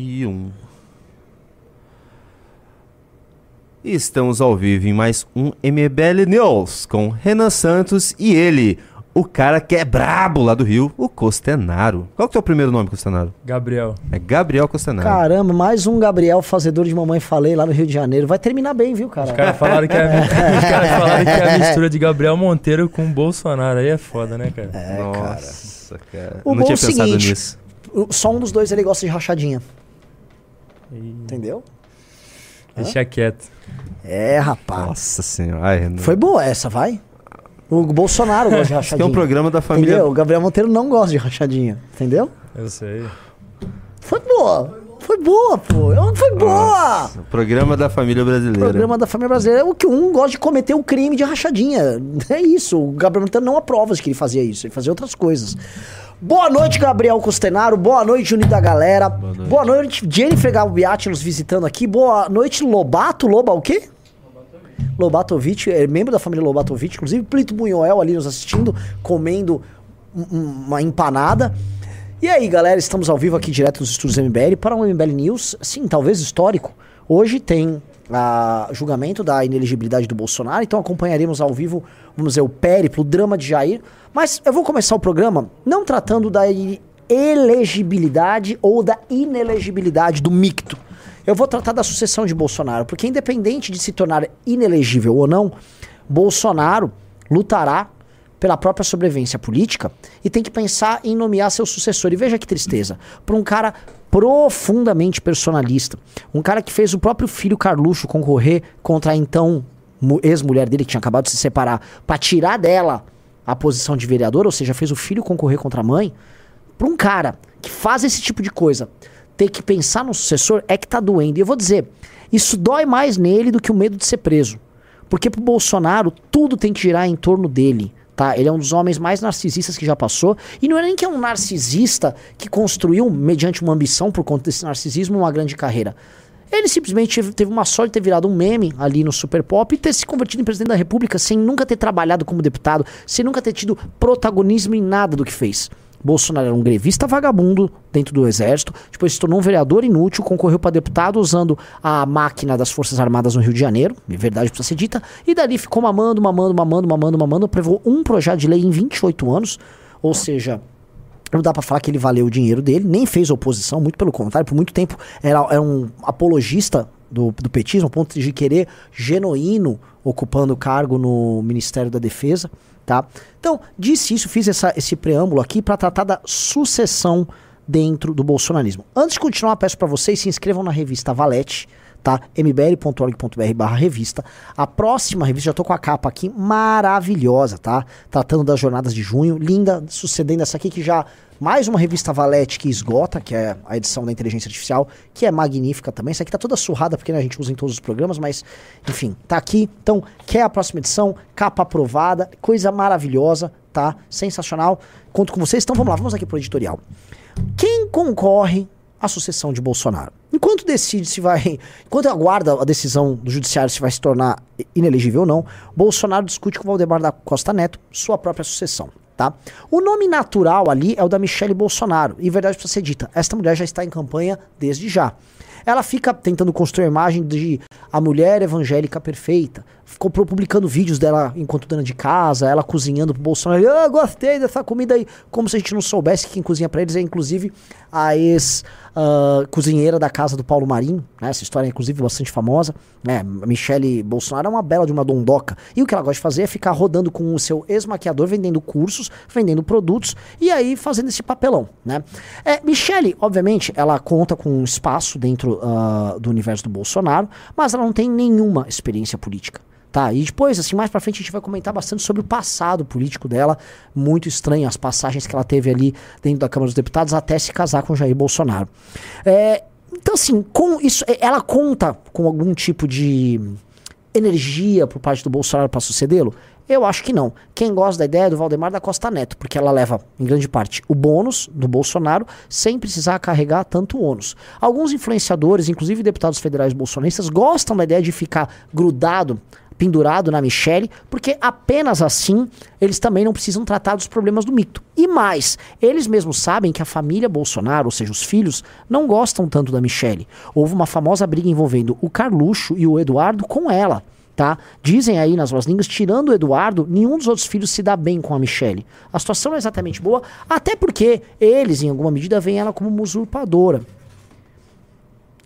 e um. E estamos ao vivo em mais um MBL News com Renan Santos e ele, o cara que é brabo lá do Rio, o Costenaro. Qual que é o primeiro nome, Costenaro? Gabriel. É Gabriel Costenaro. Caramba, mais um Gabriel fazedor de Mamãe Falei lá no Rio de Janeiro. Vai terminar bem, viu, cara? Os caras falaram, que é, os caras falaram que é a mistura de Gabriel Monteiro com Bolsonaro. Aí é foda, né, cara? É, Nossa, cara. O Não bom tinha é o pensado seguinte, nisso. Só um dos dois ele gosta de rachadinha. Entendeu? deixa quieto. É, rapaz. Nossa senhora. Ai, Renan. Foi boa essa, vai? O Bolsonaro gosta de aqui é rachadinha. um programa da família. Entendeu? O Gabriel Monteiro não gosta de rachadinha. Entendeu? Eu sei. Foi boa. Foi boa, pô. Foi boa. Nossa, programa da família brasileira. Programa da família brasileira é o que um gosta de cometer o crime de rachadinha. É isso. O Gabriel Monteiro não aprova de que ele fazia isso. Ele fazia outras coisas. Boa noite, Gabriel Costenaro. Boa noite, Unido da Galera. Boa noite, Jennifer Galbiati nos visitando aqui. Boa noite, Lobato. Loba o quê? Lobatovic, é membro da família Lobatovic, inclusive Plito Bunhoel ali nos assistindo, comendo um- um- uma empanada. E aí, galera, estamos ao vivo aqui direto nos estúdios MBL para um MBL News, sim, talvez histórico. Hoje tem a julgamento da inelegibilidade do Bolsonaro, então acompanharemos ao vivo, vamos dizer, o périplo, o drama de Jair. Mas eu vou começar o programa não tratando da elegibilidade ou da inelegibilidade do micto. Eu vou tratar da sucessão de Bolsonaro, porque independente de se tornar inelegível ou não, Bolsonaro lutará pela própria sobrevivência política e tem que pensar em nomear seu sucessor. E veja que tristeza, para um cara profundamente personalista, um cara que fez o próprio filho Carluxo concorrer contra a então mu- ex-mulher dele que tinha acabado de se separar, para tirar dela a posição de vereador, ou seja, fez o filho concorrer contra a mãe, para um cara que faz esse tipo de coisa, ter que pensar no sucessor é que tá doendo. E eu vou dizer, isso dói mais nele do que o medo de ser preso. Porque pro Bolsonaro, tudo tem que girar em torno dele. Tá? Ele é um dos homens mais narcisistas que já passou. E não é nem que é um narcisista que construiu, mediante uma ambição por conta desse narcisismo, uma grande carreira. Ele simplesmente teve- uma sorte de ter virado um meme ali no Super Pop e ter se convertido em presidente da República sem nunca ter trabalhado como deputado, sem nunca ter tido protagonismo em nada do que fez. Bolsonaro era um grevista vagabundo dentro do exército, depois se tornou um vereador inútil, concorreu para deputado usando a máquina das Forças Armadas no Rio de Janeiro, de verdade precisa ser dita, e dali ficou mamando, mamando, mamando, mamando, mamando, aprovou um projeto de lei em 28 anos, ou seja, não dá pra falar que ele valeu o dinheiro dele, nem fez oposição, muito pelo contrário, por muito tempo era, era um apologista do, do petismo, ao ponto de querer genuíno ocupando cargo no Ministério da Defesa, tá? Então, disse isso, fiz essa, esse preâmbulo aqui para tratar da sucessão dentro do bolsonarismo. Antes de continuar, peço para vocês se inscrevam na revista Valete, tá? mbl.org.br barra revista. A próxima revista, já tô com a capa aqui, maravilhosa, tá? Tratando das jornadas de junho, linda, sucedendo essa aqui que já mais uma revista Valete que esgota, que é a edição da inteligência artificial, que é magnífica também. Essa aqui tá toda surrada porque né, a gente usa em todos os programas, mas enfim, tá aqui. Então, quer a próxima edição? Capa aprovada, coisa maravilhosa, tá? Sensacional. Conto com vocês. Então vamos lá, vamos aqui pro editorial. Quem concorre à sucessão de Bolsonaro? Enquanto decide se vai. Enquanto aguarda a decisão do judiciário se vai se tornar inelegível ou não, Bolsonaro discute com Valdemar da Costa Neto sua própria sucessão. Tá? O nome natural ali é o da Michele Bolsonaro. E verdade precisa ser dita, esta mulher já está em campanha desde já. Ela fica tentando construir a imagem de a mulher evangélica perfeita. Ficou publicando vídeos dela enquanto dona de casa, ela cozinhando pro Bolsonaro. Ah, gostei dessa comida aí. Como se a gente não soubesse que quem cozinha pra eles é inclusive a ex-cozinheira da casa do Paulo Marinho. Né? Essa história é inclusive bastante famosa. Né? Michele Bolsonaro é uma bela de uma dondoca. E o que ela gosta de fazer é ficar rodando com o seu ex-maquiador, vendendo cursos, vendendo produtos e aí fazendo esse papelão. Né? É, Michele, obviamente, ela conta com um espaço dentro ah, do universo do Bolsonaro, mas ela não tem nenhuma experiência política. Tá, e depois, assim, mais pra frente a gente vai comentar bastante sobre o passado político dela, muito estranho, as passagens que ela teve ali dentro da Câmara dos Deputados até se casar com Jair Bolsonaro. É, então, assim, com isso, é, ela conta com algum tipo de energia por parte do Bolsonaro para sucedê-lo? Eu acho que não. Quem gosta da ideia é do Valdemar da Costa Neto, porque ela leva, em grande parte, o bônus do Bolsonaro sem precisar carregar tanto ônus. Alguns influenciadores, inclusive deputados federais bolsonaristas, gostam da ideia de ficar grudado pendurado na Michelle, porque apenas assim eles também não precisam tratar dos problemas do mito. E mais, eles mesmos sabem que a família Bolsonaro, ou seja, os filhos, não gostam tanto da Michelle. Houve uma famosa briga envolvendo o Carluxo e o Eduardo com ela. Tá? Dizem aí nas suas línguas, tirando o Eduardo, nenhum dos outros filhos se dá bem com a Michelle. A situação não é exatamente boa, até porque eles, em alguma medida, veem ela como uma usurpadora.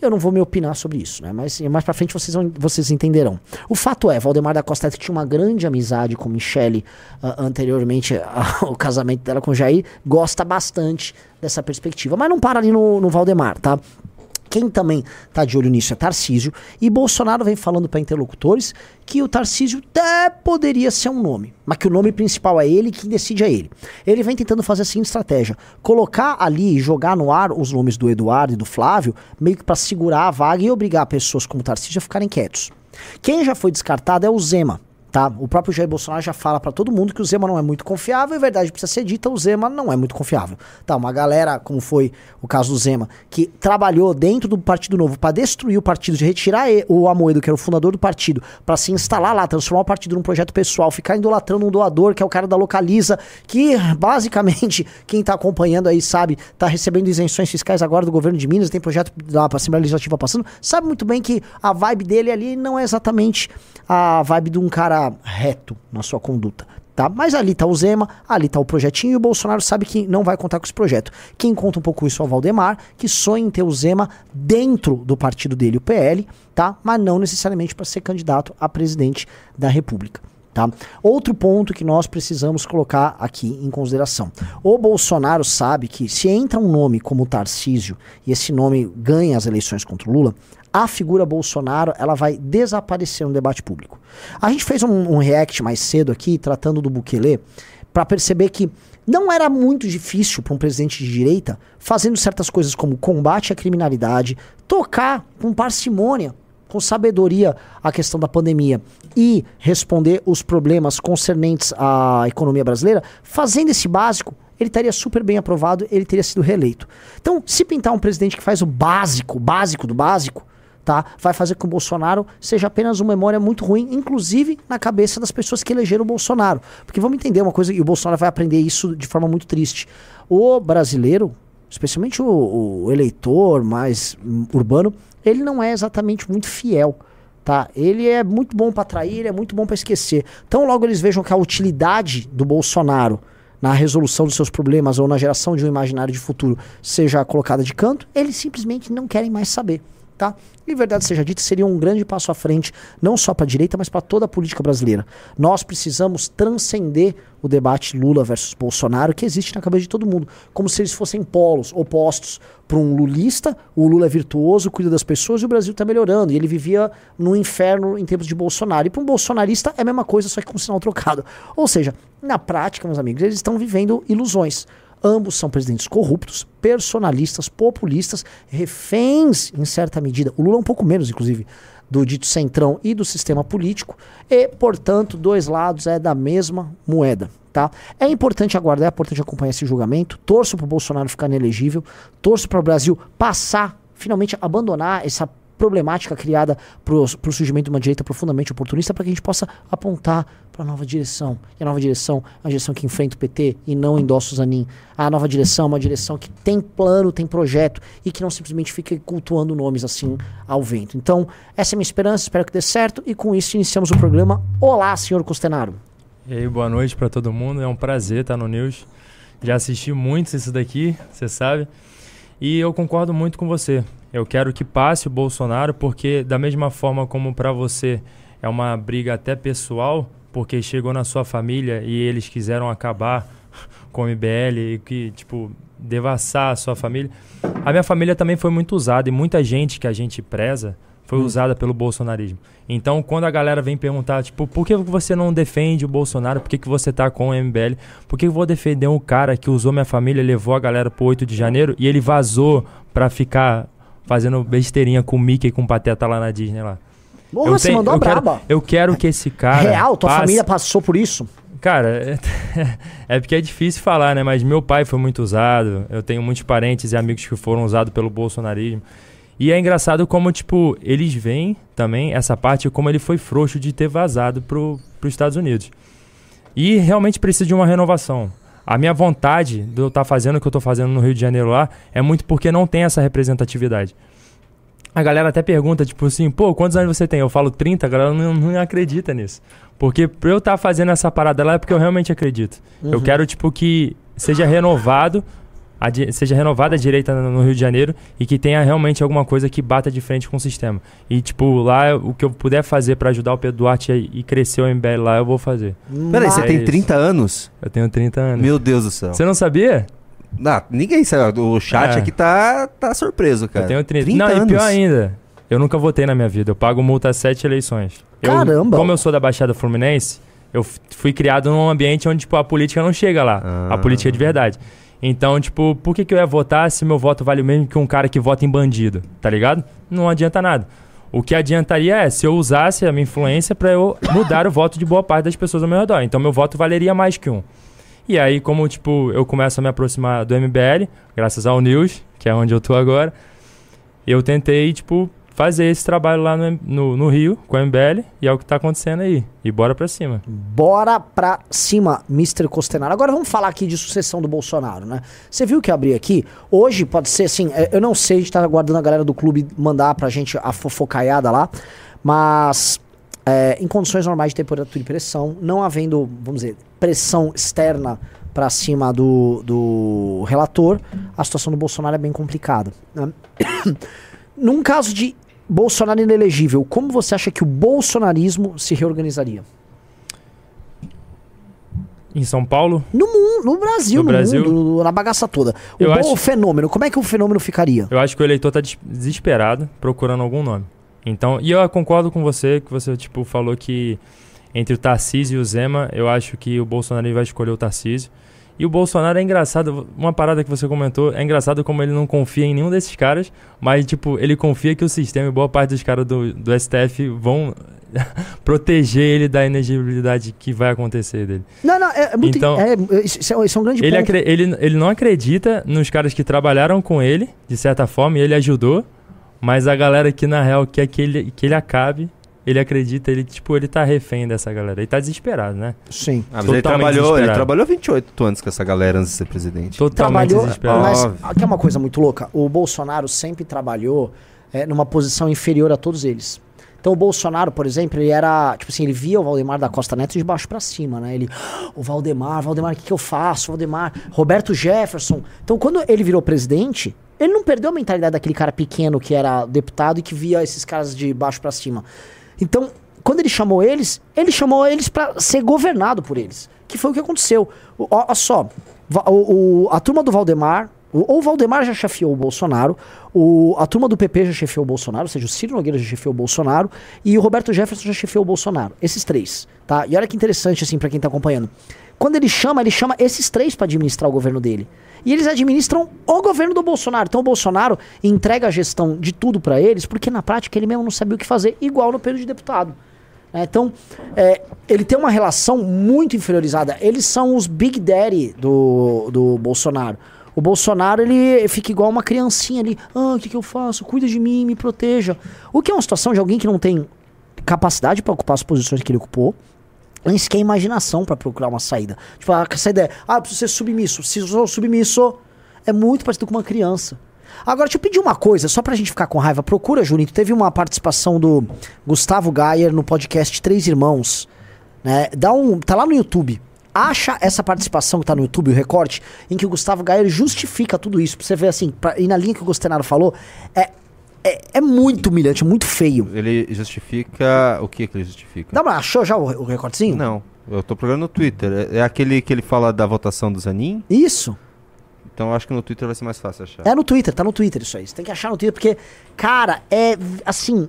Eu não vou me opinar sobre isso, né? Mas mais pra frente vocês, vão, vocês entenderão. O fato é, Valdemar da Costa tinha uma grande amizade com Michele uh, anteriormente ao casamento dela com Jair, gosta bastante dessa perspectiva. Mas não para ali no, no Valdemar, tá? Quem também está de olho nisso é Tarcísio. E Bolsonaro vem falando para interlocutores que o Tarcísio até poderia ser um nome, mas que o nome principal é ele, quem decide é ele. Ele vem tentando fazer a seguinte estratégia: colocar ali e jogar no ar os nomes do Eduardo e do Flávio, meio que para segurar a vaga e obrigar pessoas como Tarcísio a ficarem quietos. Quem já foi descartado é o Zema. Tá? O próprio Jair Bolsonaro já fala para todo mundo que o Zema não é muito confiável, e verdade precisa ser dita, o Zema não é muito confiável. Tá, uma galera, como foi o caso do Zema, que trabalhou dentro do Partido Novo para destruir o partido, de retirar o Amoedo, que era o fundador do partido, para se instalar lá, transformar o partido num projeto pessoal, ficar idolatrando um doador, que é o cara da Localiza, que basicamente, quem tá acompanhando aí sabe, tá recebendo isenções fiscais agora do governo de Minas, tem projeto da Assembleia Legislativa passando, sabe muito bem que a vibe dele ali não é exatamente a vibe de um cara reto na sua conduta. Tá? Mas ali está o Zema, ali está o projetinho e o Bolsonaro sabe que não vai contar com esse projeto. Quem conta um pouco isso é o Valdemar, que sonha em ter o Zema dentro do partido dele, o PL, tá? mas não necessariamente para ser candidato a presidente da República. Tá? Outro ponto que nós precisamos colocar aqui em consideração. O Bolsonaro sabe que se entra um nome como Tarcísio e esse nome ganha as eleições contra o Lula, a figura Bolsonaro ela vai desaparecer no debate público. A gente fez um, um react mais cedo aqui, tratando do Bukele, para perceber que não era muito difícil para um presidente de direita, fazendo certas coisas como combate à criminalidade, tocar com parcimônia, com sabedoria a questão da pandemia e responder os problemas concernentes à economia brasileira, fazendo esse básico, ele estaria super bem aprovado, ele teria sido reeleito. Então, se pintar um presidente que faz o básico, básico do básico, tá? Vai fazer com que o Bolsonaro seja apenas uma memória muito ruim, inclusive na cabeça das pessoas que elegeram o Bolsonaro. Porque vamos entender uma coisa, e o Bolsonaro vai aprender isso de forma muito triste. O brasileiro, especialmente o, o eleitor mais urbano, ele não é exatamente muito fiel. Tá? Ele é muito bom para atrair, ele é muito bom para esquecer. Então, logo eles vejam que a utilidade do Bolsonaro na resolução dos seus problemas ou na geração de um imaginário de futuro seja colocada de canto, eles simplesmente não querem mais saber tá? E verdade seja dita, seria um grande passo à frente, não só para a direita, mas para toda a política brasileira. Nós precisamos transcender o debate Lula versus Bolsonaro que existe na cabeça de todo mundo, como se eles fossem polos opostos. Para um lulista, o Lula é virtuoso, cuida das pessoas e o Brasil está melhorando. E ele vivia no inferno em tempos de Bolsonaro. E para um bolsonarista é a mesma coisa, só que com sinal trocado. Ou seja, na prática, meus amigos, eles estão vivendo ilusões. Ambos são presidentes corruptos, personalistas, populistas, reféns em certa medida. O Lula é um pouco menos, inclusive, do dito centrão e do sistema político. E, portanto, dois lados é da mesma moeda. Tá? É importante aguardar, é importante acompanhar esse julgamento. Torço para o Bolsonaro ficar inelegível. Torço para o Brasil passar, finalmente abandonar essa problemática criada para o surgimento de uma direita profundamente oportunista para que a gente possa apontar para a nova direção. E a nova direção é a direção que enfrenta o PT e não endossa o Zanin. A nova direção é uma direção que tem plano, tem projeto e que não simplesmente fica cultuando nomes assim ao vento. Então, essa é minha esperança, espero que dê certo e com isso iniciamos o programa. Olá, senhor Costenaro. E aí, boa noite para todo mundo. É um prazer estar no News. Já assisti muito isso daqui, você sabe. E eu concordo muito com você. Eu quero que passe o Bolsonaro, porque da mesma forma como para você é uma briga até pessoal, porque chegou na sua família e eles quiseram acabar com o MBL e que, tipo, devassar a sua família. A minha família também foi muito usada e muita gente que a gente preza foi hum. usada pelo bolsonarismo. Então, quando a galera vem perguntar, tipo, por que você não defende o Bolsonaro? Por que, que você tá com o MBL? Por que eu vou defender um cara que usou minha família, levou a galera pro 8 de janeiro e ele vazou pra ficar fazendo besteirinha com o Mickey e com o Pateta lá na Disney lá. Porra, eu você tenho, mandou eu braba. Quero, eu quero que esse cara. Real, tua passe... família passou por isso? Cara, é, porque é difícil falar, né? Mas meu pai foi muito usado. Eu tenho muitos parentes e amigos que foram usados pelo bolsonarismo. E é engraçado como, tipo, eles veem também essa parte como ele foi frouxo de ter vazado pro, pros Estados Unidos. E realmente precisa de uma renovação. A minha vontade de eu estar tá fazendo o que eu estou fazendo no Rio de Janeiro lá é muito porque não tem essa representatividade. A galera até pergunta, tipo assim, pô, quantos anos você tem? Eu falo 30, a galera não, não acredita nisso. Porque pra eu estar tá fazendo essa parada lá é porque eu realmente acredito. Uhum. Eu quero, tipo, que seja renovado a, seja renovada a direita no Rio de Janeiro e que tenha realmente alguma coisa que bata de frente com o sistema. E, tipo, lá o que eu puder fazer para ajudar o Pedro Duarte e crescer o MBL lá, eu vou fazer. Peraí, você é tem isso. 30 anos? Eu tenho 30 anos. Meu Deus do céu. Você não sabia? Não, ninguém sabe. O chat é. aqui tá, tá surpreso, cara. Eu tenho 30, 30 não, anos. e pior ainda, eu nunca votei na minha vida. Eu pago multa a sete eleições. Caramba! Eu, como eu sou da Baixada Fluminense, eu fui criado num ambiente onde, tipo, a política não chega lá. Ah. A política é de verdade. Então, tipo, por que, que eu ia votar se meu voto vale o mesmo que um cara que vota em bandido? Tá ligado? Não adianta nada. O que adiantaria é se eu usasse a minha influência para eu mudar o voto de boa parte das pessoas ao meu redor. Então, meu voto valeria mais que um. E aí, como, tipo, eu começo a me aproximar do MBL, graças ao News, que é onde eu tô agora, eu tentei, tipo, fazer esse trabalho lá no, no, no, Rio, com a MBL, e é o que tá acontecendo aí. E bora pra cima. Bora pra cima, Mr. Costenaro. Agora vamos falar aqui de sucessão do Bolsonaro, né? Você viu que eu abri aqui? Hoje pode ser assim, é, eu não sei, a gente tá aguardando a galera do clube mandar pra gente a fofocaiada lá, mas é, em condições normais de temperatura e pressão, não havendo, vamos dizer, pressão externa para cima do, do relator, a situação do Bolsonaro é bem complicada. Né? Num caso de Bolsonaro inelegível, como você acha que o bolsonarismo se reorganizaria? Em São Paulo? No mundo, no Brasil, no, no Brasil? Mundo, na bagaça toda. O, eu acho, o fenômeno, como é que o fenômeno ficaria? Eu acho que o eleitor está desesperado, procurando algum nome. Então, e eu concordo com você, que você tipo falou que entre o Tarcísio e o Zema, eu acho que o Bolsonaro vai escolher o Tarcísio. E o Bolsonaro é engraçado, uma parada que você comentou, é engraçado como ele não confia em nenhum desses caras, mas, tipo, ele confia que o sistema e boa parte dos caras do, do STF vão proteger ele da inegibilidade que vai acontecer dele. Não, não, é, é muito. Então, é, isso, é, isso é um grande ele. Ele, ele não acredita nos caras que trabalharam com ele, de certa forma, e ele ajudou, mas a galera que, na real, quer que ele, que ele acabe ele acredita, ele, tipo, ele tá refém dessa galera. Ele tá desesperado, né? Sim. Ah, mas ele trabalhou, ele trabalhou 28 anos com essa galera antes de ser presidente. Totalmente trabalhou, desesperado. Mas aqui é uma coisa muito louca. O Bolsonaro sempre trabalhou é, numa posição inferior a todos eles. Então o Bolsonaro, por exemplo, ele era, tipo assim, ele via o Valdemar da Costa Neto de baixo para cima, né? Ele, ah, o Valdemar, Valdemar, o que, que eu faço? Valdemar, Roberto Jefferson. Então quando ele virou presidente, ele não perdeu a mentalidade daquele cara pequeno que era deputado e que via esses caras de baixo para cima. Então, quando ele chamou eles, ele chamou eles para ser governado por eles. Que foi o que aconteceu. Olha só, o, o, a turma do Valdemar, o, o Valdemar já chefiou o Bolsonaro, o, a turma do PP já chefiou o Bolsonaro, ou seja, o Ciro Nogueira já chefiou o Bolsonaro e o Roberto Jefferson já chefiou o Bolsonaro. Esses três, tá? E olha que interessante, assim, para quem tá acompanhando. Quando ele chama, ele chama esses três para administrar o governo dele. E eles administram o governo do Bolsonaro. Então o Bolsonaro entrega a gestão de tudo para eles, porque na prática ele mesmo não sabia o que fazer, igual no período de deputado. É, então, é, ele tem uma relação muito inferiorizada. Eles são os Big Daddy do, do Bolsonaro. O Bolsonaro, ele fica igual uma criancinha ali. Ah, o que, que eu faço? Cuida de mim, me proteja. O que é uma situação de alguém que não tem capacidade para ocupar as posições que ele ocupou, nem sequer imaginação para procurar uma saída. Tipo, essa ideia, ah, preciso ser submisso. Se eu sou submisso, é muito parecido com uma criança. Agora, deixa eu pedir uma coisa, só pra gente ficar com raiva. Procura, Junito. Teve uma participação do Gustavo Gayer no podcast Três Irmãos. Né? Dá um, tá lá no YouTube. Acha essa participação que tá no YouTube, o recorte, em que o Gustavo Gayer justifica tudo isso. Pra você ver assim, pra, e na linha que o Gostenaro falou, é é, é muito humilhante, muito feio. Ele justifica. O que, que ele justifica? Dá uma, achou já o, o recortezinho? Não. Eu tô procurando no Twitter. É, é, aquele que ele fala da votação do Zanin? Isso. Então eu acho que no Twitter vai ser mais fácil achar. É no Twitter, tá no Twitter isso aí. Você tem que achar no Twitter, porque, cara, é assim.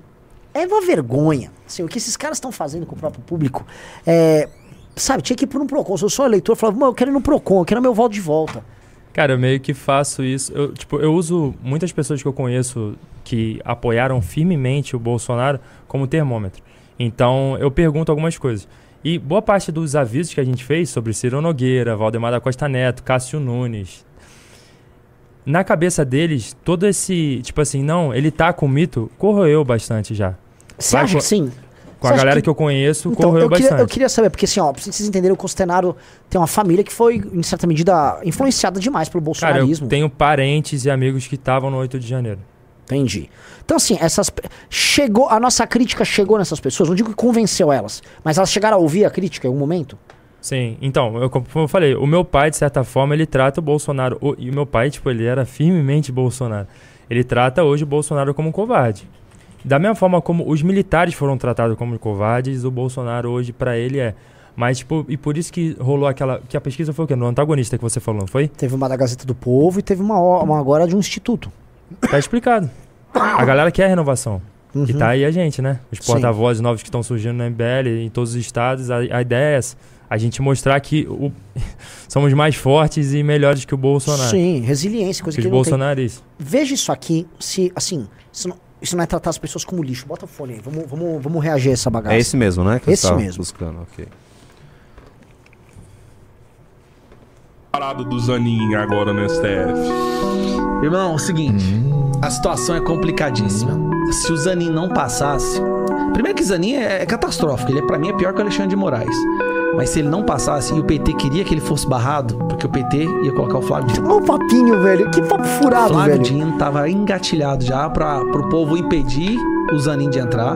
É uma vergonha. Assim, o que esses caras estão fazendo com o próprio público. É, sabe, tinha que ir por um Procon. Se eu sou eleitor, eu falava, eu quero ir no Procon, eu quero meu voto de volta. Cara, eu meio que faço isso. Eu, tipo, eu uso muitas pessoas que eu conheço que apoiaram firmemente o Bolsonaro como termômetro. Então, eu pergunto algumas coisas. E boa parte dos avisos que a gente fez sobre Ciro Nogueira, Valdemar da Costa Neto, Cássio Nunes, na cabeça deles, todo esse, tipo assim, não, ele tá com mito, corroeu bastante já. Você acha que sim? Com a galera que- que... eu conheço, Então, corroeu eu queria, bastante. eu queria saber, porque assim, ó, pra vocês entenderem, o Costenaro tem uma família que foi, em certa medida, influenciada demais pelo Cara, eu bolsonarismo. tenho parentes e amigos que estavam no 8 de janeiro. Entendi. Então, assim, essas. Chegou. A nossa crítica chegou nessas pessoas. Não digo que convenceu elas, mas elas chegaram a ouvir a crítica em algum momento? Sim, então, eu, como eu falei, o meu pai, de certa forma, ele trata o Bolsonaro. o- e o meu pai, tipo, ele era firmemente Bolsonaro. Ele trata hoje o Bolsonaro como um covarde. Da mesma forma como os militares foram tratados como covardes, o Bolsonaro hoje, pra ele, é. Mas, tipo, e por isso que rolou aquela. Que a pesquisa foi o quê? No antagonista que você falou, não foi? Teve uma da Gazeta do Povo e teve uma, uma agora de um instituto. Tá explicado. A galera quer renovação. Uhum. E tá aí a gente, né? Os porta-vozes novos que estão surgindo na MBL, em todos os estados. A, a ideia é essa. A gente mostrar que o- somos mais fortes e melhores que o Bolsonaro. Sim, resiliência, coisa Que que os bolsonaristas. Veja isso aqui, se, assim, isso não, isso não é tratar as pessoas como lixo. Bota o fone aí, vamos, vamos, vamos reagir a essa bagaça. É esse mesmo, né? Que Esse mesmo. buscando, ok. parada do Zanin agora no STF. Irmão, é o seguinte, a situação é complicadíssima. Se o Zanin não passasse. Primeiro que Zanin é, é catastrófico, ele é, pra mim é pior que o Alexandre de Moraes. Mas se ele não passasse e o PT queria que ele fosse barrado, porque o PT ia colocar o Flávio Dino. Olha o papinho, velho. Que papo furado, Flávio velho. Dino tava engatilhado já pra, pro povo impedir o Zanin de entrar.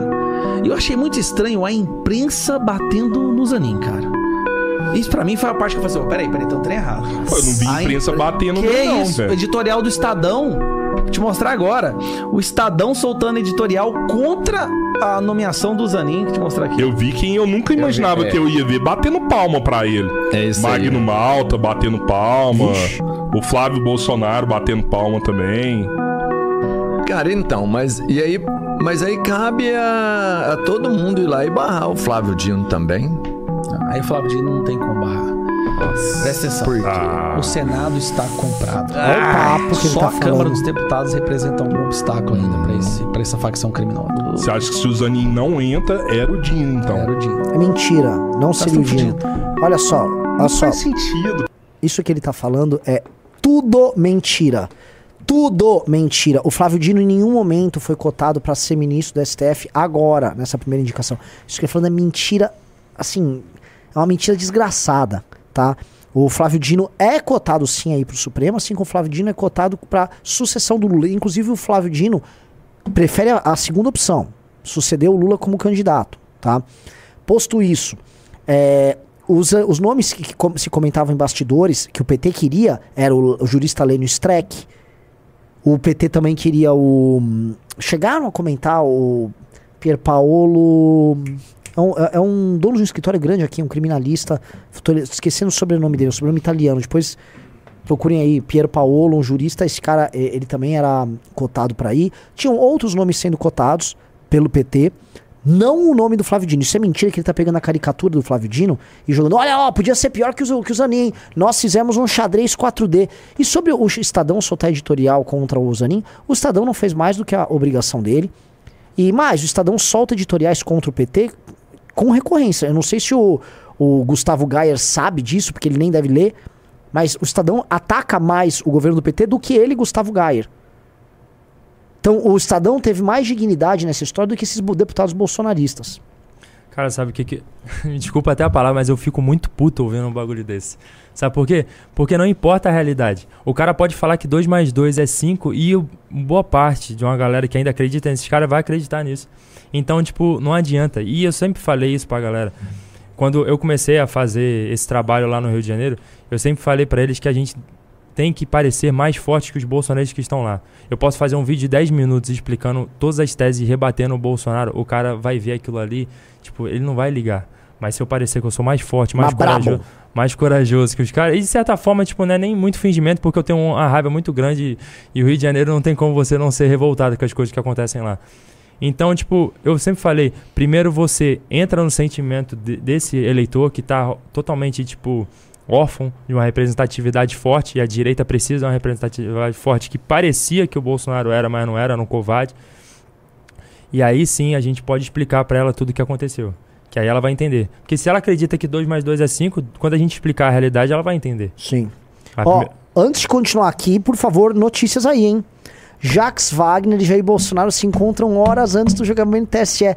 E eu achei muito estranho a imprensa batendo no Zanin, cara. Isso pra mim foi a parte que eu falei assim, "Ô, peraí, peraí, tem um trem errado. Pô, eu não vi A imprensa impre- batendo Que não, isso? velho. Editorial do Estadão. Vou te mostrar agora. O Estadão soltando editorial contra a nomeação do Zanin. Vou te mostrar aqui. Eu vi quem eu nunca imaginava vi, é. que eu ia ver batendo palma pra ele. É isso aí. Magno Malta batendo palma. O Flávio Bolsonaro batendo palma também. Cara, então, mas e aí, mas aí cabe a, a todo mundo ir lá e barrar o Flávio Dino também. Aí o Flávio Dino não tem como barrar. Presta atenção. Por quê? Ah, O Senado está comprado. Olha o papo que ele Só tá a Câmara falando. dos Deputados representa algum obstáculo ainda pra, esse, pra essa facção criminosa. você acha que se o Zanin não entra, era o Dino, então. Era o Dino. É mentira. Não seria o Dino. Olha só, olha só. Faz sentido. Isso que ele tá falando é tudo mentira. Tudo mentira. O Flávio Dino em nenhum momento foi cotado para ser ministro do STF agora, nessa primeira indicação. Isso que ele tá falando é mentira, assim, é uma mentira desgraçada, tá? O Flávio Dino é cotado sim aí pro Supremo, assim como o Flávio Dino é cotado para sucessão do Lula. Inclusive o Flávio Dino prefere a, a segunda opção, suceder o Lula como candidato, tá? Posto isso, é, os, os nomes que, que se comentavam em bastidores que o PT queria era o, o jurista Lênio Streck. O PT também queria o. Chegaram a comentar o Pier Paolo. É um, é- é um dono de um escritório grande aqui, um criminalista. Tô esquecendo o sobrenome dele, o sobrenome italiano. Depois procurem aí Pier Paolo, um jurista. Esse cara, eh, ele também era cotado para ir. Tinham outros nomes sendo cotados pelo PT. Não o nome do Flávio Dino. Isso é mentira que ele tá pegando a caricatura do Flávio Dino e jogando. Olha, ó, podia ser pior que o, que o Zanin. Nós fizemos um xadrez 4D. E sobre o Estadão soltar editorial contra o Zanin, o Estadão não fez mais do que a obrigação dele. E mais, o Estadão solta editoriais contra o PT com recorrência. Eu não sei se o, o Gustavo Gayer sabe disso, porque ele nem deve ler, mas o Estadão ataca mais o governo do PT do que ele, Gustavo Gayer. Então o Estadão teve mais dignidade nessa história do que esses deputados bolsonaristas. Cara, sabe o que que. Desculpa até a palavra, mas eu fico muito puto ouvindo um bagulho desse. Sabe por quê? Porque não importa a realidade. O cara pode falar que 2 mais 2 é 5 e boa parte de uma galera que ainda acredita nesses caras vai acreditar nisso. Então, tipo, não adianta. E eu sempre falei isso pra galera. Quando eu comecei a fazer esse trabalho lá no Rio de Janeiro, eu sempre falei pra eles que a gente tem que parecer mais forte que os bolsonaristas que estão lá. Eu posso fazer um vídeo de 10 minutos explicando todas as teses e rebatendo o Bolsonaro, o cara vai ver aquilo ali, tipo, ele não vai ligar. Mas se eu parecer que eu sou mais forte, mais corajoso, mais corajoso que os caras, e de certa forma, tipo, não é nem muito fingimento, porque eu tenho uma raiva muito grande e o Rio de Janeiro não tem como você não ser revoltado com as coisas que acontecem lá. Então, tipo, eu sempre falei, primeiro você entra no sentimento de- desse eleitor que tá totalmente, tipo, órfão de uma representatividade forte, e a direita precisa de uma representatividade forte que parecia que o Bolsonaro era, mas não era, era um covarde. E aí sim a gente pode explicar pra ela tudo o que aconteceu. Que aí ela vai entender. Porque se ela acredita que 2 mais 2 é 5, quando a gente explicar a realidade, ela vai entender. Sim. A Ó, Antes de continuar aqui, por favor, notícias aí, hein? Jax Wagner e Jair Bolsonaro se encontram horas antes do julgamento do TSE.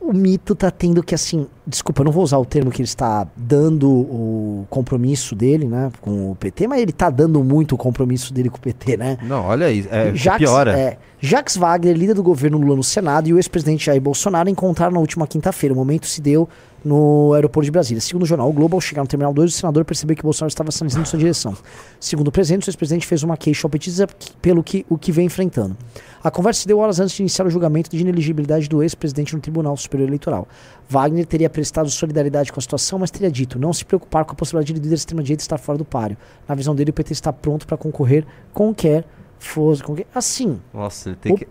O mito tá tendo que, assim, desculpa, eu não vou usar o termo que ele está dando o compromisso dele, né, com o PT, mas ele tá dando muito o compromisso dele com o PT, né? Não, olha aí, é, Jax, piora. é, Jax Wagner, líder do governo Lula no Senado, e o ex-presidente Jair Bolsonaro encontraram na última quinta-feira. O momento se deu no aeroporto de Brasília. Segundo o jornal o Globo, ao chegar no Terminal 2, o senador percebeu que Bolsonaro estava sinalizando sua direção. Segundo o presidente, o ex-presidente fez uma queixa ao petista pelo que, o que vem enfrentando. A conversa se deu horas antes de iniciar o julgamento de ineligibilidade do ex-presidente no Tribunal Superior Eleitoral. Wagner teria prestado solidariedade com a situação, mas teria dito não se preocupar com a possibilidade de líder extrema-direita estar fora do páreo. Na visão dele, o PT está pronto para concorrer com quer fosse. Com quer... Assim, Nossa, ele tem O- que.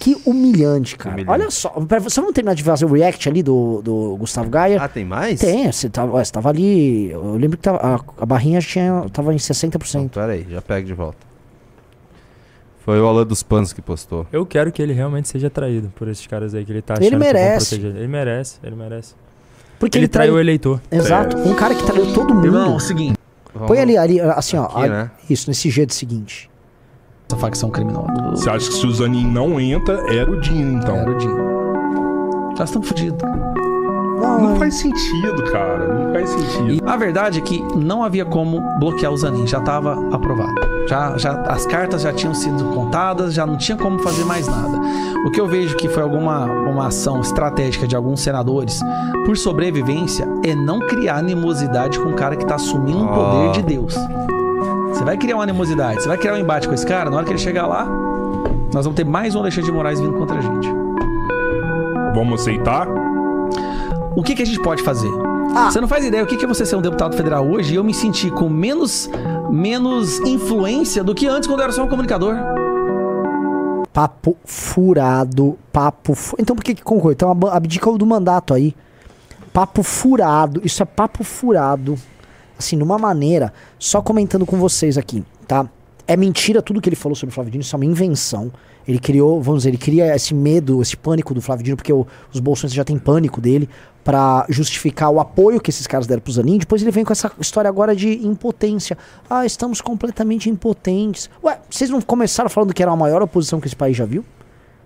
que humilhante, cara. Humilhante. Olha só, só vamos terminar de fazer o react ali do, do Gustavo Gaia. Ah, tem mais? Tem, você tava, ué, você tava ali. Eu lembro que tava- a, a barrinha tinha, tava em 60%. Não, pera aí, já pega de volta. Foi o Alan dos Panos que postou. Eu quero que ele realmente seja traído por esses caras aí que ele tá Ele achando que vão merece. proteger ele. Ele merece, ele merece. Porque Ele, ele, traiu o eleitor. Exato. Um cara que traiu todo mundo. Irmão, é o seguinte, Vamos- Põe ali, ali, assim, ó. Aqui, né? Isso, nesse jeito seguinte. essa facção criminosa. Você acha que se o Zanin não entra, era o Dinho, então? Era o Dinho. Já estamos fodidos. Não faz sentido, cara. Não faz sentido. E a verdade é que não havia como bloquear o Zanin, já estava aprovado. Já, já, as cartas já tinham sido contadas, já não tinha como fazer mais nada. O que eu vejo que foi alguma uma ação estratégica de alguns senadores, por sobrevivência, é não criar animosidade com o cara que está assumindo o poder Ah. de Deus. Você vai criar uma animosidade, você vai criar um embate com esse cara, na hora que ele chegar lá, nós vamos ter mais um Alexandre de Moraes vindo contra a gente. Vamos aceitar? O que, que a gente pode fazer? Ah. Você não faz ideia o que que é você ser um deputado federal hoje e eu me sentir com menos, menos influência do que antes quando eu era só um comunicador. Papo furado. Papo fu... Então por que que concorre? Então ab- abdica o do mandato aí. Papo furado. Isso é papo furado. Assim, numa maneira. Só comentando com vocês aqui, tá? É mentira tudo que ele falou sobre o Flávio Dino, isso é uma invenção. Ele criou, vamos dizer, ele cria esse medo, esse pânico do Flávio Dino, porque o- os bolsonaristas já têm pânico dele, pra justificar o apoio que esses caras deram pro Zanin. Depois ele vem com essa história agora de impotência. Ah, estamos completamente impotentes. Ué, vocês não começaram falando que era a maior oposição que esse país já viu?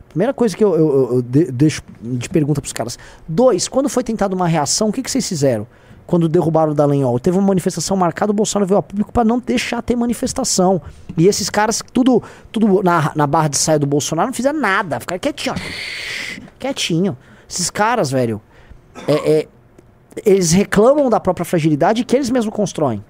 Primeira coisa que eu, eu- eu- eu de- deixo de pergunta pros caras. Dois, quando foi tentada uma reação, o que, que vocês fizeram? Quando derrubaram o Dallagnol, teve uma manifestação marcada, o Bolsonaro veio a público para não deixar ter manifestação. E esses caras, tudo, tudo na, na barra de saia do Bolsonaro, não fizeram nada, ficaram quietinho. Quietinho. Esses caras, velho, é- é, eles reclamam da própria fragilidade que eles mesmos constroem.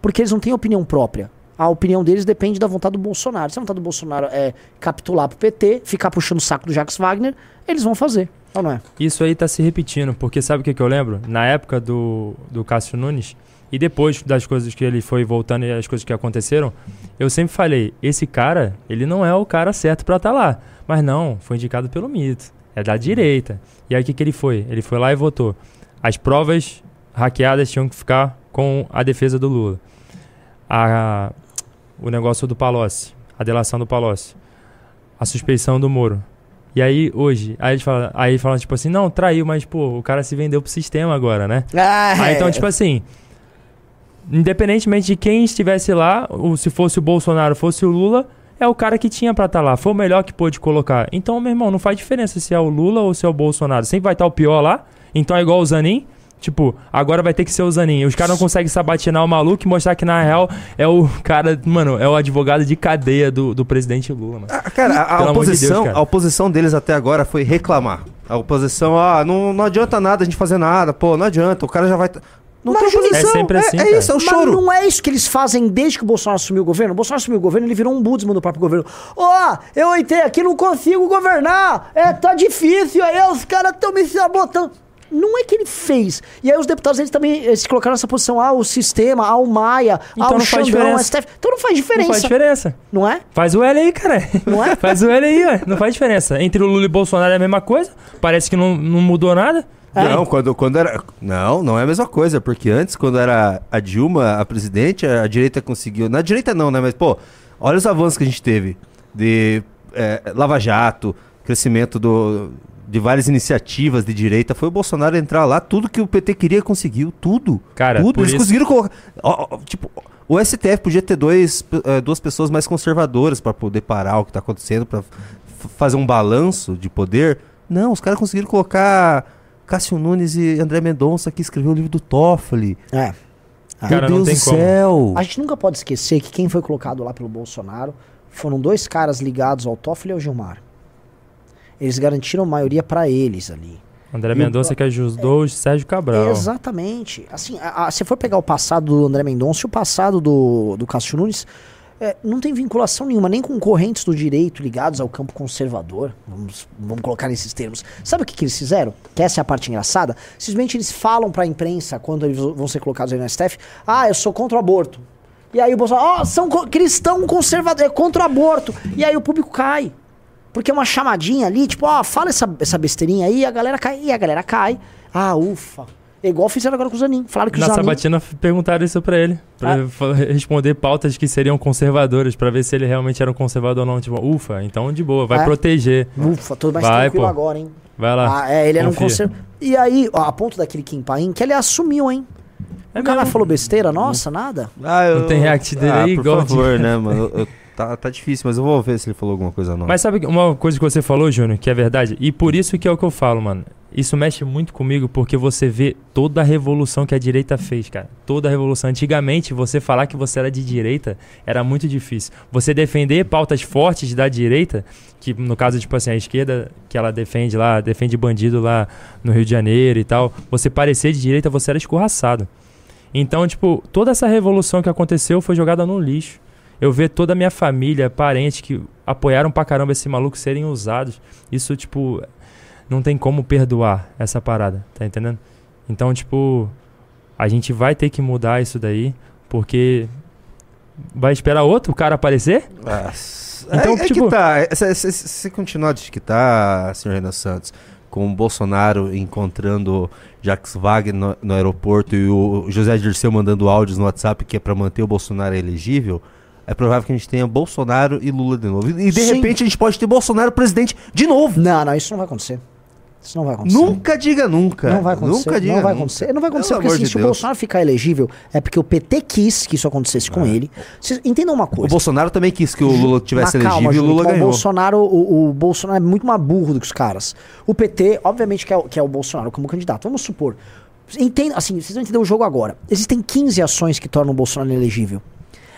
Porque eles não têm opinião própria. A opinião deles depende da vontade do Bolsonaro. Se a vontade do Bolsonaro é capitular pro PT, ficar puxando o saco do Jacques Wagner, eles vão fazer. Ou não é? Isso aí tá se repetindo, porque sabe o que, que eu lembro? Na época do, do Cássio Nunes, e depois das coisas que ele foi voltando e as coisas que aconteceram, eu sempre falei, esse cara, ele não é o cara certo pra estar lá. Mas não, foi indicado pelo mito. É da direita. E aí o que, que ele foi? Ele foi lá e votou. As provas hackeadas tinham que ficar com a defesa do Lula. A, o negócio do Palocci, a delação do Palocci, a suspeição do Moro. E aí, hoje, aí eles falam, aí falam, tipo assim, não, traiu, mas, pô, o cara se vendeu pro sistema agora, né? Ah, Aí, então, tipo assim, independentemente de quem estivesse lá, ou se fosse o Bolsonaro, fosse o Lula, é o cara que tinha pra estar lá. Foi o melhor que pôde colocar. Então, meu irmão, não faz diferença se é o Lula ou se é o Bolsonaro. Sempre vai estar o pior lá. Então é igual o Zanin. Tipo, agora vai ter que ser o Zanin. Os caras não conseguem sabatinar o maluco e mostrar que, na real, é o cara, mano, é o advogado de cadeia do, do presidente Lula, mano. Ah, cara, a, a amor de oposição, Deus, cara. a oposição deles até agora foi reclamar. A oposição, ah, não, não adianta nada a gente fazer nada, pô, não adianta, o cara já vai. Não Mas, tem Juninho, oposição. É sempre assim, é, cara. isso, é o Mas choro. não é isso que eles fazem desde que o Bolsonaro assumiu o governo. O Bolsonaro assumiu o governo, ele virou um budismo do próprio governo. Ó, eu entrei aqui, não consigo governar. É, tá difícil, aí os caras estão me sabotando. Não é que ele fez. E aí os deputados, eles também eh, se colocaram nessa posição. Ah, o sistema, ah, o Maia, Então ah, o. STF. Então não faz diferença. Não faz diferença. Não é? Faz o L aí, cara. Não é? Faz o L aí, ué. Não faz diferença. Entre o Lula e o Bolsonaro é a mesma coisa. Parece que não, não mudou nada. Não, quando, quando era. Não, não é a mesma coisa, porque antes, quando era a Dilma, a presidente, a direita conseguiu. Na direita não, né? Mas, pô, olha os avanços que a gente teve de é, Lava Jato, crescimento do, de várias iniciativas de direita foi o Bolsonaro entrar lá, tudo que o PT queria conseguiu, tudo. Cara, tudo. Eles isso- conseguiram colocar. ó, ó, tipo, o STF podia ter dois, eh, duas pessoas mais conservadoras pra poder parar o que tá acontecendo, pra f- fazer um balanço de poder. Não, os caras conseguiram colocar Cássio Nunes e André Mendonça que escreveu o livro do Toffoli. É. Cara, Meu não Deus tem do como. céu. A gente nunca pode esquecer que quem foi colocado lá pelo Bolsonaro foram dois caras ligados ao Toffoli e ao Gilmar. Eles garantiram maioria pra eles ali. André E Mendonça que ajudou o Sérgio Cabral. Exatamente. Assim, a- a- se for pegar o passado do André Mendonça e o passado do, do Cássio Nunes, é, não tem vinculação nenhuma, nem com correntes do direito ligados ao campo conservador. Vamos, vamos colocar nesses termos. Sabe o que, que eles fizeram? Que essa é a parte engraçada. Simplesmente eles falam pra imprensa, quando eles vão ser colocados aí no STF, ah, eu sou contra o aborto. E aí o Bolsonaro, ó, são co- cristão conservador, é contra o aborto. E aí o público cai. Porque é uma chamadinha ali, tipo, ó, fala essa, essa besteirinha aí, a galera cai, e a galera cai. Ah, ufa. É igual fizeram agora com o Zanin. Falaram que o Na Zanin... sabatina perguntaram isso pra ele. Pra Ah. ele responder pautas que seriam conservadoras, pra ver se ele realmente era um conservador ou não. Tipo, ufa, então de boa, vai É. proteger. Ufa, tô mais Vai, tranquilo pô. agora, hein? Vai lá. Ah, é, ele era um confia. conservador. E aí, ó, a ponto daquele Kim Paim, que ele assumiu, hein? É o cara falou besteira, nossa, nada. Ah, eu- Não tem react dele ah, aí, por Gold? favor, né, mano? Eu- eu- tá, tá difícil, mas eu vou ver se ele falou alguma coisa nova. Mas sabe uma coisa que você falou, Júnior, que é verdade? E por isso que é o que eu falo, mano. Isso mexe muito comigo porque você vê toda a revolução que a direita fez, cara. Toda a revolução. Antigamente, você falar que você era de direita era muito difícil. Você defender pautas fortes da direita, que no caso, tipo assim, a esquerda, que ela defende lá, defende bandido lá no Rio de Janeiro e tal, você parecer de direita, você era escorraçado. Então, tipo, toda essa revolução que aconteceu foi jogada no lixo. Eu ver toda a minha família, parentes que apoiaram pra caramba esse maluco serem usados. Isso, tipo, não tem como perdoar essa parada, tá entendendo? Então, tipo, a gente vai ter que mudar isso daí, porque vai esperar outro cara aparecer? Ah, Então, é, é tipo- que tá. Se, se, se, continuar de que tá, senhor Renan Santos, com o Bolsonaro encontrando Jacques Wagner no, no aeroporto e o José Dirceu mandando áudios no WhatsApp que é pra manter o Bolsonaro elegível, é provável que a gente tenha Bolsonaro e Lula de novo. E de Sim. repente a gente pode ter Bolsonaro presidente de novo. Não, não, isso não vai acontecer. Isso não vai acontecer. Nunca diga nunca. Não vai acontecer. Nunca diga não vai nunca. acontecer. Não vai acontecer porque assim, de se o Deus. Bolsonaro ficar elegível, é porque o PT quis que isso acontecesse com ele. Vocês entendam uma O coisa. Bolsonaro também quis que o Lula tivesse Mas calma, elegível e o Lula ganhou. O Bolsonaro, o, o Bolsonaro é muito mais burro do que os caras. O PT, obviamente, que é, o- que é o Bolsonaro como candidato. Vamos supor. Entenda, assim, vocês vão entender o jogo agora. Existem 15 ações que tornam o Bolsonaro elegível.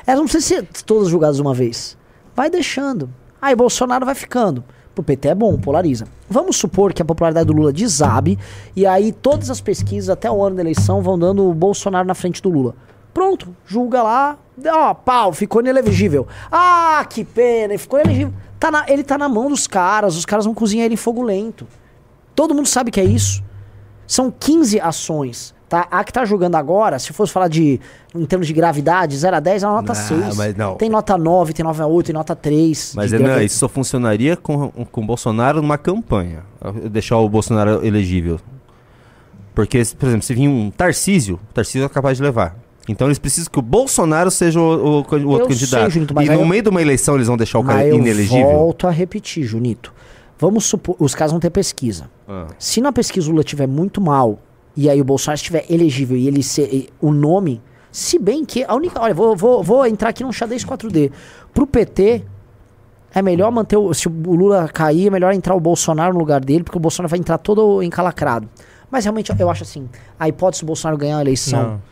Elas não precisam ser todas julgadas uma vez. Vai deixando. Aí Bolsonaro vai ficando. Pro PT é bom, polariza. Vamos supor que a popularidade do Lula desabe e aí todas as pesquisas até o ano da eleição vão dando o Bolsonaro na frente do Lula. Pronto, julga lá. Ó, pau, ficou inelegível. Ah, que pena, ficou inelegível. Tá na- ele tá na mão dos caras, os caras vão cozinhar ele em fogo lento. Todo mundo sabe que é isso. São 15 ações. Tá? A que tá julgando agora, se fosse falar de em termos de gravidade, 0 a 10 é uma nota Não, 6. mas não. Tem nota 9, tem nota 8, tem nota 3. Mas gravidade. isso só funcionaria com, com o Bolsonaro numa campanha. Deixar o Bolsonaro elegível. Porque, por exemplo, se vir um Tarcísio, o Tarcísio é capaz de levar. Então eles precisam que o Bolsonaro seja o, o- o outro Eu sei, candidato. Junito, mas e no eu- meio de uma eleição eles vão deixar o cara Mas eu inelegível. volto a repetir, Junito. Vamos supor, os caras vão ter pesquisa. Ah. Se na pesquisa o Lula estiver muito mal e aí o Bolsonaro estiver elegível e ele ser e- o nome, se bem que a única, olha, vou, vou, vou entrar aqui num xadrez 4D. Pro PT é melhor manter o se o Lula cair, é melhor entrar o Bolsonaro no lugar dele, porque o Bolsonaro vai entrar todo encalacrado. Mas realmente eu acho assim, a hipótese do Bolsonaro ganhar a eleição, Não.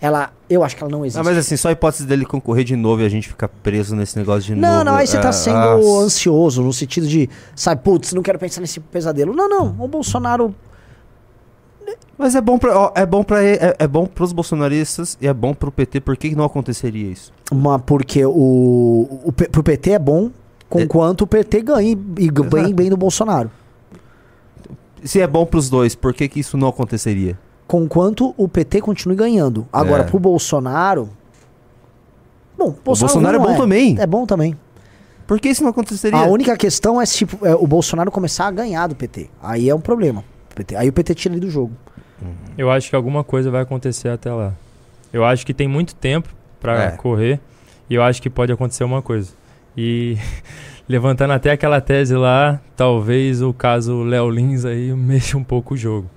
ela, eu acho que ela não existe. Ah, mas assim, só a hipótese dele concorrer de novo e a gente ficar preso nesse negócio de novo. Não, não, aí você tá ah, sendo ah, ansioso, no sentido de, sabe, putz, não quero pensar nesse pesadelo. Não, não, o Bolsonaro. Mas é bom pra, ó, é bom para é, é bom pros bolsonaristas e é bom pro PT. Por que não aconteceria isso? Uma, porque o, o, pro PT é bom, com É. quanto o PT ganhe e ganhe bem, do Bolsonaro. Se é bom pros dois, por que que isso não aconteceria? Com quanto o PT continue ganhando. Agora, É. pro Bolsonaro. Bom, o Bolsonaro é bom também. É bom também. Por que isso não aconteceria? A única questão é se tipo, é, o Bolsonaro começar a ganhar do PT. Aí é um problema. PT. Aí o PT tira ele do jogo. Eu acho que alguma coisa vai acontecer até lá. Eu acho que tem muito tempo pra É. correr e eu acho que pode acontecer uma coisa. E levantando até aquela tese lá, talvez o caso Léo Lins aí mexa um pouco o jogo.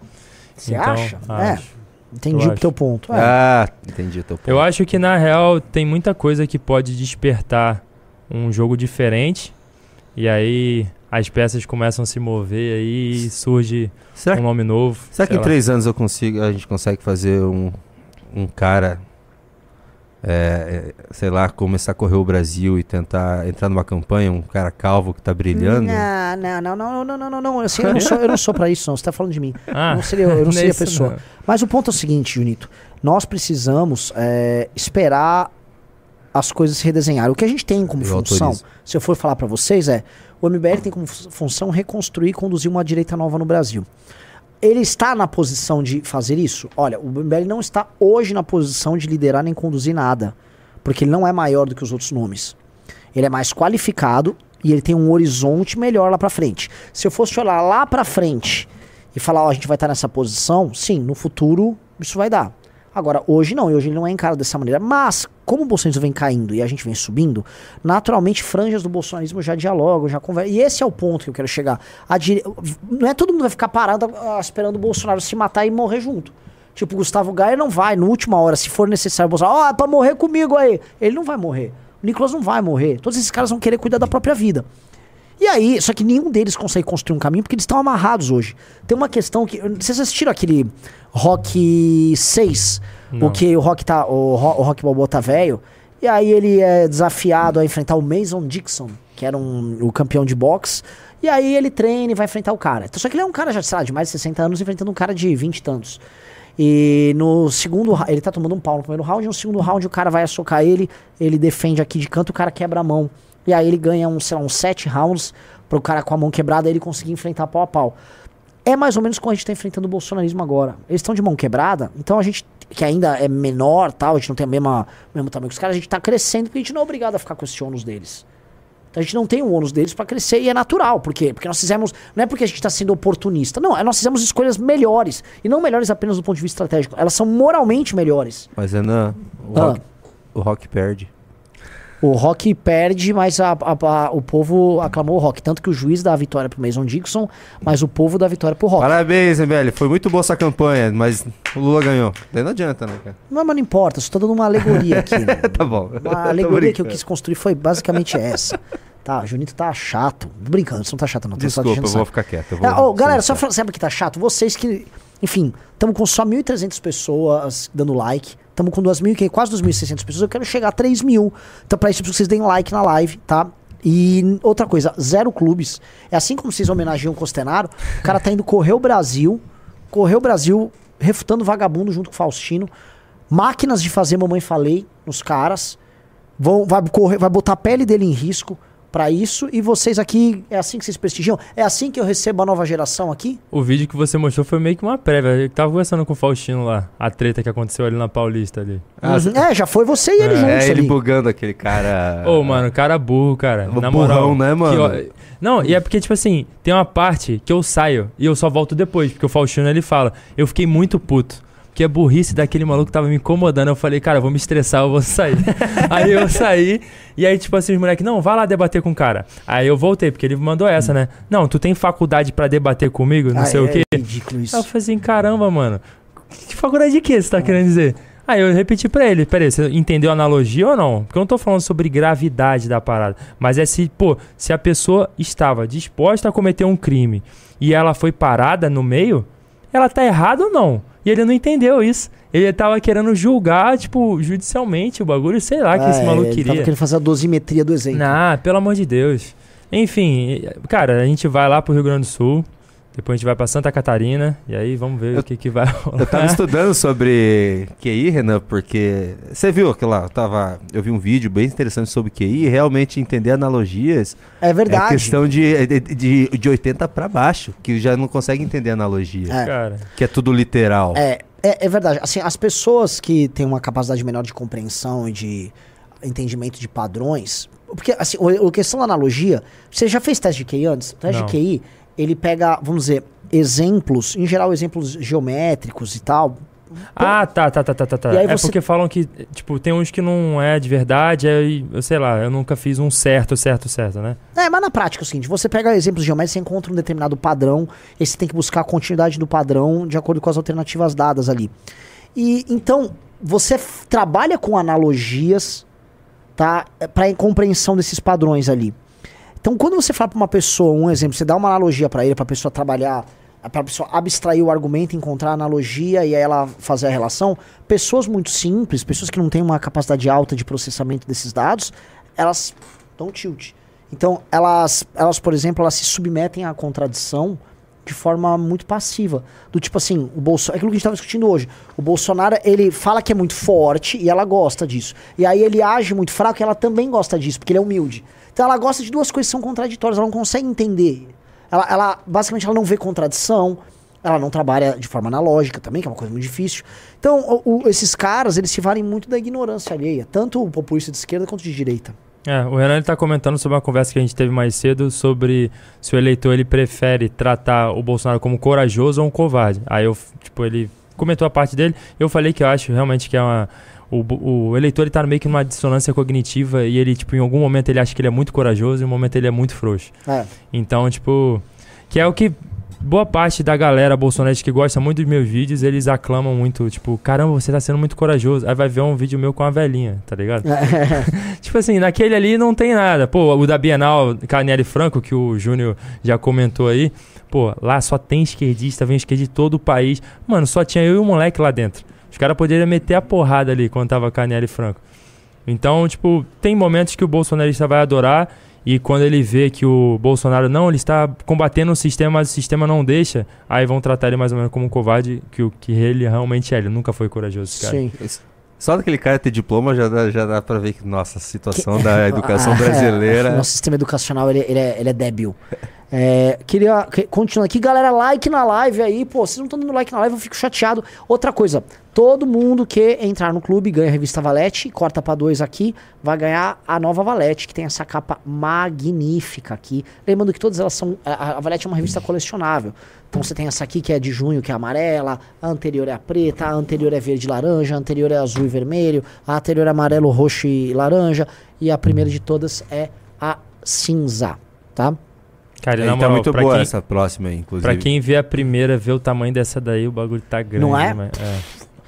Você Então, acha? acho. É. Entendi Eu o teu ponto. É. Ah, entendi o teu ponto. Eu acho que na real tem muita coisa que pode despertar um jogo diferente. E aí as peças começam a se mover aí e surge Será, um nome novo. será que em lá. três anos eu consigo, a gente consegue fazer um, um cara, é, é, sei lá, começar a correr o Brasil e tentar entrar numa campanha, um cara calvo que tá brilhando? Não, não, não, não, não, não, não, não. Assim, eu, não sou, eu não sou pra isso, não. Você tá falando de mim. Ah, Eu não seria, eu não seria a pessoa. não. Mas o ponto é o seguinte, Junito. Nós precisamos é, esperar as coisas se redesenharem. O que a gente tem como Eu função, autorizo. se eu for falar pra vocês, é o MBL tem como fu- função reconstruir e conduzir uma direita nova no Brasil. Ele está na posição de fazer isso? Olha, o MBL não está hoje na posição de liderar nem conduzir nada. Porque ele não é maior do que os outros nomes. Ele é mais qualificado e ele tem um horizonte melhor lá pra frente. Se eu fosse olhar lá pra frente e falar, ó, a gente vai estar nessa posição, sim, no futuro isso vai dar. Agora, hoje não, e hoje ele não é encarado dessa maneira. Mas, como o bolsonarismo vem caindo e a gente vem subindo, naturalmente franjas do bolsonarismo já dialogam, já conversam. E esse é o ponto que eu quero chegar. Dire... Não é todo mundo vai ficar parado ah, esperando o Bolsonaro se matar e morrer junto. Tipo, o Gustavo Gaia não vai, na última hora, se for necessário, o Bolsonaro, ó, é pra morrer comigo aí. Ele não vai morrer. O Nicolas não vai morrer. Todos esses caras vão querer cuidar da própria vida. E aí, só que nenhum deles consegue construir um caminho porque eles estão amarrados hoje. Tem uma questão que. Vocês assistiram aquele Rock 6? O Não. que o Rock tá. O, Ro- o Rock Balboa tá velho. E aí ele é desafiado a enfrentar o Mason Dixon, que era um, o campeão de boxe. E aí ele treina e vai enfrentar o cara. Então, só que ele é um cara já, sei lá, de mais de 60 anos enfrentando um cara de 20 e tantos. E no segundo ele tá tomando um pau no primeiro round, no segundo round o cara vai socar ele, ele defende aqui de canto, o cara quebra a mão. E aí ele ganha um, sei lá, uns 7 rounds pro cara com a mão quebrada ele conseguir enfrentar pau a pau. É mais ou menos como a gente tá enfrentando o bolsonarismo agora. Eles estão de mão quebrada, então a gente, que ainda é menor, tal, a gente não tem o mesmo, mesmo tamanho que os caras, a gente tá crescendo porque a gente não é obrigado a ficar com esse ônus deles. Então a gente não tem o ônus deles pra crescer e é natural. Por quê? Porque nós fizemos. Não é porque a gente tá sendo oportunista. Não, é nós fizemos escolhas melhores. E não melhores apenas do ponto de vista estratégico. Elas são moralmente melhores. Mas Renan, o, Ah. rock, o rock perde. O Rock perde, mas a- a- a- o povo aclamou o Rock. Tanto que o juiz dá a vitória pro Mason Dixon, mas o povo dá a vitória pro Rock. Parabéns, MBL. Foi muito boa essa campanha, mas o Lula ganhou. Daí não adianta, né, cara? Não, mas não importa, tô dando uma alegoria aqui. né? Tá bom. Uma alegoria que eu quis construir foi basicamente essa. Tá, o Junito tá chato. Brincando, você não tá chato, não. tô só Desculpa, eu vou ficar quieto. eu vou ô, galera, ser só sabe o que tá chato? Vocês que. Enfim, estamos com só 1.300 pessoas dando like. Estamos com 2.000, quase 2.600 pessoas. Eu quero chegar a 3 mil. Então, pra isso, vocês deem like na live, tá? E outra coisa, zero clubes. É assim como vocês homenageiam o Costenaro. O cara tá indo correr o Brasil. Correr o Brasil, refutando vagabundo junto com o Faustino. Máquinas de fazer mamãe falei nos caras. Vão, vai, correr, vai botar a pele dele em risco pra isso. E vocês aqui, é assim que vocês prestigiam? É assim que eu recebo a nova geração aqui? O vídeo que você mostrou foi meio que uma prévia. Eu tava conversando com o Faustino lá, a treta que aconteceu ali na Paulista ali. Ah, Uhum. É, já foi você e ele juntos É, ele ali. bugando aquele cara. Ô, mano, cara burro, cara. O Na burrão, moral. né, mano? que ó- não, e é porque, tipo assim, tem uma parte que eu saio e eu só volto depois, porque o Faustino ele fala. Eu fiquei muito puto. Porque a burrice daquele maluco tava me incomodando. Eu falei, cara, eu vou me estressar, eu vou sair. aí eu saí, e aí, tipo assim, os moleques, não, vai lá debater com o cara. Aí eu voltei, porque ele mandou essa, né? Não, tu tem faculdade pra debater comigo, não Ah, sei é o quê. ridículo isso. Aí eu falei assim, caramba, mano. Que faculdade de quê você tá querendo dizer? Aí eu repeti pra ele, peraí, você entendeu a analogia ou não? Porque eu não tô falando sobre gravidade da parada. Mas é se, pô, se a pessoa estava disposta a cometer um crime e ela foi parada no meio, ela tá errada ou não? E ele não entendeu isso. Ele tava querendo julgar, tipo, judicialmente o bagulho, sei lá, que esse É, maluco ele queria. Tava querendo fazer a dosimetria do exemplo. Não, pelo amor de Deus. Enfim, cara, a gente vai lá pro Rio Grande do Sul, depois a gente vai pra Santa Catarina, e aí vamos ver Eu- o que, que vai rolar. Eu tava estudando sobre QI, Renan, porque você viu aquilo lá, eu tava, eu vi um vídeo bem interessante sobre QI, e realmente entender analogias É verdade. é questão de, de, de, de 80 pra baixo, que já não consegue entender analogia, É. Cara, que é tudo literal. É, é, é verdade. Assim, as pessoas que têm uma capacidade menor de compreensão e de entendimento de padrões. Porque, assim, o, o questão da analogia. Você já fez teste de QI antes? O teste Não. de QI, ele pega, vamos dizer, exemplos, em geral, exemplos geométricos e tal. Ah, tá, tá, tá, tá, tá. tá. E aí É você- porque falam que, tipo, tem uns que não é de verdade, aí, eu sei lá, eu nunca fiz um certo, certo, certo, né? É, mas na prática é o seguinte, você pega exemplos geométricos, você encontra um determinado padrão, e você tem que buscar a continuidade do padrão de acordo com as alternativas dadas ali. E então, você trabalha com analogias, tá? Para compreensão desses padrões ali. Então, quando você fala para uma pessoa, um exemplo, você dá uma analogia para ele, para a pessoa trabalhar, para a pessoa abstrair o argumento, encontrar a analogia e aí ela fazer a relação, pessoas muito simples, pessoas que não têm uma capacidade alta de processamento desses dados, elas dão tilt. Então, elas, elas, por exemplo, elas se submetem à contradição de forma muito passiva. Do tipo assim, o Bolsonaro. É aquilo que a gente estava discutindo hoje. O Bolsonaro, ele fala que é muito forte e ela gosta disso. E aí ele age muito fraco e ela também gosta disso, porque ele é humilde. Então ela gosta de duas coisas que são contraditórias, ela não consegue entender. Ela, ela basicamente ela não vê contradição, ela não trabalha de forma analógica também, que é uma coisa muito difícil. Então, o- o- esses caras, eles se valem muito da ignorância alheia, tanto o populista de esquerda quanto de direita. É, o Renan ele tá comentando sobre uma conversa que a gente teve mais cedo sobre se o eleitor ele prefere tratar o Bolsonaro como corajoso ou um covarde. Aí eu, tipo, ele comentou a parte dele, eu falei que eu acho realmente que é uma o, o eleitor ele tá meio que numa dissonância cognitiva e ele, tipo, em algum momento ele acha que ele é muito corajoso e em um momento ele é muito frouxo. É. Então, tipo, que é o que boa parte da galera bolsonarista que gosta muito dos meus vídeos, eles aclamam muito, tipo, caramba, você tá sendo muito corajoso. Aí vai ver um vídeo meu com uma velhinha, tá ligado? Tipo assim, naquele ali não tem nada. Pô, o da Bienal, Carnieri Franco, que o Júnior já comentou aí. Pô, lá só tem esquerdista, vem esquerda de todo o país. Mano, só tinha eu e o moleque lá dentro. Os caras poderiam meter a porrada ali quando tava Carnieri Franco. Então, tipo, tem momentos que o bolsonarista vai adorar e quando ele vê que o Bolsonaro não, ele está combatendo o sistema, mas o sistema não deixa, aí vão tratar ele mais ou menos como um covarde, que o que ele realmente é. Ele nunca foi corajoso, esse cara. Sim. Só daquele cara ter diploma já dá, já dá pra ver que, nossa, a situação da educação Ah, é, brasileira. nosso sistema educacional, ele, ele é, ele é débil. É, queria que- continuar aqui, galera, like na live aí. Pô, vocês não estão dando like na live, eu fico chateado. Outra coisa, todo mundo que entrar no clube ganha a revista Valete, corta pra dois aqui, vai ganhar a nova Valete, que tem essa capa magnífica aqui. Lembrando que todas elas são. A, a Valete é uma revista colecionável. Então você tem essa aqui que é de junho, que é amarela, a anterior é a preta, a anterior é verde e laranja, a anterior é azul e vermelho, a anterior é amarelo, roxo e laranja, e a primeira de todas é a cinza, tá? Cara, na tá moral, muito pra boa quem, essa próxima aí, inclusive. Pra quem vê a primeira, vê o tamanho dessa daí, o bagulho tá grande. Não é? mas- é.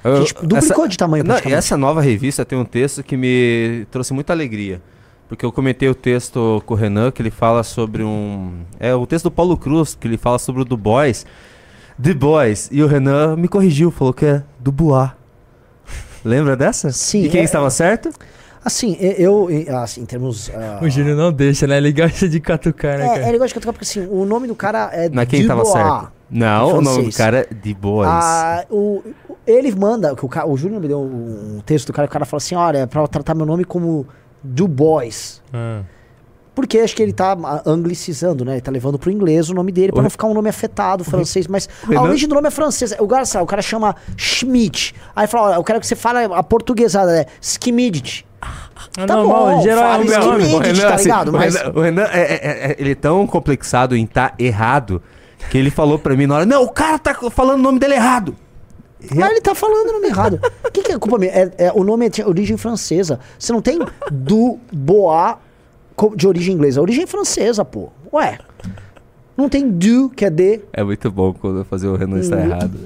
A Eu- gente duplicou de tamanho Não, essa nova revista tem um texto que me trouxe muita alegria. Porque eu comentei o texto com o Renan, que ele fala sobre um. É o texto do Paulo Cruz, que ele fala sobre o Du Bois. The Boys. E o Renan me corrigiu, falou que é do Bois. Lembra dessa? Sim, E quem é- estava certo? Assim, eu, e- assim, em termos. ah, O Júnior não deixa, né? Ele gosta de catucar, né, É, cara? é legal de catucar porque assim, o nome do cara é Não é quem estava Dubois. certo. Não, o nome do cara é Boys. Ah, o, ele manda, que o, o Júnior me deu um texto do cara, o cara fala assim: olha, é pra tratar meu nome como Du Bois. Ah. Porque acho que ele tá ah, anglicizando, né? Ele tá levando pro inglês o nome dele pra O não ficar um nome afetado, francês. Mas a origem do nome é francesa. O cara, sabe, o cara chama Schmidt. Aí fala: olha, eu quero que você fale a portuguesada, né? Schmidt. Ah, Tá normal, bom, em geral é fala o isso nome. que me- tá ligado? o Mas- Renan, o Renan é, é- é- ele é tão complexado em estar errado que ele falou pra mim na hora: Não, o cara tá falando o nome dele errado. Mas ele tá falando o nome errado. O que, que é culpa minha? É, é- o nome é de origem francesa. Você não tem du bois co- de origem inglesa. A origem é francesa, pô. Ué. Não tem du, que é de. É muito bom quando eu fazer o Renan estar errado.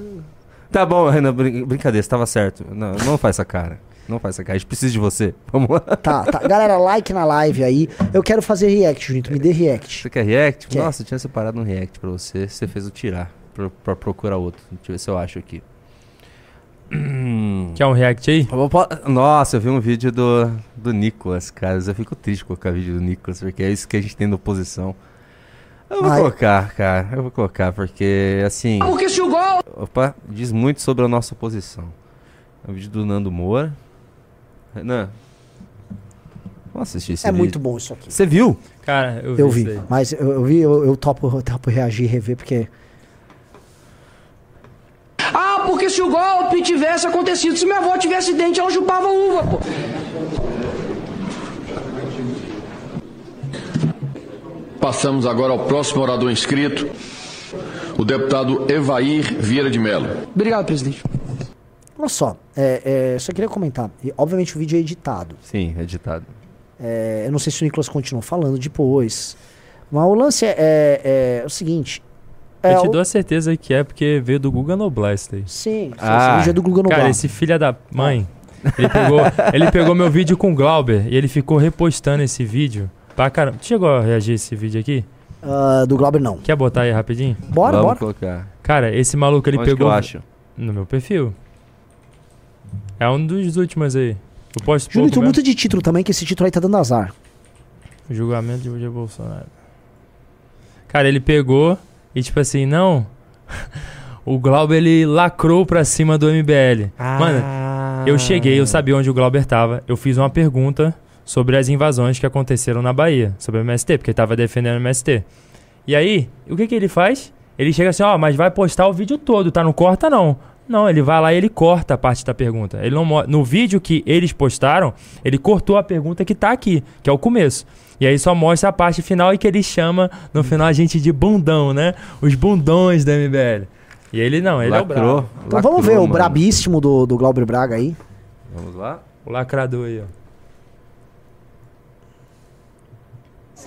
Tá bom, Renan, brin- brincadeira, você tava certo. Não, não faz essa cara. Não faz essa cara. A gente precisa de você. Vamos lá. Tá, tá. Galera, like na live aí. Eu quero fazer react, Junito. Me dê react. Você quer react? Quer. Nossa, eu tinha separado um react pra você. Você fez o tirar. Pra, pra procurar outro. Deixa eu ver se eu acho aqui. Quer um react aí? Nossa, eu vi um vídeo do, do Nicolas, cara. Eu fico triste colocar vídeo do Nicolas, porque é isso que a gente tem na oposição. Eu vou Ai. colocar, cara. Eu vou colocar, porque assim. Opa, diz muito sobre a nossa oposição. É um vídeo do Nando Moura. Renan. Vamos assistir esse É vídeo. muito bom isso aqui. Você viu? Cara, eu vi. Eu isso vi. Mas eu, eu vi, eu, eu topo, eu topo reagir e rever, porque. Ah, porque se o golpe tivesse acontecido, se minha avó tivesse dente, ela chupava uva, pô. Passamos agora ao próximo orador inscrito, o deputado Evair Vieira de Mello. Obrigado, presidente. Olha só, é, é, só queria comentar. E, obviamente o vídeo é editado. Sim, editado. É, eu não sei se o Nicolas continuou falando depois. Mas o lance é, é- é o seguinte. É, Eu te o- dou a certeza que é porque veio do Google no Blaster. Sim, sim, Ah, esse vídeo é do Google Cara, Noblar. esse filho da mãe, ele pegou, ele pegou meu vídeo com o Glauber e ele ficou repostando esse vídeo. Pra caramba. Tu chegou a reagir a esse vídeo aqui? Ah, do Glauber não. Quer botar aí rapidinho? Bora, Vamos bora. colocar. Cara, esse maluco ele Onde que pegou eu acho? no meu perfil. É um dos últimos aí. Eu posto Julito, pouco muito de título também, que esse título aí tá dando azar. Julgamento de Jair Bolsonaro. Cara, ele pegou e tipo assim, não. o Glauber ele lacrou pra cima do MBL. Mano, Eu cheguei, eu sabia onde o Glauber tava. Eu fiz uma pergunta sobre as invasões que aconteceram na Bahia, sobre o MST, porque ele tava defendendo o MST. E aí, o que que ele faz? Ele chega assim, ó, mas vai postar o vídeo todo, tá? Não corta não. Não, ele vai lá e ele corta a parte da pergunta. Ele não no vídeo que eles postaram, ele cortou a pergunta que tá aqui, que é o começo. E aí só mostra a parte final e que ele chama no final a gente de bundão, né? Os bundões da MBL. E ele não, ele é o brabo. Lacrou. Então vamos ver o brabíssimo do, do Glauber Braga aí. Vamos lá. O lacrador aí, ó.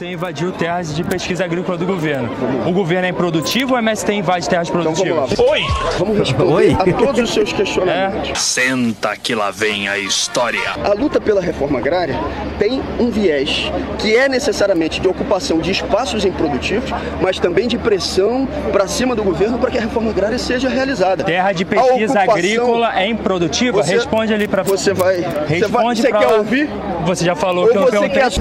MST invadiu terras de pesquisa agrícola do governo. O governo é improdutivo ou o MST invade terras produtivas? Oi! Vamos responder Oi. a todos os seus questionamentos. Senta que lá vem a história. A luta pela reforma agrária tem um viés que é necessariamente de ocupação de espaços improdutivos, mas também de pressão para cima do governo para que a reforma agrária seja realizada. Terra de pesquisa ocupação- agrícola é improdutiva? Você- Responde ali pra. Você vai. Você, vai, Responde você pra quer ouvir? Você já falou Ou que eu perguntei. quer.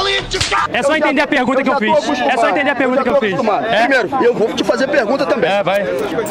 É só entender a pergunta que eu fiz. É só entender a pergunta que eu fiz. É? Primeiro, eu vou te fazer pergunta também. É, vai.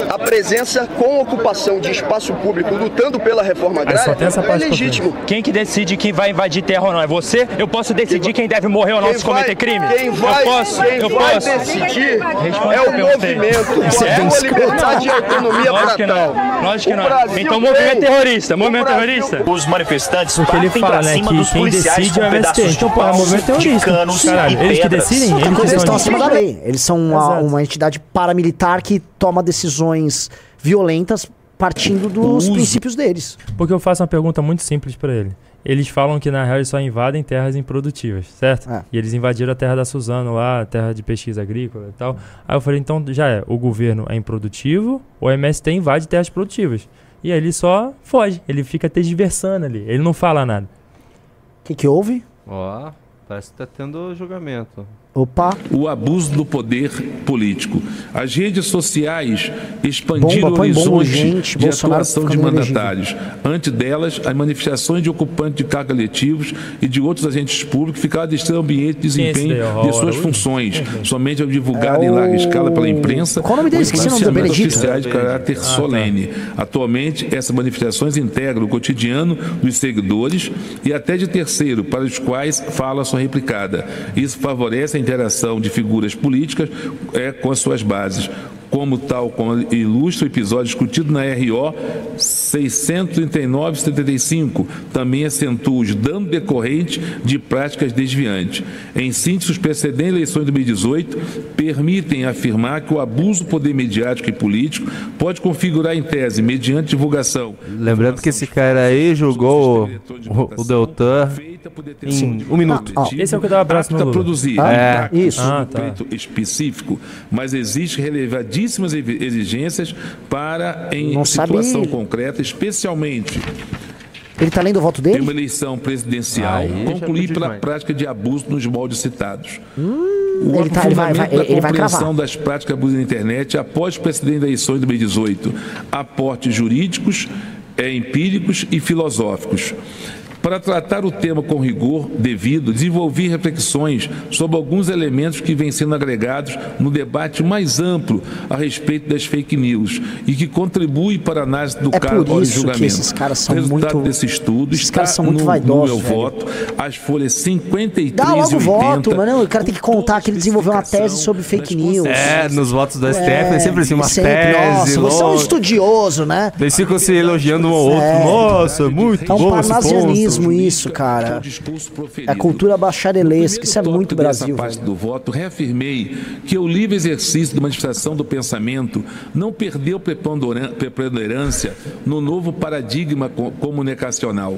A presença com ocupação de espaço público lutando pela reforma agrária tem essa é legítimo. Quem que decide quem vai invadir terra ou não? É você? Eu posso decidir quem deve morrer ou não Quem se cometer vai- crime? Quem vai, eu posso? quem eu vai posso? decidir Responde é o movimento a É? sua liberdade e autonomia Lógico que para tal. não. Lógico que O não. Então o movimento tem- é terrorista. o Movimento terrorista. Os manifestantes partem fala, pra né, cima que dos quem policiais decide é com o pedaços Então, de pô, é movimento de terrorista. canos Caralho, e eles que pedras. Decidem, eles Eles são estão acima da lei. Eles são uma, uma entidade paramilitar que toma decisões violentas partindo dos Uso. princípios deles. Porque eu faço uma pergunta muito simples pra ele. Eles falam que na real eles só invadem terras improdutivas, certo? É. E eles invadiram a terra da Suzano lá, a terra de pesquisa agrícola e tal. Aí eu falei, então já é, o governo é improdutivo o MST invade terras produtivas? E aí ele só foge, ele fica tergiversando ali, ele não fala nada. O que, que houve? Ó, parece que tá tendo julgamento. Opa, o abuso do poder político. As redes sociais expandiram Bomba, põe bomba horizontes urgente, de Bolsonaro atuação de mandatários. Ante delas, as manifestações de ocupantes de cargos letivos e de outros agentes públicos ficaram distantes do ambiente de é esse desempenho o de suas funções, somente ao divulgado É em larga o- escala pela imprensa Qual o nome dele? Esqueci o nome oficiais de caráter tá. solene. Atualmente, essas manifestações integram o cotidiano dos seguidores e até de terceiro, para os quais fala sua replicada. Isso favorece a interação de figuras políticas é, com as suas bases. Como tal, como ilustra o episódio discutido na RO 639-75, também acentua os danos decorrentes de práticas desviantes. Em síntese, os precedentes eleições de 2018 permitem afirmar que o abuso do poder mediático e político pode configurar em tese, mediante divulgação. Lembrando que esse cara aí julgou o, o Deltan em um minuto. Ah, Esse é o que dá abraço no Lula. produzir Ah, impacto isso. Ah, um tá. específico, mas existe relevadíssimas exigências para, em Não situação concreta, especialmente ele tá lendo o voto em dele? uma eleição presidencial, Aí já concluir pediu pela demais. prática de abuso nos moldes citados. o Hum, ele tá- ele vai- vai- da ele compreensão das práticas de abuso na internet após o precedente da eleição de 2018, aportes jurídicos, eh, empíricos e filosóficos. Para tratar o tema com rigor devido, desenvolvi reflexões sobre alguns elementos que vêm sendo agregados no debate mais amplo a respeito das fake news e que contribuem para a análise do É caso por ao isso que julgamento. esses caras são o resultado muito- desse estudo esses está caras são muito no, vaidosos, no meu velho. voto, as folhas 53 Dá logo e o voto, 80, mano. O cara tem que contar que ele desenvolveu uma tese sobre fake news. É, nos votos do STF é sempre assim, uma sempre. tese. Nossa, você é um estudioso, né? Eles ficam se elogiando um ao outro. É. Nossa, muito É um bom esse ponto. Jurídica, isso, cara. é discurso É a cultura bacharelesca, isso é muito Brasil. parte velho. do voto, reafirmei que o livre exercício da manifestação do pensamento não perdeu preponderância no novo paradigma co- comunicacional.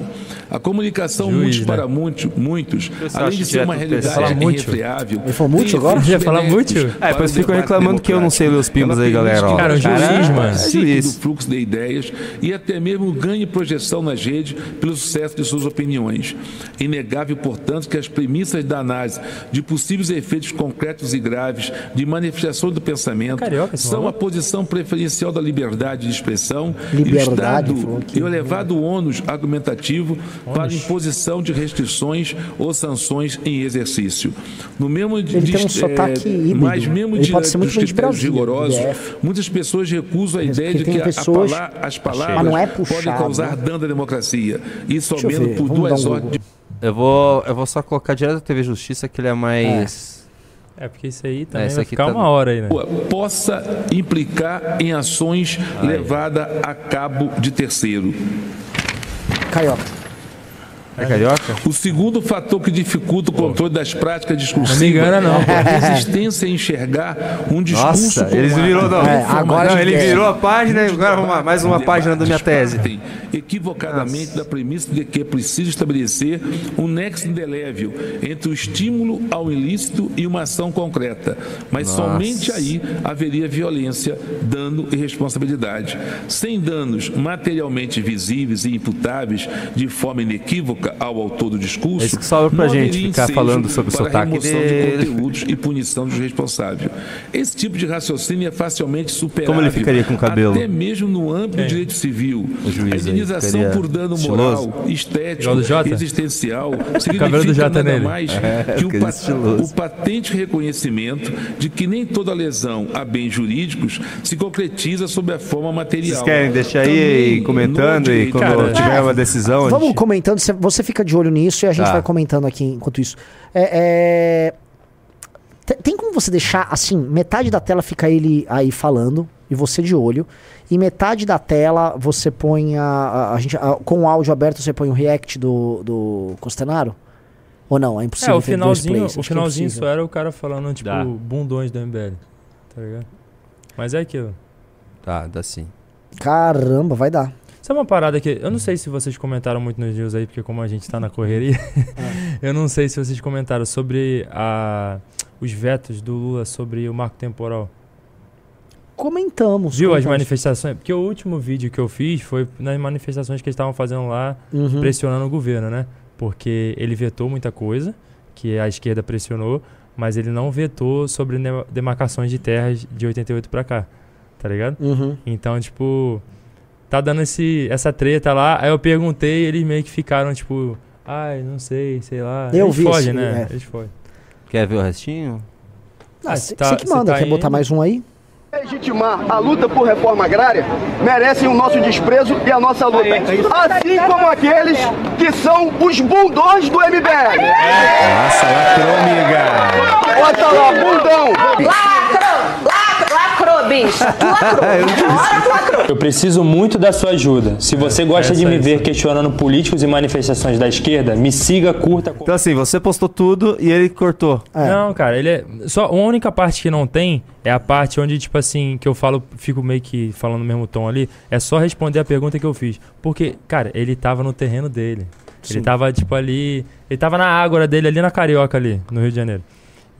A comunicação Juiz, mútil né? para muitos, muitos Você além de ser é uma realidade irrefreável. Ele falou tem agora? Ia falar mútil? É, depois ficam reclamando que eu não sei ler os pimbos Ela aí, galera, ó. Cara, o juiz, Cara, mano. É juiz. do fluxo de ideias e até mesmo ganhe projeção nas redes pelo sucesso de suas opiniões. Inegável, portanto, que as premissas da análise de possíveis efeitos concretos e graves de manifestação do pensamento Carioca, são a posição preferencial da liberdade de expressão Liberdade, e o Estado e o elevado ônus argumentativo para imposição de restrições ou sanções em exercício. No mesmo Ele tem um sotaque híbrido. mas mesmo Ele de, pode ser muito de rigorosos, muitas pessoas recusam a ideia de que a- a pessoas- pala- as palavras não é podem causar né? dano à democracia. Isso menos ver, por vamos duas um de Eu vou, eu vou só colocar direto da TV Justiça que ele é mais. É, porque isso aí também esse vai aqui ficar tá- uma hora aí, né? possa implicar em ações levadas a cabo de terceiro. Carioca. É carioca? O segundo fator que dificulta o controle das práticas discursivas Não me engana, não, é a resistência em enxergar um discurso Nossa, eles virou. Não, É, agora não, a ele virou a página e agora mais uma página da minha tese. Partem equivocadamente da premissa de que é preciso estabelecer um nexo indelével entre o estímulo ao ilícito e uma ação concreta. Mas Nossa. somente aí haveria violência, dano e responsabilidade. Sem danos materialmente visíveis e imputáveis de forma inequívoca ao autor do discurso, É isso que sobra não gente ficar falando sobre o para sotaque remoção dele. de conteúdos e punição dos responsáveis. Esse tipo de raciocínio é facilmente superável. Como ele ficaria com o cabelo? Até mesmo no âmbito do direito civil. O juiz a indenização por dano estiloso? moral, estético, do Jota? existencial, cabelo do significa Jota nada nele. mais É, que o, pa- estiloso. o patente reconhecimento de que nem toda lesão a bens jurídicos se concretiza sob a forma material. Vocês querem deixar aí Também, comentando e quando Cara, tiver é, uma decisão? Vamos gente- comentando, você- você fica de olho nisso e a gente Tá. vai comentando aqui enquanto isso. É, é, te- Tem como você deixar assim, metade da tela fica ele aí falando e você de olho, e metade da tela você põe a, a, a gente a- com o áudio aberto você põe o react do, do Costenaro? Ou não? É É, impossível. o ter dois finalzinho, plays. o é finalzinho impossível. só era o cara falando, tipo, Dá. bundões do MBL. Tá ligado? Mas é aquilo. Tá, dá sim. Caramba, vai dar. Sabe uma parada que. Eu não sei se vocês comentaram muito nos news aí, porque como a gente tá na correria, eu não sei se vocês comentaram sobre a, os vetos do Lula sobre o marco temporal. Comentamos. Viu as comentamos. manifestações? Porque o último vídeo que eu fiz foi nas manifestações que eles estavam fazendo lá, Uhum. pressionando o governo, né? Porque ele vetou muita coisa, que a esquerda pressionou, mas ele não vetou sobre demarcações de terras de 88 pra cá, tá ligado? Uhum. Então, tipo, tá dando esse, essa treta lá. Aí eu perguntei, eles meio que ficaram, tipo, ai, não sei, sei lá. Eu eles vi fogem, né? é. Eles fogem. Quer ver o restinho? Ah, Ah, você tá- que manda, tá quer botar indo? mais um aí? legitimar a luta por reforma agrária merecem o nosso desprezo e a nossa luta. Assim como aqueles que são os bundões do MBL. Nossa, lacrou, amiga! Bota lá, bundão! Lacrou! Lacrou! Lacrou! Bora que lacrou! Eu preciso muito da sua ajuda. Se você gosta de essa, me ver questionando políticos e manifestações da esquerda, me siga, curta. Então assim, você postou tudo e ele cortou. É. Não, cara, ele é. Só a única parte que não tem é a parte onde, tipo assim, que eu falo, fico meio que falando no mesmo tom ali. É só responder a pergunta que eu fiz. Porque, cara, ele tava no terreno dele. Sim. Ele tava, tipo, ali. Ele tava na ágora dele, ali na Carioca, ali, no Rio de Janeiro.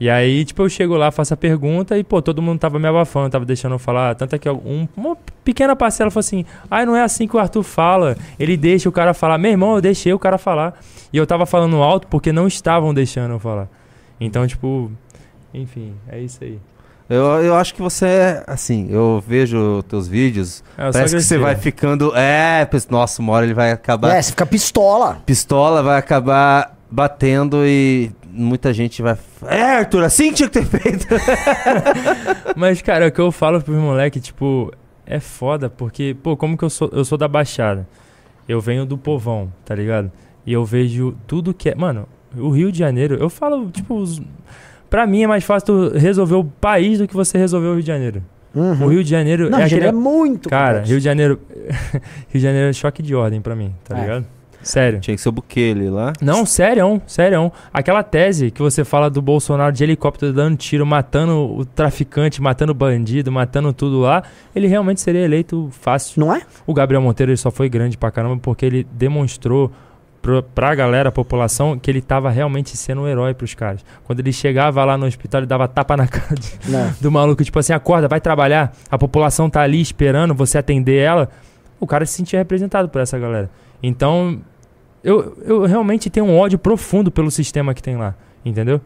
E aí, tipo, eu chego lá, faço a pergunta e, pô, todo mundo tava me abafando, tava deixando eu falar. Tanto é que um- uma pequena parcela falou assim: ai, não é assim que o Arthur fala. Ele deixa o cara falar. Meu irmão, eu deixei o cara falar. E eu tava falando alto porque não estavam deixando eu falar. Então, tipo, enfim, é isso aí. Eu, eu acho que você é, assim, eu vejo teus vídeos, É, parece que você vai ficando, é, nossa, uma hora ele vai acabar, É, você fica pistola. pistola vai acabar batendo e muita gente vai, é, Arthur, assim que tinha que ter feito. Mas, cara, o que eu falo pros moleques, tipo, é foda, porque, pô, como que eu sou, eu sou da Baixada? Eu venho do povão, tá ligado? E eu vejo tudo que é. Mano, o Rio de Janeiro, eu falo, tipo, os- pra mim é mais fácil tu resolver o país do que você resolver o Rio de Janeiro. Uhum. O Rio de Janeiro Não, é gente, aquele. é muito Cara, complexo. Rio de Janeiro. Rio de Janeiro é choque de ordem pra mim, tá É. ligado? Sério. Tinha que ser o Bukele lá. Não, sério, sério. Aquela tese que você fala do Bolsonaro de helicóptero dando tiro, matando o traficante, matando o bandido, matando tudo lá, ele realmente seria eleito fácil. Não é? O Gabriel Monteiro ele só foi grande pra caramba porque ele demonstrou pra galera, a população, que ele tava realmente sendo um herói pros caras. Quando ele chegava lá no hospital, ele dava tapa na cara de- do maluco, tipo assim, acorda, vai trabalhar, a população tá ali esperando você atender ela. O cara se sentia representado por essa galera. Então, eu, eu realmente tenho um ódio profundo pelo sistema que tem lá, entendeu?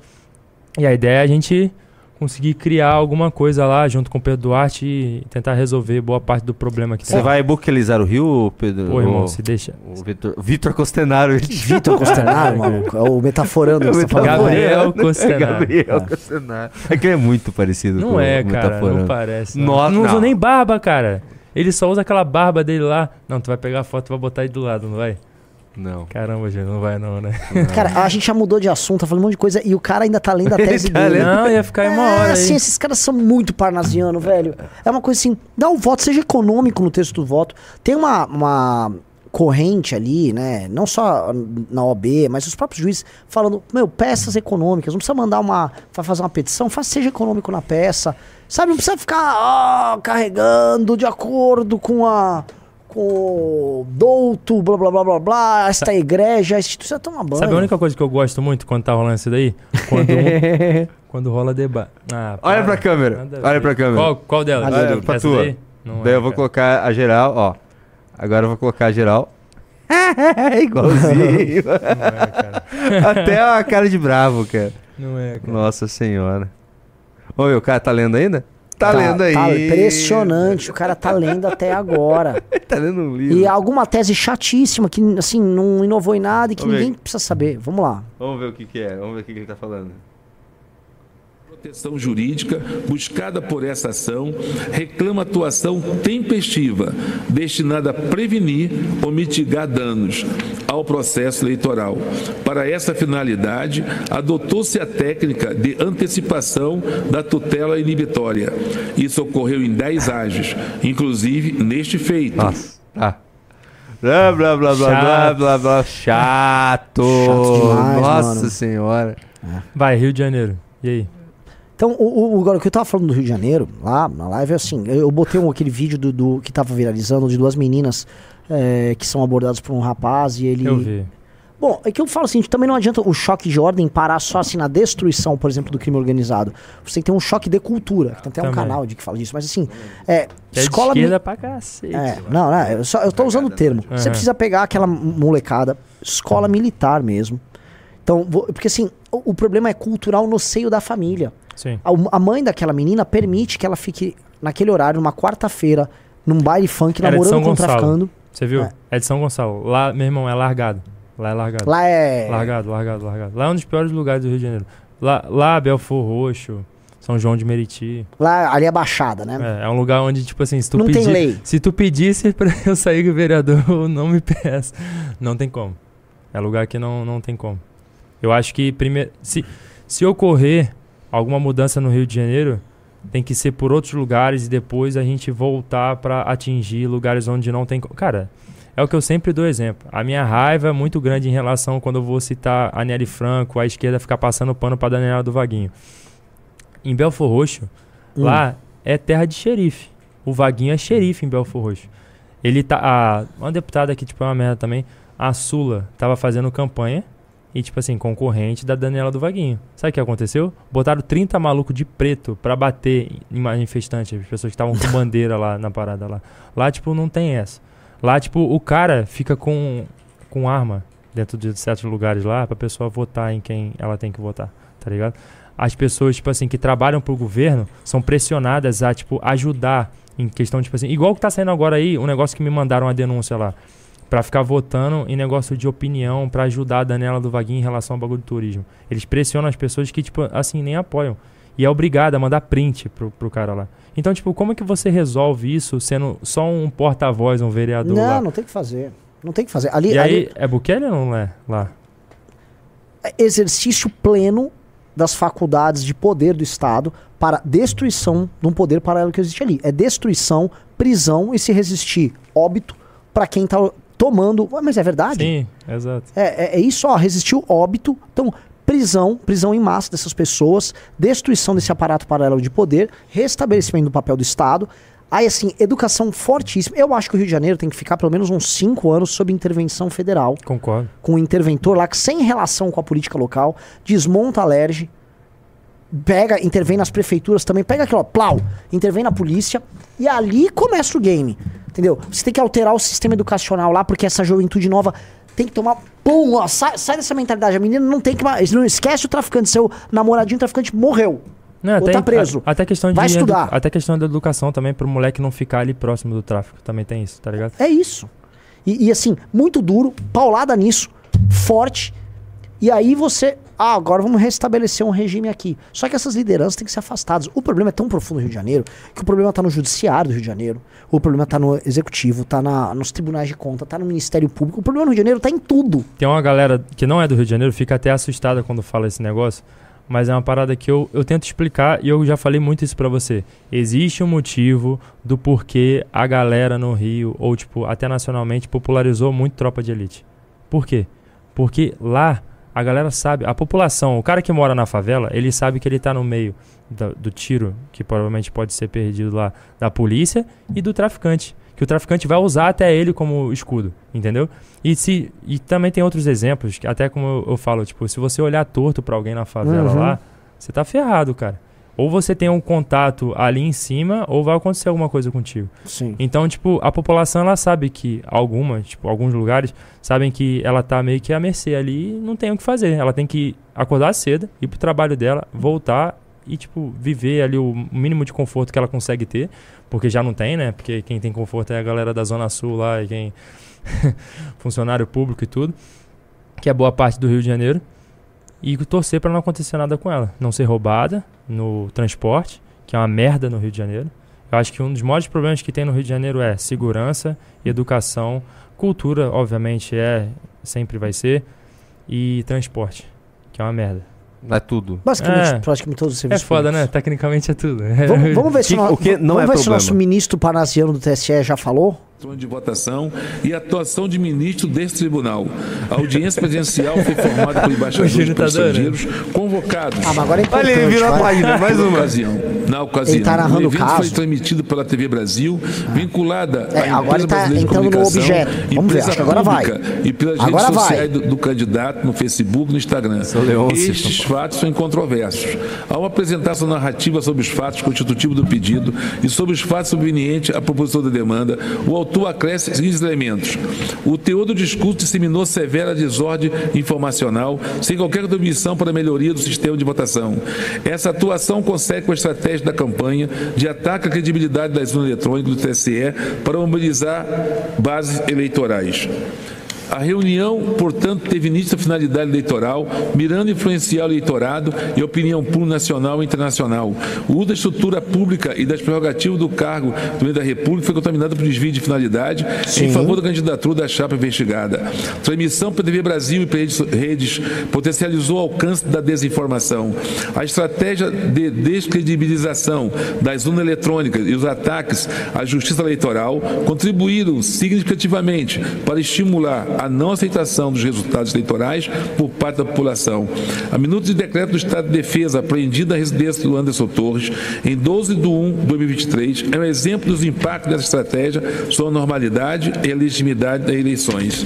E a ideia é a gente conseguir criar alguma coisa lá junto com o Pedro Duarte e tentar resolver boa parte do problema que Você tem. vai buquelizar o Rio, Pedro? Pô, irmão, O- se deixa. O Vitor, Vitor Costenaro. Vitor Costenaro, maluco. É o metaforando que você tá falando. Gabriel Costenaro. Gabriel. Costenaro. É que ele é muito parecido com Não é, o cara, Metaforando. não parece. Não, Nossa, não, não. usou nem barba, cara. Ele só usa aquela barba dele lá. Não, tu vai pegar a foto e vai botar aí do lado, não vai? Não. Caramba, gente, não vai não, né? Cara, a gente já mudou de assunto, tá falando um monte de coisa e o cara ainda tá lendo a tese Tá dele. lendo? Não, ia ficar aí uma hora É, aí. assim, esses caras são muito parnasiano, velho. É uma coisa assim, dá o voto, seja econômico no texto do voto. Tem uma, uma corrente ali, né? Não só na OB, mas os próprios juízes falando, meu, peças econômicas, não precisa mandar uma. Vai fazer uma petição, faz, seja econômico na peça. Sabe, não precisa ficar ó, carregando de acordo com a. Com douto, blá blá blá blá blá, esta igreja, a instituição toma banho. Sabe a única coisa que eu gosto muito quando tá rolando isso daí? Quando, um- quando rola debate. Ah, Olha para. pra câmera. Olha ver. pra câmera. Qual, qual delas? Olha pra Essa tua. daí? Daí é, eu vou cara. colocar a geral, ó. Agora eu vou colocar a geral. Igualzinho. Até a cara de bravo, cara. Não é, cara. Nossa senhora. Oi, o cara tá lendo ainda? Tá, lendo aí. Tá impressionante, o cara tá lendo até agora. tá lendo um livro. E alguma tese chatíssima que, assim, não inovou em nada e que Vamos ver. ninguém precisa saber. Vamos lá. Vamos ver o que que é. Vamos ver o que que ele tá falando. Proteção jurídica buscada por essa ação reclama atuação tempestiva destinada a prevenir ou mitigar danos ao processo eleitoral. Para essa finalidade, adotou-se a técnica de antecipação da tutela inibitória. Isso ocorreu em 10 ágios, inclusive neste feito. Nossa, tá. Blá, blá, blá, blá, blá, blá, blá. Chato. Chato demais, Nossa mano. senhora. Vai, Rio de Janeiro. E aí? Então, o, o, agora, o que eu tava falando do Rio de Janeiro, lá na live, é assim, eu, eu botei um, aquele vídeo do, do- que tava viralizando de duas meninas é, que são abordadas por um rapaz e ele... Eu vi. Bom, é que eu falo assim, também não adianta o choque de ordem parar só assim na destruição, por exemplo, do crime organizado. Você tem que ter um choque de cultura. Tem até um Também. canal de que fala disso, mas assim, é, é de escola... mi- esquerda pra cacete. É, não, não, eu, só, eu tô usando o termo. Você Aham. precisa pegar aquela molecada, escola militar mesmo. Então, vou- porque assim, o, o problema é cultural no seio da família. Sim. A, a mãe daquela menina permite que ela fique naquele horário, numa quarta-feira, num baile funk, Era namorando com um traficando. Você viu? É. É. de São Gonçalo. Lá, meu irmão, é largado. Lá é largado. Lá é. Largado, largado, largado. Lá é um dos piores lugares do Rio de Janeiro. Lá, lá Belfor Roxo, São João de Meriti. Lá ali é baixada, né? É, é um lugar onde, tipo assim, se tu Não pedir. Se tu pedisse pra eu sair com o vereador, não me peça. Não tem como. É lugar que não, não tem como. Eu acho que primeiro. Se, se ocorrer alguma mudança no Rio de Janeiro, tem que ser por outros lugares e depois a gente voltar pra atingir lugares onde não tem. Cara, é o que eu sempre dou exemplo. A minha raiva é muito grande em relação quando eu vou citar a Nelly Franco, a esquerda ficar passando pano pra Daniela do Vaguinho. Em Belfor Roxo, Hum. lá é terra de xerife. O Vaguinho é xerife em Belfor Roxo. Ele tá. A, uma deputada que, tipo, é uma merda também, a Sula, tava fazendo campanha e, tipo assim, concorrente da Daniela do Vaguinho. Sabe o que aconteceu? Botaram 30 malucos de preto pra bater em manifestantes, as pessoas que estavam com bandeira lá na parada lá. Lá, tipo, não tem essa. Lá, tipo, o cara fica com, com arma dentro de certos lugares lá pra pessoa votar em quem ela tem que votar, tá ligado? As pessoas, tipo assim, que trabalham pro governo são pressionadas a, tipo, ajudar em questão, tipo assim, igual que tá saindo agora aí, um negócio que me mandaram a denúncia lá. Pra ficar votando em negócio de opinião, pra ajudar a Daniela do Vaguinho em relação ao bagulho do turismo. Eles pressionam as pessoas que, tipo, assim, nem apoiam. E é obrigado a mandar print pro, pro cara lá. Então, tipo, como é que você resolve isso sendo só um porta-voz, um vereador Não, lá? não tem que fazer. Não tem que fazer. Ali, E aí, ali é Bukele ou não é lá? é exercício pleno das faculdades de poder do Estado para destruição de um poder paralelo que existe ali. É destruição, prisão e se resistir, óbito para quem tá tomando. Mas é verdade? Sim, exato. É, é, é isso, ó, resistiu óbito. Então, prisão, prisão em massa dessas pessoas, destruição desse aparato paralelo de poder, restabelecimento do papel do Estado. Aí, assim, educação fortíssima. Eu acho que o Rio de Janeiro tem que ficar pelo menos uns cinco anos sob intervenção federal. Concordo. Com um interventor lá que, sem relação com a política local, desmonta a LERJ, pega, intervém nas prefeituras também, pega aquilo, ó, plau, intervém na polícia e ali começa o game. Entendeu? Você tem que alterar o sistema educacional lá, porque essa juventude nova tem que tomar. Pum, ó, sai, sai dessa mentalidade. A menina não tem que. mais- Não esquece o traficante, seu namoradinho traficante morreu. Não, Ou tá preso. a- até questão de Vai estudar. até questão da educação também pro moleque não ficar ali próximo do tráfico. Também tem isso, tá ligado? É isso. E, e assim, muito duro, paulada nisso, forte. E aí você. Ah, agora vamos restabelecer um regime aqui. Só que essas lideranças têm que ser afastadas. O problema é tão profundo no Rio de Janeiro que o problema tá no judiciário do Rio de Janeiro. O problema tá no executivo, tá na, nos tribunais de conta, tá no Ministério Público. O problema no Rio de Janeiro tá em tudo. Tem uma galera que não é do Rio de Janeiro, fica até assustada quando fala esse negócio, mas é uma parada que eu, eu tento explicar e eu já falei muito isso pra você. Existe um motivo do porquê a galera no Rio, ou tipo, até nacionalmente, popularizou muito tropa de elite. Por quê? Porque lá a galera sabe, a população, o cara que mora na favela, ele sabe que ele tá no meio da- do tiro, que provavelmente pode ser perdido lá, da polícia e do traficante. Que o traficante vai usar até ele como escudo, entendeu? E, se, e também tem outros exemplos, que até como eu, eu falo, tipo, se você olhar torto pra alguém na favela Uhum. lá, você tá ferrado, cara. Ou você tem um contato ali em cima, ou vai acontecer alguma coisa contigo. Sim. Então, tipo, a população ela sabe que algumas, tipo, alguns lugares sabem que ela tá meio que à mercê ali e não tem o que fazer. Ela tem que acordar cedo, ir pro trabalho dela, voltar e, tipo, viver ali o mínimo de conforto que ela consegue ter, porque já não tem, né? Porque quem tem conforto é a galera da Zona Sul lá e quem funcionário público e tudo, que é boa parte do Rio de Janeiro. E torcer pra não acontecer nada com ela, não ser roubada no transporte, que é uma merda no Rio de Janeiro. Eu acho que um dos maiores problemas que tem no Rio de Janeiro é segurança, educação, cultura, obviamente é, sempre vai ser, e transporte, que é uma merda. É tudo. Basicamente, É. praticamente todos os É serviços foda, públicos. né? Tecnicamente é tudo. Vamos, vamos ver se, Que- o, no- o que não vamos é ver se o problema. nosso ministro panasiano do TSE já falou. De votação e atuação de ministro desse tribunal. A audiência presidencial foi formada por embaixadores e tá adorando. estrangeiros convocados. Ah, mas agora é Olha, importante. ele virou a página, mais uma. ocasião, na ocasião Ele tá narrando o evento caso. foi transmitido pela TV Brasil, vinculada É, à agora Empresa tá Brasileira de no Comunicação, objeto. Vamos ver, empresa acho que agora vai. pública e pelas Agora redes vai. sociais do, do candidato no Facebook e no Instagram. Leôncio, Estes fatos são incontroversos. Ao apresentar sua narrativa sobre os fatos constitutivos do pedido e sobre os fatos subvenientes à proposição da demanda, o autor acresce os seguintes elementos. O teor do discurso disseminou severa desordem informacional, sem qualquer contribuição para a melhoria do sistema de votação. Essa atuação consegue com a estratégia da campanha de ataque à credibilidade das urnas eletrônicas do TSE para mobilizar bases eleitorais. A reunião, portanto, teve nítida finalidade eleitoral, mirando influenciar o eleitorado e a opinião pública nacional e internacional. O uso da estrutura pública e das prerrogativas do cargo do presidente da República foi contaminado por desvio de finalidade em favor da candidatura da chapa investigada. Transmissão pela TV Brasil e redes, redes potencializou o alcance da desinformação. A estratégia de descredibilização das urnas eletrônicas e os ataques à justiça eleitoral contribuíram significativamente para estimular a não aceitação dos resultados eleitorais por parte da população. A minuta de decreto do Estado de Defesa apreendida na residência do Anderson Torres em 12 de 1 de 2023 é um exemplo dos impactos dessa estratégia sobre a normalidade e a legitimidade das eleições.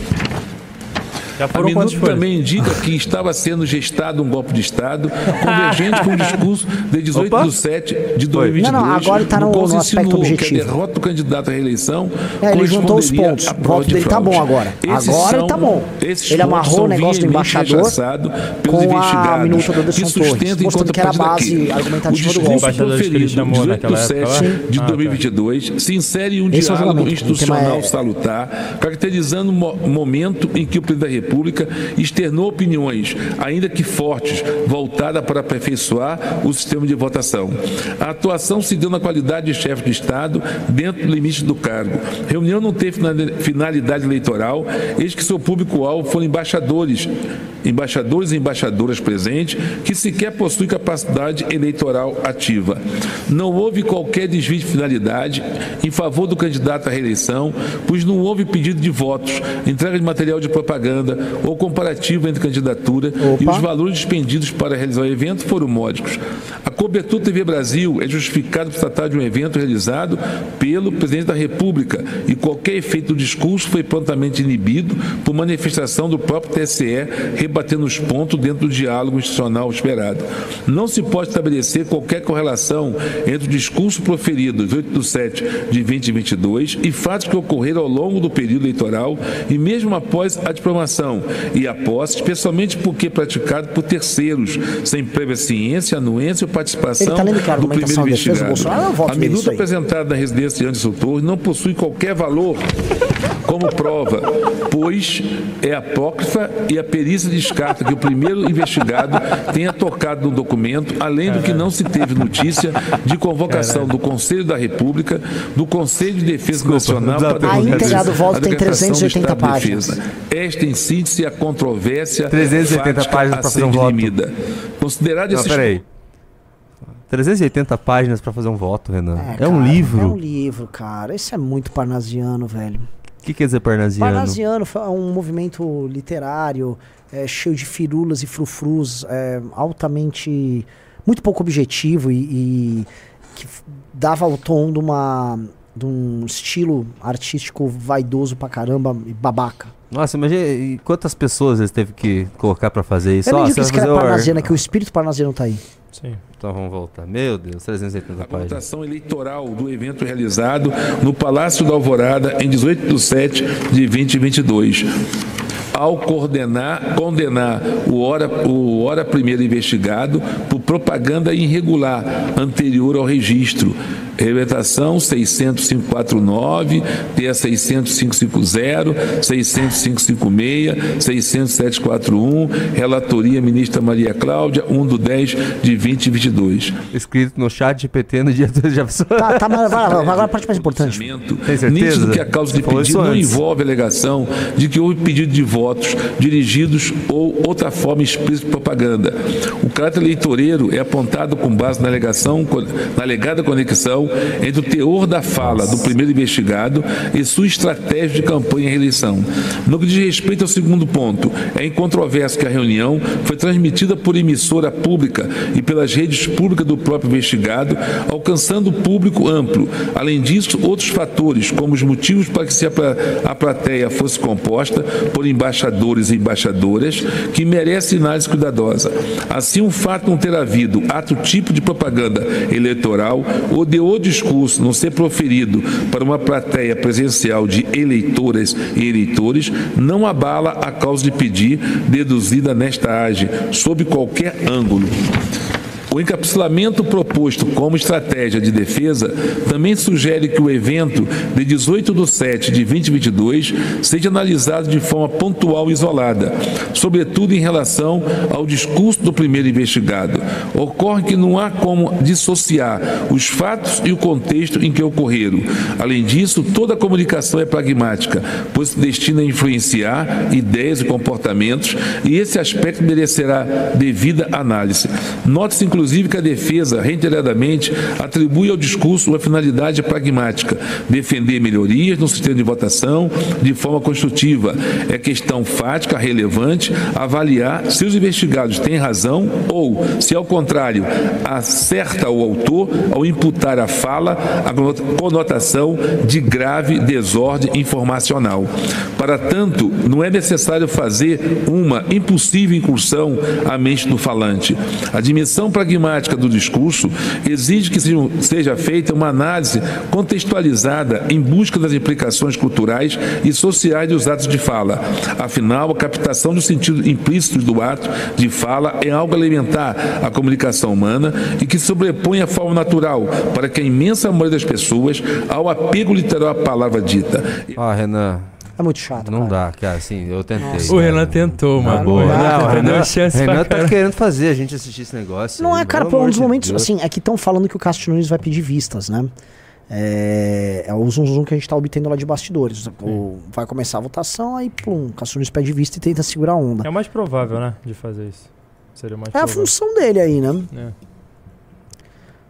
Já A foram minuta folhas? também indica que estava sendo gestado um golpe de Estado convergente com o discurso de 18 Opa. de 7 de 2022, Não, não, agora tá no- se no aspecto insinuou que objetivo. a derrota do candidato à reeleição É, ele juntou os pontos. O voto de dele tá fraude. bom agora. Esses Agora são- tá bom. Ele amarrou o negócio do embaixador pelos com a investigados, minuta do Anderson que mostrando enquanto que era a base argumentativa o do discurso golpe. Embaixadores que ele proferido chamou 18 naquela época lá? 7 de Ah, tá. 2022 se insere em um Esse é diálogo institucional é- salutar, caracterizando o mo- momento em que o presidente da República externou opiniões, ainda que fortes, voltadas para aperfeiçoar o sistema de votação. A atuação se deu na qualidade de chefe de Estado, dentro do limite do cargo. A reunião não teve finalidade eleitoral, eis que seu público-alvo foram embaixadores, embaixadores e embaixadoras presentes, que sequer possuem capacidade eleitoral ativa. Não houve qualquer desvio de finalidade em favor do candidato à reeleição, pois não houve pedido de votos, entrega de material de propaganda ou comparativo entre candidatura e os valores dispendidos para realizar o evento foram módicos. A cobertura TV Brasil é justificada por tratar de um evento realizado pelo presidente da República e qualquer efeito do discurso foi prontamente inibido por manifestação do próprio TSE, rebatendo os pontos dentro do diálogo institucional esperado. Não se pode estabelecer qualquer correlação entre o discurso proferido 18 de 7 de 2022 e fatos que ocorreram ao longo do período eleitoral e mesmo após a diplomação e a posse, especialmente porque praticado por terceiros, sem prévia ciência, anuência ou participação tá do primeiro defesa investigado. A minuta apresentada na residência de Anderson Torres não possui qualquer valor como prova, pois é apócrifa e a perícia descarta que o primeiro investigado tenha tocado no documento, além do que não se teve notícia de convocação do Conselho da República, do Conselho de Defesa Nacional não dá pra A íntegra do voto tem decretação do 380 estado de páginas. defesa. Esta, em síntese, é a controvérsia 380 fática páginas a pra ser fazer um voto. dirimida. Considerado Não, esses peraí. 380 páginas pra fazer um voto, Renan. É, cara, um É um livro. livro, cara. Isso é muito parnasiano, velho. O que quer dizer parnasiano? Parnasiano é um movimento literário é, cheio de firulas e frufrus, é, altamente. muito pouco objetivo e, e que dava o tom de, uma, de um estilo artístico vaidoso pra caramba e babaca. Nossa, imagina quantas pessoas eles teve que colocar pra fazer isso. Eu Ó, digo que isso que era parnasiano, é que o espírito parnasiano tá aí. Sim. Então vamos voltar. Meu Deus, 380 A páginas. votação eleitoral do evento realizado no Palácio da Alvorada em 18 de 7 de 2022. Ao coordenar, condenar o hora, o hora primeiro investigado por propaganda irregular anterior ao registro. Representação 60549, TEA 60550, 60556, 60741, relatoria ministra Maria Cláudia, 1 do 10 de 2022. Escrito no chat de PT no dia 2 de abril. Tá, tá, mas agora a parte mais importante. Tem certeza? Nítido que a causa de pedido não antes. envolve alegação de que houve pedido de votos dirigidos ou outra forma explícita de propaganda. O caráter eleitoreiro é apontado com base na alegação, na alegada conexão entre o teor da fala do primeiro investigado e sua estratégia de campanha e reeleição. No que diz respeito ao segundo ponto, é incontroverso que a reunião foi transmitida por emissora pública e pelas redes públicas do próprio investigado, alcançando público amplo. Além disso, outros fatores, como os motivos para que se a pla- a plateia fosse composta por embaixadores e embaixadoras, que merece análise cuidadosa. Assim, o fato não ter havido ato tipo de propaganda eleitoral ou de o discurso não ser proferido para uma plateia presencial de eleitoras e eleitores não abala a causa de pedir deduzida nesta age, sob qualquer ângulo. O encapsulamento proposto como estratégia de defesa também sugere que o evento de 18 de 7 de 2022 seja analisado de forma pontual e isolada, sobretudo em relação ao discurso do primeiro investigado. Ocorre que não há como dissociar os fatos e o contexto em que ocorreram. Além disso, toda comunicação é pragmática, pois se destina a influenciar ideias e comportamentos, e esse aspecto merecerá devida análise. Note-se, inclusive, que a defesa, reiteradamente, atribui ao discurso uma finalidade pragmática, defender melhorias no sistema de votação de forma construtiva. É questão fática, relevante, avaliar se os investigados têm razão ou, se ao contrário, acerta o autor ao imputar à fala a conotação de grave desordem informacional. Para tanto, não é necessário fazer uma impossível incursão à mente do falante. A dimensão pragmática do discurso exige que seja- feita uma análise contextualizada em busca das implicações culturais e sociais dos atos de fala. Afinal, a captação do sentido implícito do ato de fala é algo elementar à comunicação humana e que sobrepõe a forma natural para que a imensa maioria das pessoas ao apego literal à palavra dita. Ó, Renan, É muito chato. Não cara. dá, cara, assim, eu tentei. Nossa. O cara. Renan tentou, mano. boa. O Renan Não, o deu Renan, chance Renan tá caralho. querendo fazer a gente assistir esse negócio. Não aí, é, cara, pelo por um dos de momentos, Deus. assim, é que estão falando que o Castro Nunes vai pedir vistas, né? É, é o zum zum que a gente tá obtendo lá de bastidores. O- vai começar a votação, aí, pum, o Castro Nunes pede vista e tenta segurar a onda. É o mais provável, né? De fazer isso. Seria o mais É a provável. função dele aí, né? É.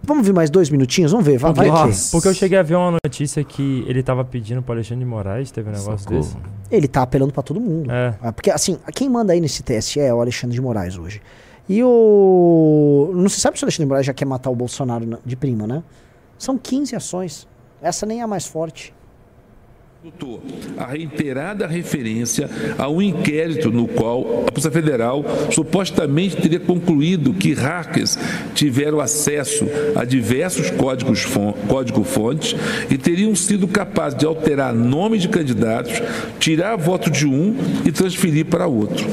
Vamos ver mais dois minutinhos? Vamos ver, vai, vai Porque, que- porque eu cheguei a ver uma notícia que ele tava pedindo pro Alexandre de Moraes, teve um negócio Socorro. desse. Ele tá apelando pra todo mundo. É. É, Porque, assim, quem manda aí nesse TSE é o Alexandre de Moraes hoje. E o. Não se sabe se o Alexandre de Moraes já quer matar o Bolsonaro na- de prima, né? São 15 ações. Essa nem é a mais forte. A reiterada referência a um inquérito no qual a Polícia Federal supostamente teria concluído que hackers tiveram acesso a diversos códigos fon- código-fontes e teriam sido capazes de alterar nome de candidatos, tirar voto de um e transferir para outro.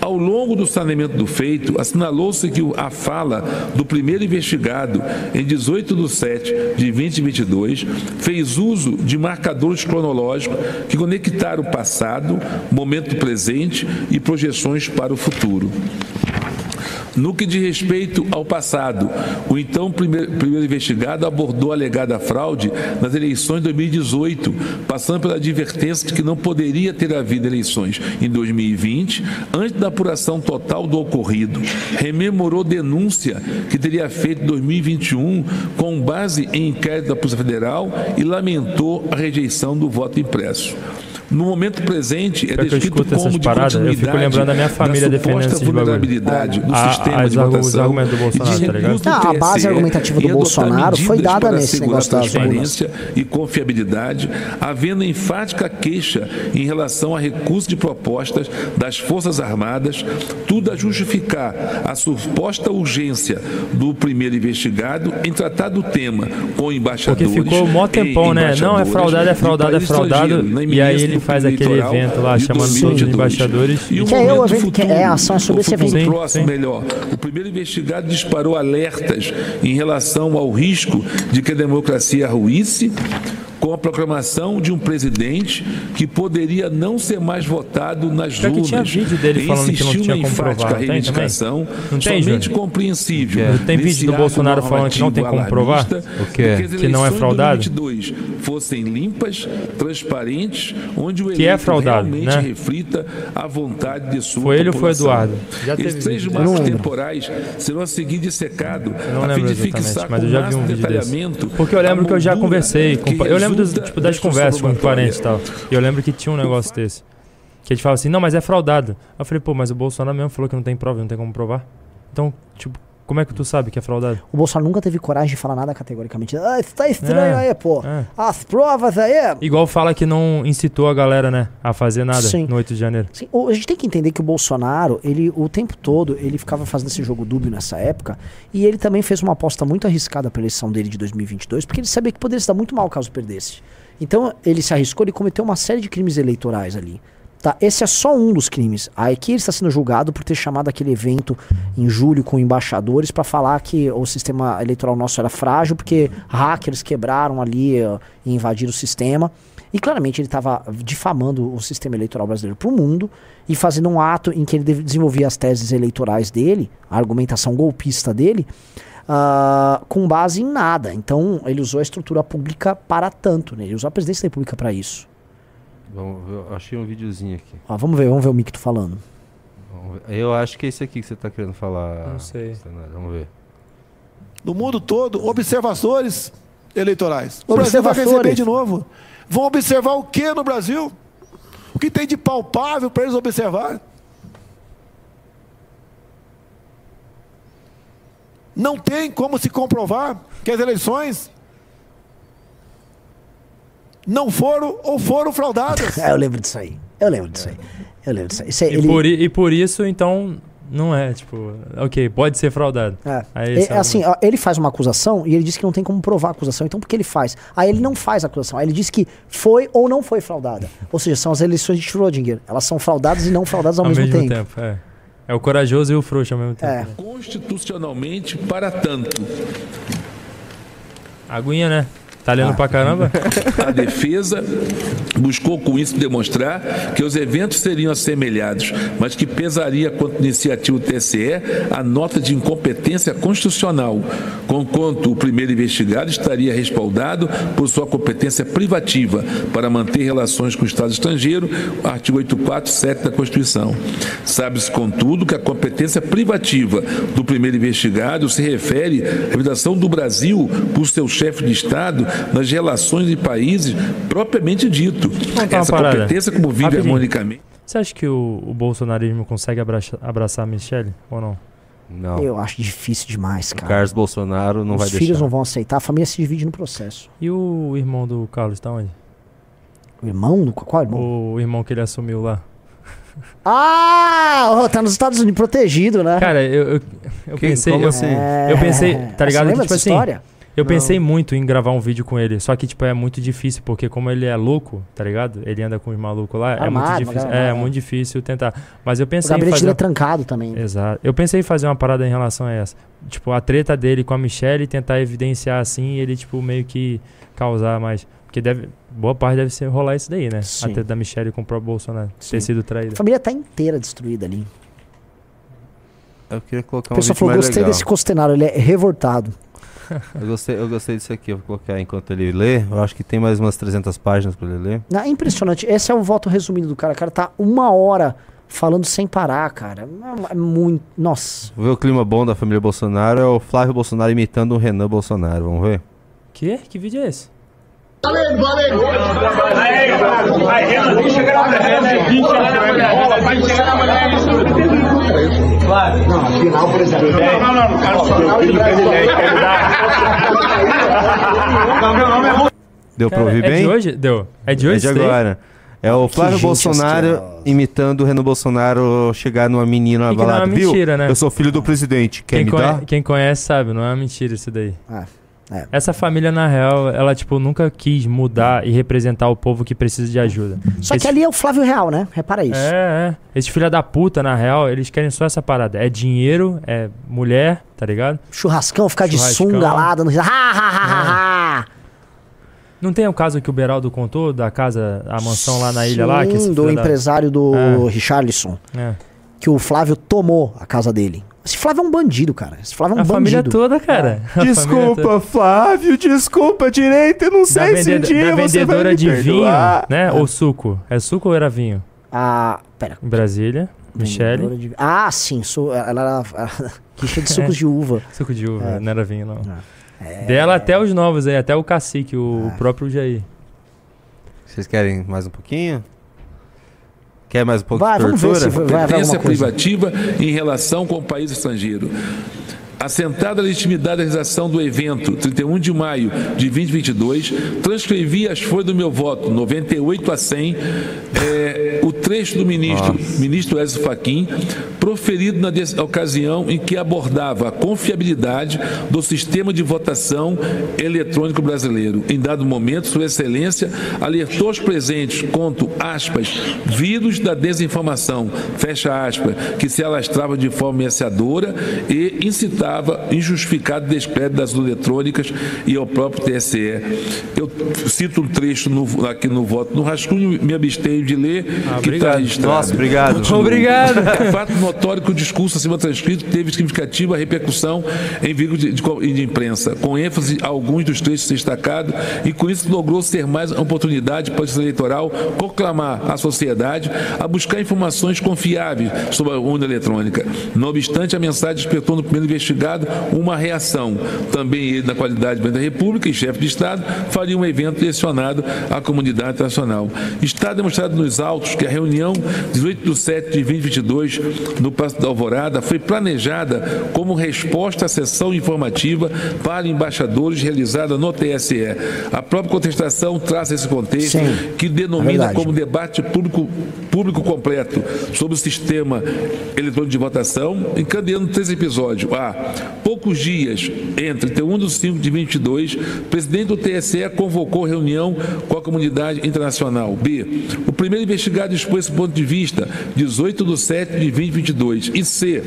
Ao longo do saneamento do feito, assinalou-se que a fala do primeiro investigado, em 18 de 7 de 2022, fez uso de marcadores cronológicos que conectaram o passado, momento presente e projeções para o futuro. No que diz respeito ao passado, o então primeiro, primeiro investigado abordou a alegada fraude nas eleições de 2018, passando pela advertência de que não poderia ter havido eleições em 2020, antes da apuração total do ocorrido. Rememorou denúncia que teria feito em 2021 com base em inquérito da Polícia Federal e lamentou a rejeição do voto impresso. No momento presente, é Pior que eu descrito escuto essas como de paradas, eu fico continuidade lembrando da minha família da defendendo suposta bagulho. vulnerabilidade do A- sistema as de os votação argumentos do Bolsonaro, de tá ligado? Ah, a base argumentativa do Bolsonaro foi dada nesse negócio das transparência e confiabilidade, havendo enfática queixa em relação a recurso de propostas das Forças Armadas, tudo a justificar a suposta urgência do primeiro investigado em tratar do tema com embaixadores. Porque ficou mó tempão, né? Não, é fraudado, é de fraudado, é fraudado. E aí ele faz aquele evento lá, chamando todos os 2022. embaixadores. E o Que é o evento que- é a ação sobre o esse futuro evento. próximo, Sim. melhor. O primeiro investigado disparou alertas em relação ao risco de que a democracia ruísse com a proclamação de um presidente que poderia não ser mais votado nas que urnas. tinha vídeo dele falando que não tinha como enfática reivindicação Não tem, somente Júnior? compreensível. Tem vídeo do Bolsonaro falando que não tem como provar? O as Que não é fraudado? 2022 fossem limpas, transparentes, onde o Que é eleito fraudado, realmente né? reflita a vontade de sua Foi ele ou foi população. Eduardo? Já teve Esses três marcos temporais serão a seguir dissecado não a fim de fixar mas com eu já vi um vídeo desse. detalhamento Porque eu lembro que eu já conversei com. que Eu lembro dos, resulta tipo, das conversas com parentes e tal. E eu lembro que tinha um negócio desse. Que a gente fala assim, não, mas é fraudado. Aí eu falei, pô, mas o Bolsonaro mesmo falou que não tem prova, não tem como provar. Então, tipo, como é que tu sabe que é fraudado? O Bolsonaro nunca teve coragem de falar nada categoricamente. Ah, isso tá estranho É, aí, pô. é. As provas aí. Igual fala que não incitou a galera, né, a fazer nada Sim. no 8 de janeiro. Sim, o- a gente tem que entender que o Bolsonaro, ele o tempo todo, ele ficava fazendo esse jogo dúbio nessa época, e ele também fez uma aposta muito arriscada para a eleição dele de 2022, porque ele sabia que poderia se dar muito mal caso perdesse. Então, ele se arriscou, ele cometeu uma série de crimes eleitorais ali. Tá, esse é só um dos crimes. Aqui ele está sendo julgado por ter chamado aquele evento em julho com embaixadores para falar que o sistema eleitoral nosso era frágil porque hackers quebraram ali ó, e invadiram o sistema. E claramente ele estava difamando o sistema eleitoral brasileiro para o mundo e fazendo um ato em que ele desenvolvia as teses eleitorais dele, a argumentação golpista dele, ah, com base em nada. Então ele usou a estrutura pública para tanto, né? ele usou a presidência da República para isso. Vamos ver, achei um videozinho aqui. Ó, vamos ver, vamos ver o Micto falando. Vamos ver. Eu acho que é esse aqui que você tá querendo falar. Não sei. Vamos ver. no mundo todo, observadores eleitorais. O Brasil vai Observadores. receber de novo. Vão observar o que no Brasil? O que tem de palpável para eles observar? Não tem como se comprovar que as eleições não foram ou foram fraudadas. É, eu lembro disso aí. Eu lembro disso aí. Eu lembro disso aí. Isso aí, E, ele- por, e por isso, então, não é, tipo, ok, pode ser fraudado. É. Aí É, assim, ele faz uma acusação e ele diz que não tem como provar a acusação. Então, por que ele faz? Aí ele não faz a acusação. Aí ele diz que foi ou não foi fraudada. Ou seja, são as eleições de Schrödinger. Elas são fraudadas e não fraudadas ao, mesmo, tempo. é. É o corajoso e o frouxo ao mesmo tempo. É. né? Constitucionalmente, para tanto, Aguinha, né? Tá lendo pra caramba? A defesa buscou com isso demonstrar que os eventos seriam assemelhados, mas que pesaria quanto iniciativa do TSE a nota de incompetência constitucional, conquanto o primeiro investigado estaria respaldado por sua competência privativa para manter relações com o Estado estrangeiro, artigo 847 da Constituição. Sabe-se, contudo, que a competência privativa do primeiro investigado se refere à representação do Brasil por seu chefe de Estado nas relações de países propriamente dito. Essa parada. competência, como vive Rapidinho. harmonicamente. Você acha que o, o bolsonarismo consegue abraça- abraçar a Michelle ou não? Não. Eu acho difícil demais, cara. Carlos Bolsonaro não Os vai filhos deixar. não vão aceitar, a família se divide no processo. E o irmão do Carlos tá onde? O irmão? do- Qual irmão? O irmão que ele assumiu lá. Ah, ó, tá nos Estados Unidos protegido, né? Cara, eu, eu, eu Quem- pensei. como eu, assim? eu pensei, É. tá Você ligado? Que, lembra tipo dessa assim, história? Eu Não. pensei muito em gravar um vídeo com ele. Só que, tipo, é muito difícil, porque como ele é louco, tá ligado? Ele anda com os malucos lá, é muito difícil. É, é. muito difícil tentar. Mas eu O pensei em gabinete fazer. é trancado também. Exato. Eu pensei em fazer uma parada em relação a essa. Tipo, a treta dele com a Michelle e tentar evidenciar assim e ele, tipo, meio que causar mais. Porque deve. Boa parte deve ser rolar isso daí, né? Sim. A treta da Michelle com o próprio Bolsonaro. Sim. Ter sido A traída. família tá inteira destruída ali. Eu queria colocar O um pessoal vídeo falou, mais gostei legal. desse costenário, ele é revoltado. Eu gostei, eu gostei disso aqui, eu vou colocar enquanto ele lê. Eu acho que tem mais umas 300 páginas pra ele ler. Não, é impressionante. Esse é o voto resumido do cara. O cara tá uma hora falando sem parar, cara. É muito. Nossa. Vamos ver o clima bom da família Bolsonaro. É o Flávio Bolsonaro imitando o Renan Bolsonaro. Vamos ver? Que? Que vídeo é esse? Valendo, valendo. Aí, aí, aí, chega na mulher, né? Vai chegar na isso. Claro. Não, final, por exemplo. Não, não, não, no caso, final de presidente, quer. Não, meu nome é Deu pra Cara, ouvir é bem? de hoje? Deu. É de hoje? É de agora. É o Flávio Bolsonaro asquerosa. imitando o Renan Bolsonaro chegar numa menina E que não é balada. uma Viu? mentira, né? Eu sou filho do presidente. Quer Quem, me conhe- dar? quem conhece sabe, não é uma mentira isso daí. Ah, é. Essa família, na real, ela, tipo, nunca quis mudar e representar o povo que precisa de ajuda. Só Esse- que ali é o Flávio Real, né? Repara isso. É, é. Esses filha da puta, na real, eles querem só essa parada. É dinheiro, é mulher, tá ligado? Churrascão, ficar de Churrascão. sunga lá, dando. Ha, ha, ha, ha, ha. Não tem o caso que o Beraldo contou da casa, a mansão lá na ilha lá? Que Sim, do filho da- empresário do É. Richarlison. É. Que o Flávio tomou a casa dele. Esse Flávio é um bandido, cara. Esse Flávio é um A família bandido. toda, cara. A família Desculpa, toda. Flávio, desculpa direito. Eu não Da, sei se um dia da você vai vendedora me de vinho, né? Ou suco. É suco ou era vinho? Ah, pera. Brasília. Michele. de- Ah, sim. Sou, ela era quicha de sucos de uva. Suco de uva, É. não era vinho, não. Dela até os novos aí, até o cacique, o próprio Jair. Vocês querem mais um pouquinho? Quer mais um pouco Vai, de vamos ver tortura? se vai alguma coisa. privativa em relação com o país estrangeiro. Assentada a legitimidade da realização do evento, 31 de maio de 2022, transcrevi as folhas do meu voto, 98 a 100, eh, o trecho do ministro, ministro Ezio Fachin, proferido na ocasião em que abordava a confiabilidade do sistema de votação eletrônico brasileiro. Em dado momento, Sua Excelência alertou os presentes quanto, aspas, vírus da desinformação, fecha aspas, que se alastrava de forma ameaçadora e incitava injustificado descrédito das urnas eletrônicas e ao próprio TSE. Eu cito um trecho no- aqui no voto no rascunho, me abstenho de ler, que está registrado. Nossa, obrigado. Continuo. Obrigado. É fato notório que o discurso acima transcrito teve significativa repercussão em veículos de, de, de imprensa, com ênfase a alguns dos trechos destacados, e com isso logrou ser mais uma oportunidade para o eleitoral proclamar à sociedade a buscar informações confiáveis sobre a urna eletrônica. Não obstante, a mensagem despertou no primeiro investigado uma reação. Também ele, na qualidade de presidente da República e chefe de Estado, faria um evento direcionado à comunidade internacional. Está demonstrado nos autos que a reunião 18 de 7 de 2022 no Passo da Alvorada foi planejada como resposta à sessão informativa para embaixadores realizada no TSE. A própria contestação traz esse contexto Sim, que denomina como debate público, público completo sobre o sistema eletrônico de votação, encadeando três episódios. A. Poucos dias entre 31 de 5 de 2022, o presidente do TSE convocou reunião com a comunidade internacional. B. O primeiro investigado expôs esse ponto de vista 18 de 7 de 2022. E C.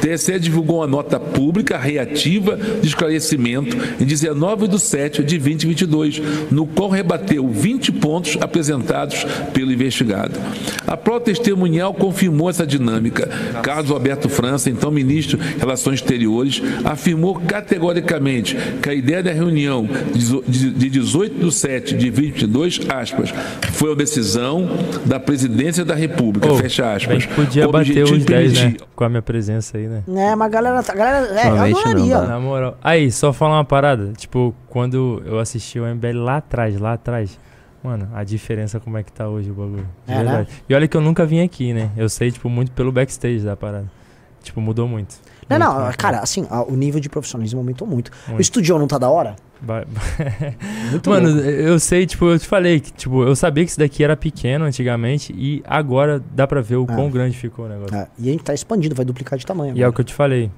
TSE divulgou uma nota pública reativa de esclarecimento em 19 de 7 de 2022, no qual rebateu 20 pontos apresentados pelo investigado. A prova testemunhal confirmou essa dinâmica. Carlos Alberto França, então ministro de Relações Exteriores, afirmou categoricamente que a ideia da reunião de de 18 de 7 de 2022, aspas, foi uma decisão da presidência da República, Ô, fecha aspas. podia bater os de 10, né? Com a minha presença aí, né? É, mas a galera, a galera é, eu Realmente não adoraria. Na moral. Aí, só falar uma parada. Tipo, quando eu assisti o MBL lá atrás, lá atrás. Mano, a diferença como é que tá hoje o bagulho. De É, né? verdade. E olha que eu nunca vim aqui, né? Eu sei, tipo, muito pelo backstage da parada. Tipo, mudou muito. Não, Muito, não, muito, cara, assim, a- o nível de profissionalismo aumentou muito. O Muito. estúdio não tá da hora? Mano, louco. eu sei, tipo, eu te falei que, tipo, eu sabia que isso daqui era pequeno antigamente e agora dá pra ver o É. quão grande ficou o negócio. É, e a gente tá expandindo, vai duplicar de tamanho. E é o agora. que eu te falei.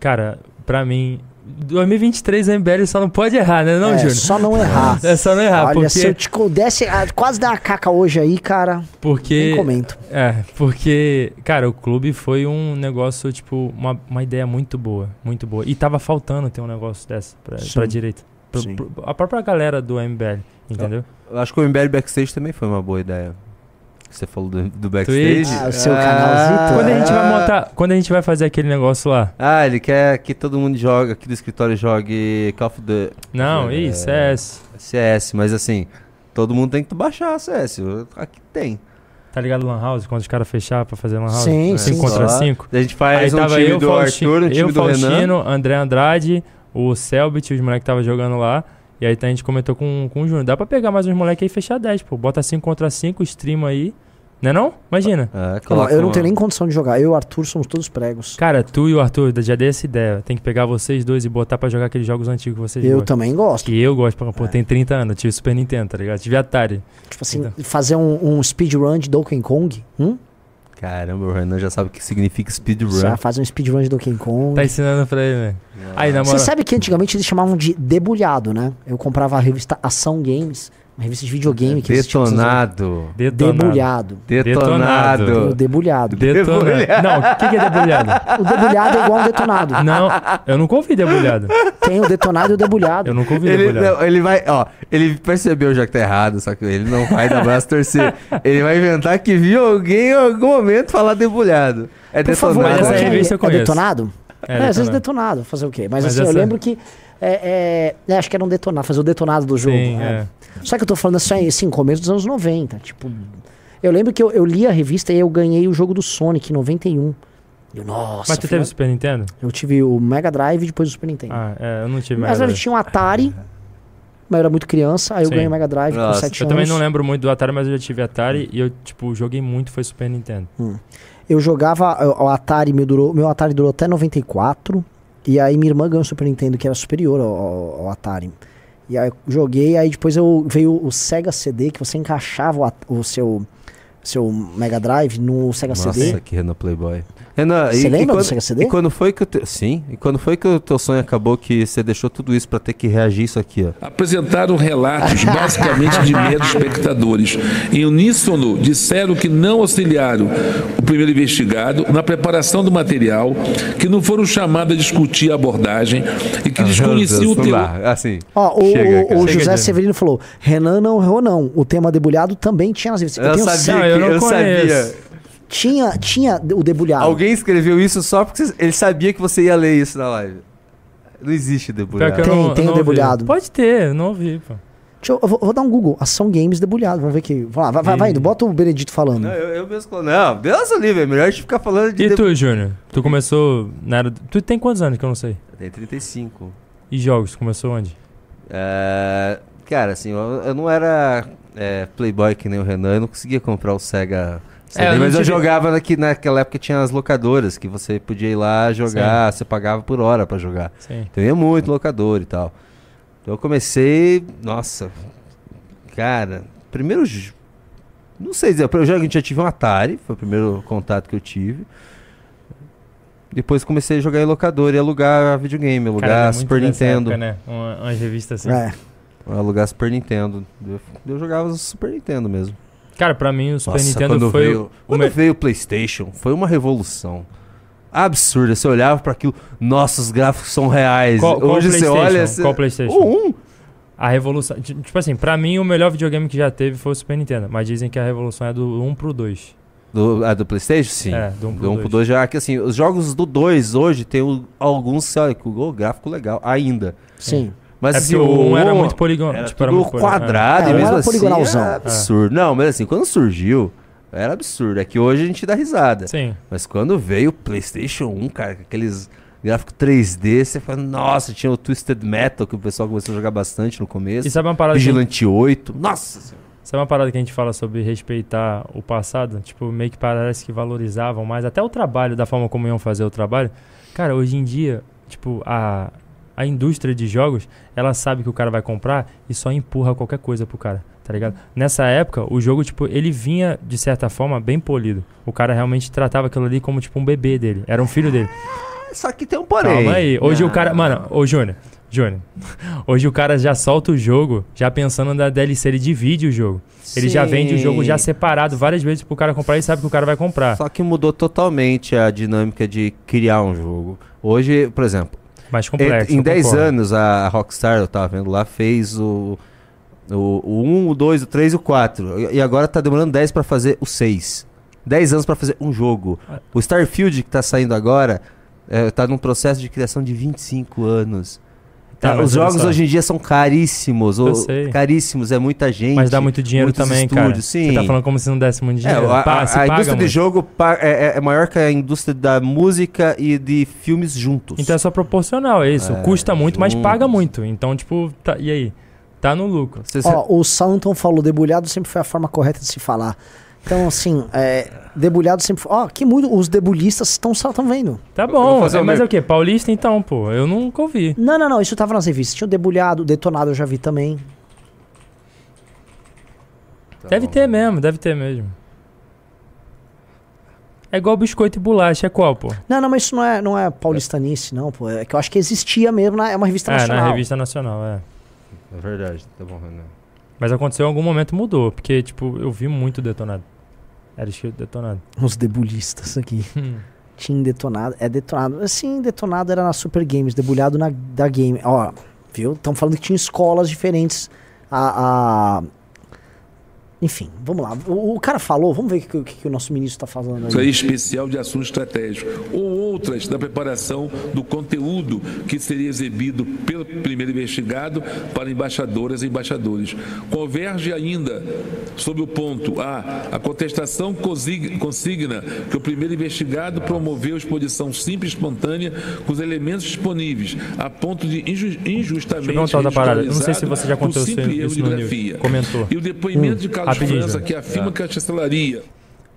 Cara, pra mim, 2023 a MBL só não pode errar, né, não, é, Júnior? só não errar. É só não errar, Olha, porque... se eu te co- desse, ah, quase dar uma caca hoje aí, cara, Porque. nem comento. É, porque, cara, o clube foi um negócio, tipo, uma, uma ideia muito boa, muito boa. E tava faltando ter um negócio dessa pra, Sim. pra direita. Pro- Sim. pro- a própria galera do MBL, entendeu? Eu acho que o MBL Backstage também foi uma boa ideia. Você falou do, do backstage. Twitch. Ah, o seu canalzito. Quando a gente vai Ah. montar, quando a gente vai fazer aquele negócio lá? Ah, ele quer que todo mundo jogue, aqui do escritório jogue Call of the... Não, É, isso, CS. CS, mas assim, todo mundo tem que baixar CS. eu- Aqui tem. Tá ligado Lan House? Quando os caras fecharam pra fazer Lan House? Sim, 5 sim. contra Só. 5. A gente faz Aí um tava time eu, do Faustino, Arthur, um time eu, do Renan. Faustino, André Andrade, o Selbit, os moleques que tava jogando lá. E aí a gente comentou com, com o Júnior. Dá pra pegar mais uns moleques aí e fechar 10, pô. Bota 5 contra 5, streama aí. Né não? Imagina. É, Eu não, coloca eu não tenho nem condição de jogar. Eu e o Arthur somos todos pregos. Cara, tu e o Arthur, já dei essa ideia. Tem que pegar vocês dois e botar pra jogar aqueles jogos antigos que vocês Eu gostam. também gosto. Que eu gosto, pô, É. tem 30 anos, eu tive Super Nintendo, tá ligado? Tive Atari. Tipo assim, Então. fazer um, um speedrun de Donkey Kong. Hum? Caramba, o Renan já sabe o que significa speedrun. Já faz um speedrun de Donkey Kong. Tá ensinando pra ele, né? Aí, na Você moral. sabe que antigamente eles chamavam de debulhado, né? Eu comprava a revista Ação Games, uma revista de videogame que Detonado. Debulhado. Detonado. Debulhado. Detonado. Não, o que, que é debulhado? O debulhado é igual um detonado. Não, eu nunca ouvi debulhado. Tem o detonado e o debulhado. Eu nunca ouvi Ele, debulhado. não, ele vai, ó, ele percebeu já que tá errado, só que ele não vai dar braço a torcer. Ele vai inventar que viu alguém em algum momento falar debulhado. É Por favor, detonado. Mas essa coloque aí. revista eu É conheço. detonado? É, É, às vezes detonado. detonado, fazer o quê? Mas, Mas assim, eu essa- lembro que. É, é, é, acho que era um detonado, fazer o detonado do jogo. Sim, é. é. Só que eu tô falando assim, assim, começo dos anos 90. Tipo, eu lembro que eu, eu li a revista e eu ganhei o jogo do Sonic em 91. Eu, nossa, Mas tu teve o Super Nintendo? eu tive o Mega Drive e depois o Super Nintendo. Ah, é, eu não tive Mas Mega eu Drive. tinha um Atari, mas eu era muito criança, aí eu Sim. ganhei o Mega Drive com Nossa, 7 Eu anos. também não lembro muito do Atari, mas eu já tive Atari e eu, tipo, joguei muito, foi Super Nintendo. Eu jogava, o Atari meu, durou, meu Atari durou até 94, e aí minha irmã ganhou o Super Nintendo, que era superior ao, ao- Atari. E aí eu joguei, aí depois eu veio o Sega CD, que você encaixava o, o seu, seu Mega Drive no Sega Nossa, CD. que Renan Playboy. Renan, Você e, lembra e do quando, Sega CD? E quando foi que o teu, sim, e quando foi que o teu sonho acabou que você deixou tudo isso pra ter que reagir isso aqui, ó? Apresentaram relatos basicamente de meros espectadores. Em uníssono, disseram que não auxiliaram o primeiro investigado na preparação do material, que não foram chamados a discutir a abordagem e que desconheciam o dá, Assim, Ó, o, chega, o- o Chega José de- Severino falou: Renan não errou, não. O tema debulhado também tinha nas revistas. Eu tenho sabia eu que não eu conheço. sabia. Tinha, tinha o debulhado. Alguém escreveu isso só porque ele sabia que você ia ler isso na live. Não existe que debulhado. eu Tem- não, tem eu o não ouvi. debulhado. Pode ter, eu não ouvi, pô. Deixa eu, eu vou, eu vou dar um Google. Ação Games debulhado. Vamos ver aqui. Vamos lá, vai, vai, vai indo. Bota o Benedito falando. Não, eu, eu mesmo Não, Deus o livre, é melhor a gente ficar falando de E debu- tu, Júnior? Tu começou na era... Tu tem quantos anos que eu não sei? Tem 35. E jogos? Começou onde? É, cara, assim, eu, eu não era é, playboy que nem o Renan, eu não conseguia comprar o Sega CD, É, eu mas eu tive- jogava naqui, naquela época tinha as locadoras, que você podia ir lá jogar, você pagava por hora pra jogar. Sim. Então eu ia muito locador e tal. Então eu comecei, nossa, cara, primeiro, não sei dizer, eu já, já tive um Atari, foi o primeiro contato que eu tive. Depois comecei a jogar em locador e alugar videogame, alugar Cara, é Super Nintendo. época, né? Uma, uma revista assim. É. Alugar Super Nintendo. Eu, eu jogava o Super Nintendo mesmo. Cara, pra mim o Super Nossa, Nintendo quando foi veio, o quando me- veio o PlayStation, foi uma revolução. absurda. Você olhava pra aquilo, nossa, os gráficos são reais. Qual, qual Hoje você olha. Você... Qual PlayStation? O 1. A revolução. ti- Tipo assim, pra mim o melhor videogame que já teve foi o Super Nintendo. Mas dizem que a revolução é do 1 pro 2. Do, ah, do PlayStation? Sim. É, do 1 pro Do 1 pro 2 já que assim, os jogos do 2 hoje tem o- alguns, olha, com o gráfico legal ainda. Sim. Mas É assim, o o um era muito poligon- Era tipo, era muito quadrado, é. e mesmo era assim poligonalzão. era absurdo. Não, mas assim, quando surgiu, era absurdo. É que hoje a gente dá risada. Sim. Mas quando veio o PlayStation 1, cara, com aqueles gráficos 3D, você fala, nossa, tinha o Twisted Metal, que o pessoal começou a jogar bastante no começo. E sabe uma parada que- Vigilante 8. Nossa senhora. Sabe uma parada que a gente fala sobre respeitar o passado? Tipo, meio que parece que valorizavam mais até o trabalho, da forma como iam fazer o trabalho. Cara, hoje em dia, tipo, a, a indústria de jogos, ela sabe que o cara vai comprar e só empurra qualquer coisa pro cara, tá ligado? Nessa época, o jogo, tipo, ele vinha, de certa forma, bem polido. O cara realmente tratava aquilo ali como, tipo, um bebê dele. Era um filho dele. Só que tem um porém. Calma aí. Hoje o Não. cara. Mano, ô Júnior. Júnior. Hoje o cara já solta o jogo, já pensando na DLC, ele divide o jogo. Ele já vende o jogo já Sim. separado várias vezes pro cara comprar e sabe que o cara vai comprar. Só que mudou totalmente a dinâmica de criar um jogo. Hoje, por exemplo, Mais complexo. em eu 10 concordo. anos a Rockstar, eu tava vendo lá, fez o, o, o 1, o 2, o 3 e o 4. E agora tá demorando 10 pra fazer o 6. 10 anos pra fazer um jogo. O Starfield que tá saindo agora é, tá num processo de criação de 25 anos. Tá, mas os jogos só. hoje em dia são caríssimos. Eu o- sei. Caríssimos, é muita gente. Mas dá muito dinheiro também, cara. estúdios, Sim. Você tá falando como se não desse muito É, dinheiro. a, Pá, a- a indústria de muito. jogo pa- é, é- é maior que a indústria da música e de filmes juntos. Então é só proporcional, é isso. É, Custa muito, mas juntos. paga muito. Então, tipo, tá- e aí? Tá no lucro. Ó, o Santon falou, debulhado sempre foi a forma correta de se falar. Então, assim, é, debulhado sempre foi. Ó, que muito. Os debulistas estão estão vendo. Tá bom, é, mas meu- é o quê? Paulista então, pô? Eu nunca ouvi. Não, não, não. Isso tava nas revistas. Tinha o debulhado, o detonado eu já vi também. deve ter mesmo, deve ter mesmo. É igual biscoito e bolacha, é qual, pô? Não, não, mas isso não é, não é paulistanice, não, pô. É que eu acho que existia mesmo, na, é uma revista É, nacional. na revista nacional, é. É verdade, tá bom, Renan. Mas aconteceu em algum momento mudou, porque, tipo, eu vi muito detonado. Era escrito detonado. Os debulistas aqui. Hum. Tinha detonado. É detonado. Assim, detonado era na Super Games, debulhado na da Game. Ó, viu? Estão falando que tinha escolas diferentes. A. a- Enfim, vamos lá. O, o cara falou, vamos ver o que, o que- que o nosso ministro tá falando Isso aí aí. especial de assunto estratégico. Ou outras da preparação do conteúdo que seria exibido pelo primeiro investigado para embaixadoras e embaixadores. Converge ainda sobre o ponto A. A contestação consig- consigna que o primeiro investigado promoveu exposição simples e espontânea com os elementos disponíveis, a ponto de inju- injustamente. Deixa eu outra parada. Eu não sei se você já por contou isso, isso no. Comentou. E o depoimento Hum, de Carlos rapidinho, França, que afirma É. que a chancelaria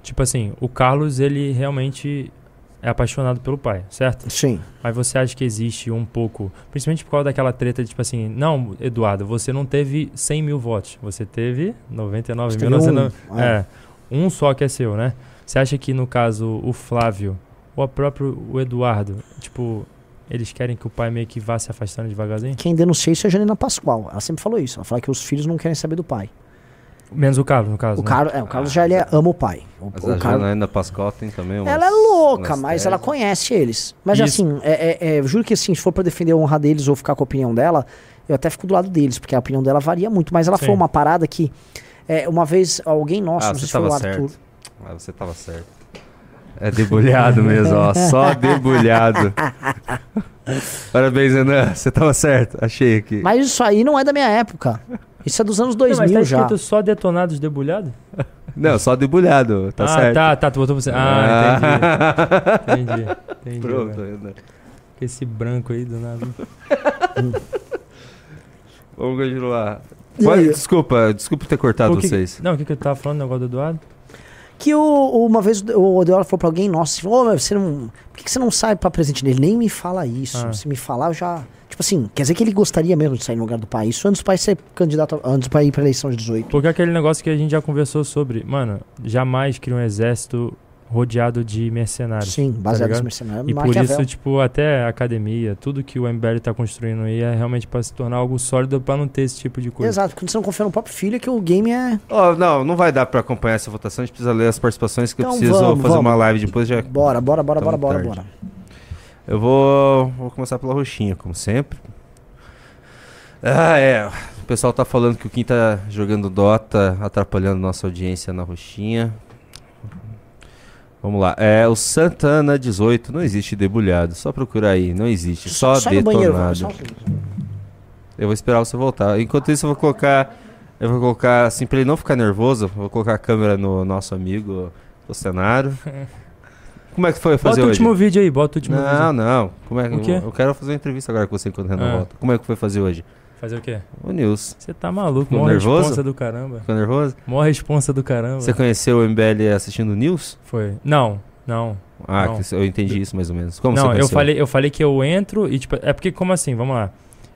Tipo assim, o Carlos, ele realmente é apaixonado pelo pai, certo? Sim. Mas você acha que existe um pouco, principalmente por causa daquela treta de tipo assim, não, Eduardo, você não teve 100 mil votos, você teve 99 Você mil. um, é. é, um só que é seu, né? Você acha que no caso o Flávio ou o próprio o Eduardo, tipo, eles querem que o pai meio que vá se afastando devagarzinho? Quem denuncia isso é a Janina Pascoal. Ela sempre falou isso. Ela fala que os filhos não querem saber do pai. Menos o Carlos, no caso. O né? Carlos, é, o Carlos já ele é- ama o pai. O, Mas o a Carlos- Janaína Pascoal tem também umas- Ela é louca, mas ela conhece eles. Mas Isso. assim, é, é, é, juro que assim, se for pra defender a honra deles ou ficar com a opinião dela, eu até fico do lado deles, porque a opinião dela varia muito. Mas ela Sim. falou uma parada que é, uma vez alguém nosso, Ah, não sei você se foi o tava Arthur. certo. Ah, você tava certo. É debulhado mesmo, ó. Só debulhado. Parabéns, Renan. Você tava certo. Achei aqui. Mas isso aí não é da minha época. Isso é dos anos Não, mas 2000 tá já. escrito só detonados debulhado? Não, só debulhado. Tá ah, certo. tá, tá, tu botou você. Ah, entendi. entendi. Entendi. Pronto. Renan. Esse branco aí do nada. Vamos continuar. Pode- desculpa, desculpa ter cortado que- vocês. Não, o que, que eu tava falando, o negócio do Eduardo? Que o, uma vez o Eduardo falou pra alguém, nossa, falou, "Ô, mas você não. Por que, que você não sai pra presente dele? Nem me fala isso. Ah. Se me falar, eu já. Tipo assim, quer dizer que ele gostaria mesmo de sair no lugar do pai. Isso antes do pai ser candidato, antes do pai ir pra eleição de 18. Porque aquele negócio que a gente já conversou sobre, mano, jamais cria um exército rodeado de mercenários. Sim, baseado ligado? nos mercenários. E por isso, tipo, até a academia, tudo que o MBL tá construindo aí é realmente pra se tornar algo sólido pra não ter esse tipo de coisa. Exato, quando você não confia no próprio filho, é que o game é. Ó, não, não vai dar pra acompanhar essa votação. A gente precisa ler as participações que Então eu preciso vamos, fazer vamos. uma live depois já. Bora, bora, bora, Tá bora, bora, tarde. bora. Eu vou, vou começar pela roxinha, como sempre. Ah, é. O pessoal tá falando que o Kim tá jogando Dota, atrapalhando nossa audiência na roxinha. Vamos lá. É o Santana 18, não existe debulhado. Só procurar aí, não existe. Só, banheiro, detonado. só um segundo. Eu vou esperar você voltar. Enquanto isso, eu vou colocar. Eu vou colocar, assim, pra ele não ficar nervoso, vou colocar a câmera no nosso amigo, o cenário. Como é que foi fazer Bota o hoje? último vídeo aí, bota o último vídeo. Não, não. Como é que O quê? eu, quero fazer uma entrevista agora com você enquanto o Renan Ah. volta. Como é que foi fazer hoje? Fazer o quê? O News. Você tá maluco, Ficou mó nervoso? responsa do caramba. Ficou nervoso? Mó responsa do caramba. Você conheceu o MBL assistindo News? Foi. Não, não. Ah, não. que eu entendi isso mais ou menos. Como você não, eu conheceu? falei, eu falei que eu entro e, tipo, é porque, como assim? Vamos lá.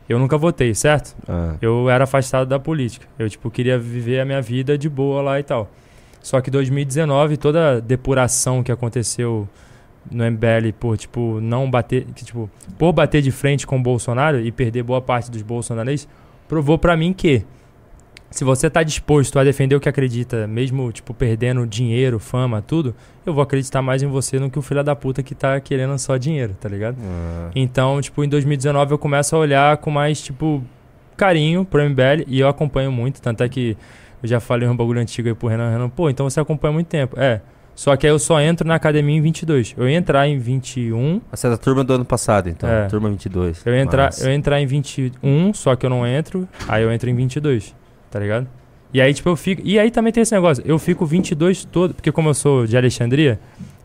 Eu nunca votei, certo? Ah. Eu era afastado da política. Eu, tipo, queria viver a minha vida de boa lá e tal. Só que 2019, toda a depuração que aconteceu no MBL por, tipo, não bater, que, tipo, por bater de frente com o Bolsonaro e perder boa parte dos bolsonaristas, provou pra mim que se você tá disposto a defender o que acredita, mesmo, tipo, perdendo dinheiro, fama, tudo, eu vou acreditar mais em você do que o filho da puta que tá querendo só dinheiro, tá ligado? Ah. Então, tipo, em 2019 eu começo a olhar com mais, tipo, carinho pro MBL e eu acompanho muito, tanto é que eu já falei um bagulho antigo aí pro Renan, Renan, pô, então você acompanha muito tempo. É, só que aí eu só entro na academia em 22. Eu ia entrar em 21, Você é da turma do ano passado, então. É. Turma 22. eu ia entrar, Massa. eu ia entrar em 21, só que eu não entro, aí eu entro em 22, tá ligado? E aí, tipo, eu fico. E aí também tem esse negócio, eu fico 22 todo, porque como eu sou de Alexandria,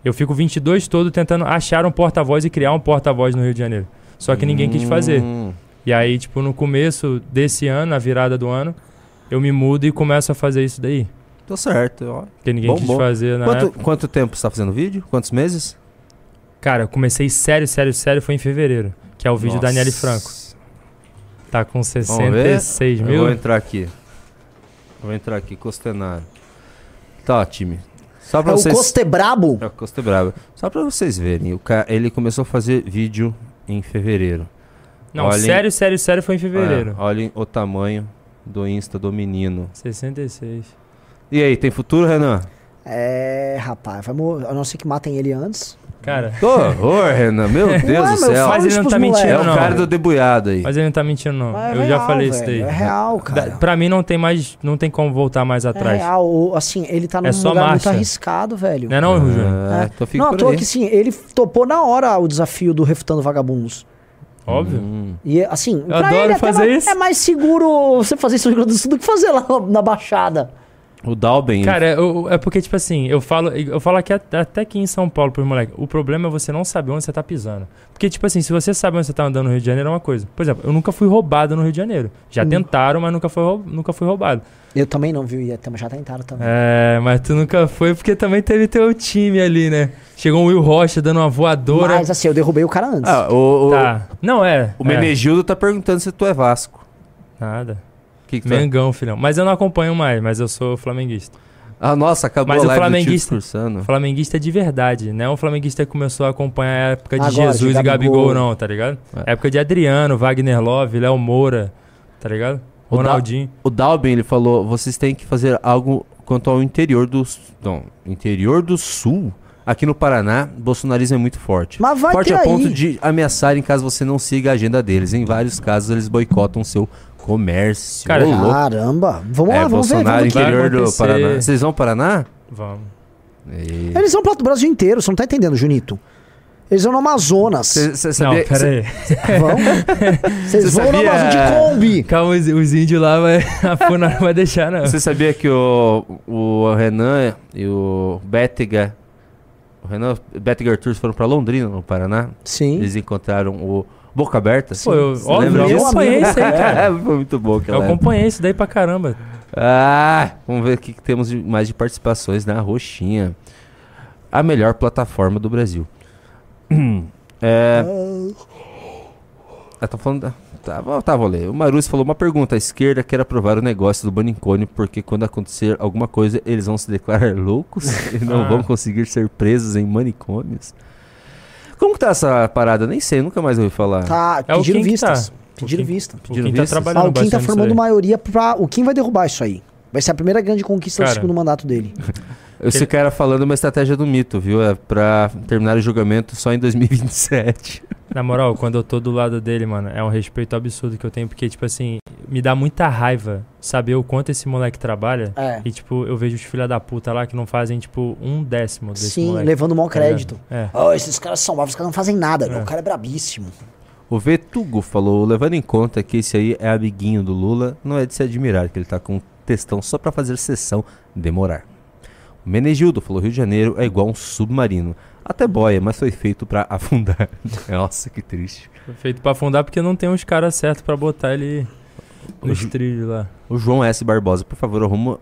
eu fico 22 todo tentando achar um porta-voz e criar um porta-voz no Rio de Janeiro. Só que ninguém quis fazer. Hum. E aí, tipo, no começo desse ano, na virada do ano, eu me mudo e começo a fazer isso daí. Tô certo. Ó. Porque ninguém Bom, quis bom. fazer na Quanto, época. quanto tempo você tá fazendo vídeo? Quantos meses? Cara, eu comecei sério, sério, sério, foi em fevereiro. Que é o vídeo da Nossa. Nelly Franco. Tá com Vamos ver? 66 Eu mil. vou entrar aqui. Vou entrar aqui, Costenaro. Tá, time. Só pra É o vocês... Coste Brabo? É o Coste Brabo. Só pra vocês verem, o ca... ele começou a fazer vídeo em fevereiro. Não, Olhem- sério, sério, sério foi em fevereiro. É, olhem o tamanho do Insta do menino. 66. E aí, tem futuro, Renan? É, rapaz, vamos, a não ser que matem ele antes. Cara. Que horror, Renan. Meu Deus Ué, do céu. Mas ele não tá mentindo, É o não. cara do debuiado aí. Mas ele não tá mentindo, não. Mas é eu já real, falei isso daí. É real, cara. Da- Pra mim não tem mais. Não tem como voltar mais É atrás. real, o- assim, ele tá num É só lugar muito marcha. arriscado, velho. Não é não, Júnior? Ah, É. fica Não, aí. que sim, ele topou na hora o desafio do Refutando Vagabundos. Óbvio. Hum. E assim, pra adoro fazer mais- isso. é mais seguro você fazer isso no Rio Grande do Sul do que fazer lá na Baixada. O Dalben. Cara, eu- é porque, tipo assim, eu falo, eu falo aqui até, até aqui em São Paulo pros moleques. O problema é você não saber onde você tá pisando. Porque, tipo assim, se você sabe onde você tá andando no Rio de Janeiro, é uma coisa. Por exemplo, eu nunca fui roubado no Rio de Janeiro. Já Hum. tentaram, mas nunca, foi, nunca fui roubado. Eu também não, viu? Até- já tentaram também. É, mas tu nunca foi porque também teve teu time ali, né? Chegou um Will Rocha dando uma voadora. Mas assim, eu derrubei o cara antes. Ah, o, o, Tá. Não, é. o é. Menegildo tá perguntando se tu é Vasco. Nada. Que que é? Mengão, filhão. Mas eu não acompanho mais, mas eu sou flamenguista. Ah, nossa, acabou Mas a o live do tio flamenguista, discursando. flamenguista é de verdade, não é um flamenguista que começou a acompanhar a época de Agora, de Jesus e Gabigol. Gabigol, não, tá ligado? É. Época de Adriano, Wagner Love, Léo Moura, tá ligado? O Da- Ronaldinho. O Dalben, ele falou, vocês têm que fazer algo quanto ao interior do... Não, interior do Sul. Aqui no Paraná, o bolsonarismo é muito forte. Mas vai forte ter a ponto aí. de ameaçarem caso você não siga a agenda deles. Em vários casos, eles boicotam seu comércio. Cara, Ô. Caramba. Vamos É, lá, vamos ver. Bolsonaro, ver. Interior do. Paraná. Vocês vão ao Paraná? Vamos. E- Eles vão pro Brasil inteiro, você não tá entendendo, Junito. Eles vão no Amazonas. Cê- cê Não, sabia- pera aí. Vão? Vocês Você vão no sabia- Amazonas de Kombi. Calma, os, os índios lá, vai, a FUNA não vai deixar, não. Você sabia que o, o Renan e o Bettiga, o Renan e o Bettiga Arthur foram pra Londrina, no Paraná? Sim. Eles encontraram o Boca Aberta. Pô, eu, Você óbvio, eu acompanhei isso aí, cara. É, foi muito bom Eu aquela acompanhei isso daí pra caramba. Ah, vamos ver o que que temos de- mais de participações na Roxinha. A melhor plataforma do Brasil. é... Ah, tô falando... da- Tá, vou- tá, vou ler. O Marus falou uma pergunta. A esquerda quer aprovar o negócio do Banicone porque quando acontecer alguma coisa, eles vão se declarar loucos e não Ah. vão conseguir ser presos em manicômios. Como que tá essa parada? Nem sei, nunca mais ouvi falar. Tá, É pediram que vistas. tá. Pediram Kim- vista. Pediram Kim tá vistas? Ah, o Kim tá formando maioria pra. O Kim vai derrubar isso aí. Vai ser a primeira grande conquista do Cara. segundo mandato dele. Esse Ele- cara falando uma estratégia do mito, viu? É pra terminar o julgamento só em 2027. Na moral, quando eu tô do lado dele, mano, é um respeito absurdo que eu tenho, porque, tipo assim, me dá muita raiva saber o quanto esse moleque trabalha. É. E, tipo, eu vejo os filha da puta lá que não fazem, tipo, um décimo desse Sim, moleque. levando mau tá crédito. É. Oh, esses caras são bravos, os caras não fazem nada. meu. O cara é brabíssimo. O Vetugo falou, levando em conta que esse aí é amiguinho do Lula, não é de se admirar que ele tá com textão só pra fazer sessão demorar. O Menegildo falou, Rio de Janeiro é igual um submarino. Até boia, mas foi feito pra afundar. Nossa, que triste. Foi feito pra afundar porque não tem os caras certos pra botar ele no O Ju- trilho lá. O João S. Barbosa, por favor, arruma.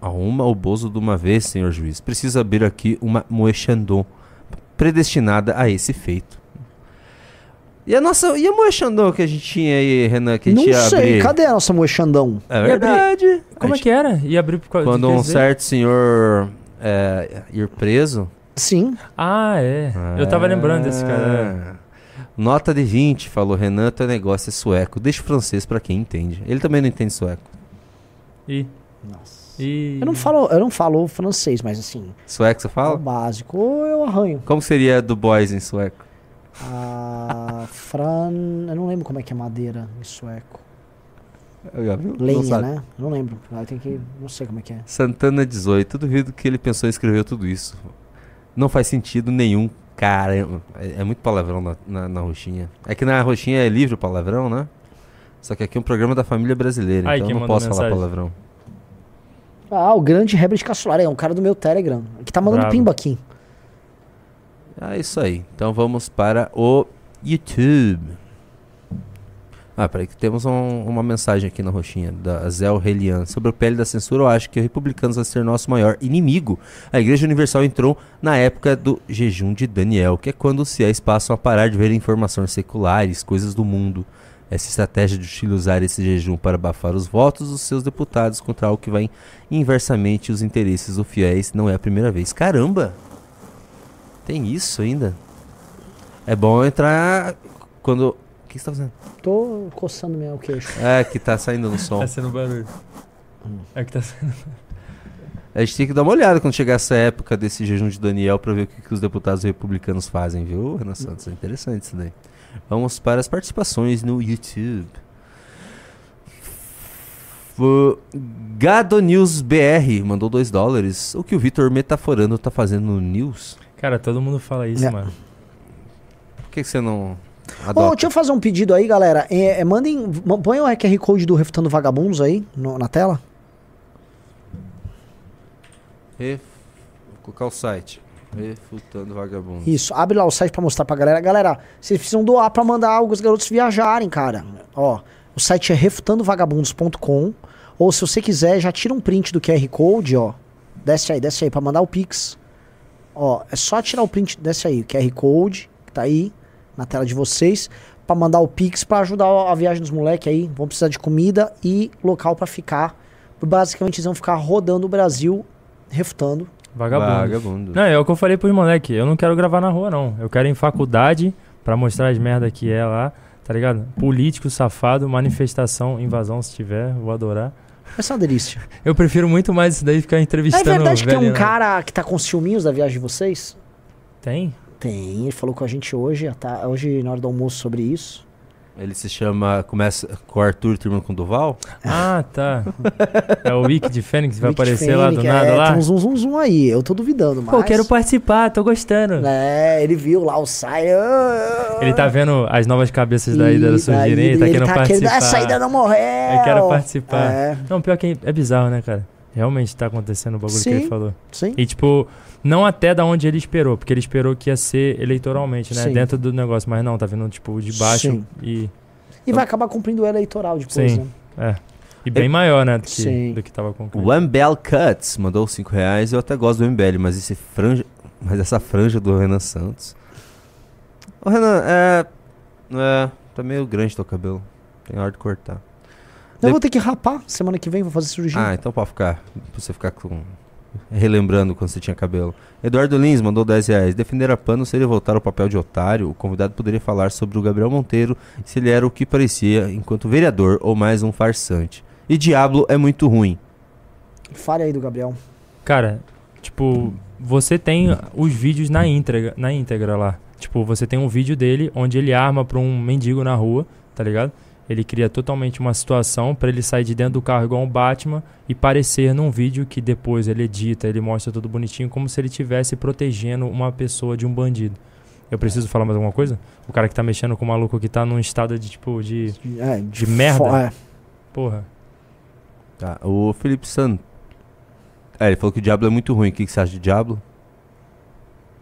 Arruma o bozo de uma vez, senhor juiz. Precisa abrir aqui uma Moechandon predestinada a esse feito. E a nossa. E a Moechandon que a gente tinha aí, Renan, que a gente Não ia sei, abrir? cadê a nossa moexandão? É verdade. Como é que era? Ia abrir por causa Quando um dizer? certo senhor é, ir preso. Sim. Ah, é. Eu tava lembrando desse cara. Nota de 20, falou Renan, teu negócio é sueco. Deixa o francês pra quem entende. Ele também não entende sueco. E. Nossa. E. Eu não falo, eu não falo francês, mas assim, Sueco você é o fala? básico. Ou eu arranho. Como seria do boys em sueco? A fran, eu não lembro como é que é madeira em sueco. Não Lenha, né? Não lembro. Aí tem que, não sei como é que é. Santana 18, duvido que ele pensou em escrever tudo isso. Não faz sentido nenhum, cara. É, é muito palavrão na, na, na roxinha. É que na roxinha é livre o palavrão, né? Só que aqui é um programa da família brasileira, Aí, então eu não posso falar mensagem? palavrão. Ah, o grande Herbert Caçolar, é um cara do meu Telegram, que tá mandando Bravo. pimba aqui. É isso aí. Então vamos para o YouTube. Ah, peraí que temos um- uma mensagem aqui na roxinha da Zel Relian. Sobre o PL da censura, eu acho que o republicanos vai ser nosso maior inimigo. A Igreja Universal entrou na época do jejum de Daniel, que é quando os fiéis passam a parar de ver informações seculares, coisas do mundo. Essa estratégia de usar esse jejum para abafar os votos dos seus deputados contra algo que vai inversamente os interesses dos fiéis não é a primeira vez. Caramba! Tem isso ainda? É bom entrar quando. O que você tá fazendo? Tô coçando meu queixo. É, que tá saindo no som. Tá sendo barulho. É que tá sendo. A gente tem que dar uma olhada quando chegar essa época desse jejum de Daniel pra ver o que, que os deputados republicanos fazem, viu, Renan Santos? É interessante isso daí. Vamos para as participações no YouTube. O Gado News BR mandou 2 dólares. O que o Vitor Metaforando tá fazendo no News? Cara, todo mundo fala isso, É. mano. Por que, que você não Adota? deixa eu fazer um pedido aí, galera. É, é, mandem, ma- põe o QR Code do Refutando Vagabundos aí no- na tela. Ref... Vou colocar o site. Refutando Vagabundo. Isso, abre lá o site pra mostrar pra galera. Galera, vocês precisam doar pra mandar os garotos viajarem, cara. Ó, o site é refutandovagabundos.com. Ou se você quiser, já tira um print do QR Code, ó. Desce aí, desce aí pra mandar o Pix. Ó, é só tirar o print, desce aí, QR Code, que tá aí na tela de vocês, pra mandar o Pix pra ajudar a viagem dos moleques aí. Vão precisar de comida e local pra ficar. Basicamente, eles vão ficar rodando o Brasil, refutando. Vagabundo. Vagabundo. Não, é o que eu falei pros moleque. Eu não quero gravar na rua, não. Eu quero ir em faculdade pra mostrar as merda que é lá, tá ligado? Político, safado, manifestação, invasão, se tiver, vou adorar. Vai ser uma delícia. Eu prefiro muito mais isso daí ficar É entrevistando verdade que tem um né? cara que tá com ciúminhos da viagem de vocês? Tem? Tem, ele falou com a gente hoje, tá, hoje na hora do almoço sobre isso. Ele se chama. Começa com o Arthur terminando com o Duval? Ah, tá. É o Wiki de Fênix que vai aparecer lá do Fênix, nada é, lá? Tem um zoom, zoom, zoom aí, eu tô duvidando, mas... Pô, quero participar, tô gostando. É, ele viu lá o sai. ah, Ele tá vendo as novas cabeças da Ida E surgirem, ele tá ele querendo tá participar. querendo, "Essa Ida não morreu!" Eu quero participar. É. Não, pior que é bizarro, né, cara? Realmente tá acontecendo o bagulho que Sim, ele falou. sim. E tipo, não até da onde ele esperou, porque ele esperou que ia ser eleitoralmente, né? Sim. Dentro do negócio, mas não, tá vindo tipo de baixo Sim. e. E vai acabar cumprindo o eleitoral depois, Sim. né? É. E bem maior, né? Do que, Sim. do que tava com O Ambel Cuts mandou 5 reais. Eu até gosto do MBL, mas esse franja. Mas essa franja do Renan Santos. Ô Renan, é. É. Tá meio grande teu cabelo. Tem hora de cortar. Eu vou ter que rapar semana que vem, vou fazer cirurgia. Ah, então pode ficar. Pra você ficar com. Relembrando quando você tinha cabelo. Eduardo Lins mandou 10 reais. Defender a pano seria voltar ao papel de otário. O convidado poderia falar sobre o Gabriel Monteiro se ele era o que parecia enquanto vereador ou mais um farsante. E Diablo é muito ruim. Fale aí do Gabriel. Cara, tipo, você tem os vídeos na íntegra, na íntegra lá. Tipo, você tem um vídeo dele onde ele arma pra um mendigo na rua, tá ligado? Ele cria totalmente uma situação pra ele sair de dentro do carro igual um Batman e parecer num vídeo que depois ele edita, ele mostra tudo bonitinho, como se ele estivesse protegendo uma pessoa de um bandido. Eu preciso falar mais alguma coisa? O cara que tá mexendo com o maluco que tá num estado de tipo de, É, de merda. fo- é. Porra. Tá, o Felipe San. É, ele falou que o Diablo é muito ruim. O que, que você acha de Diablo?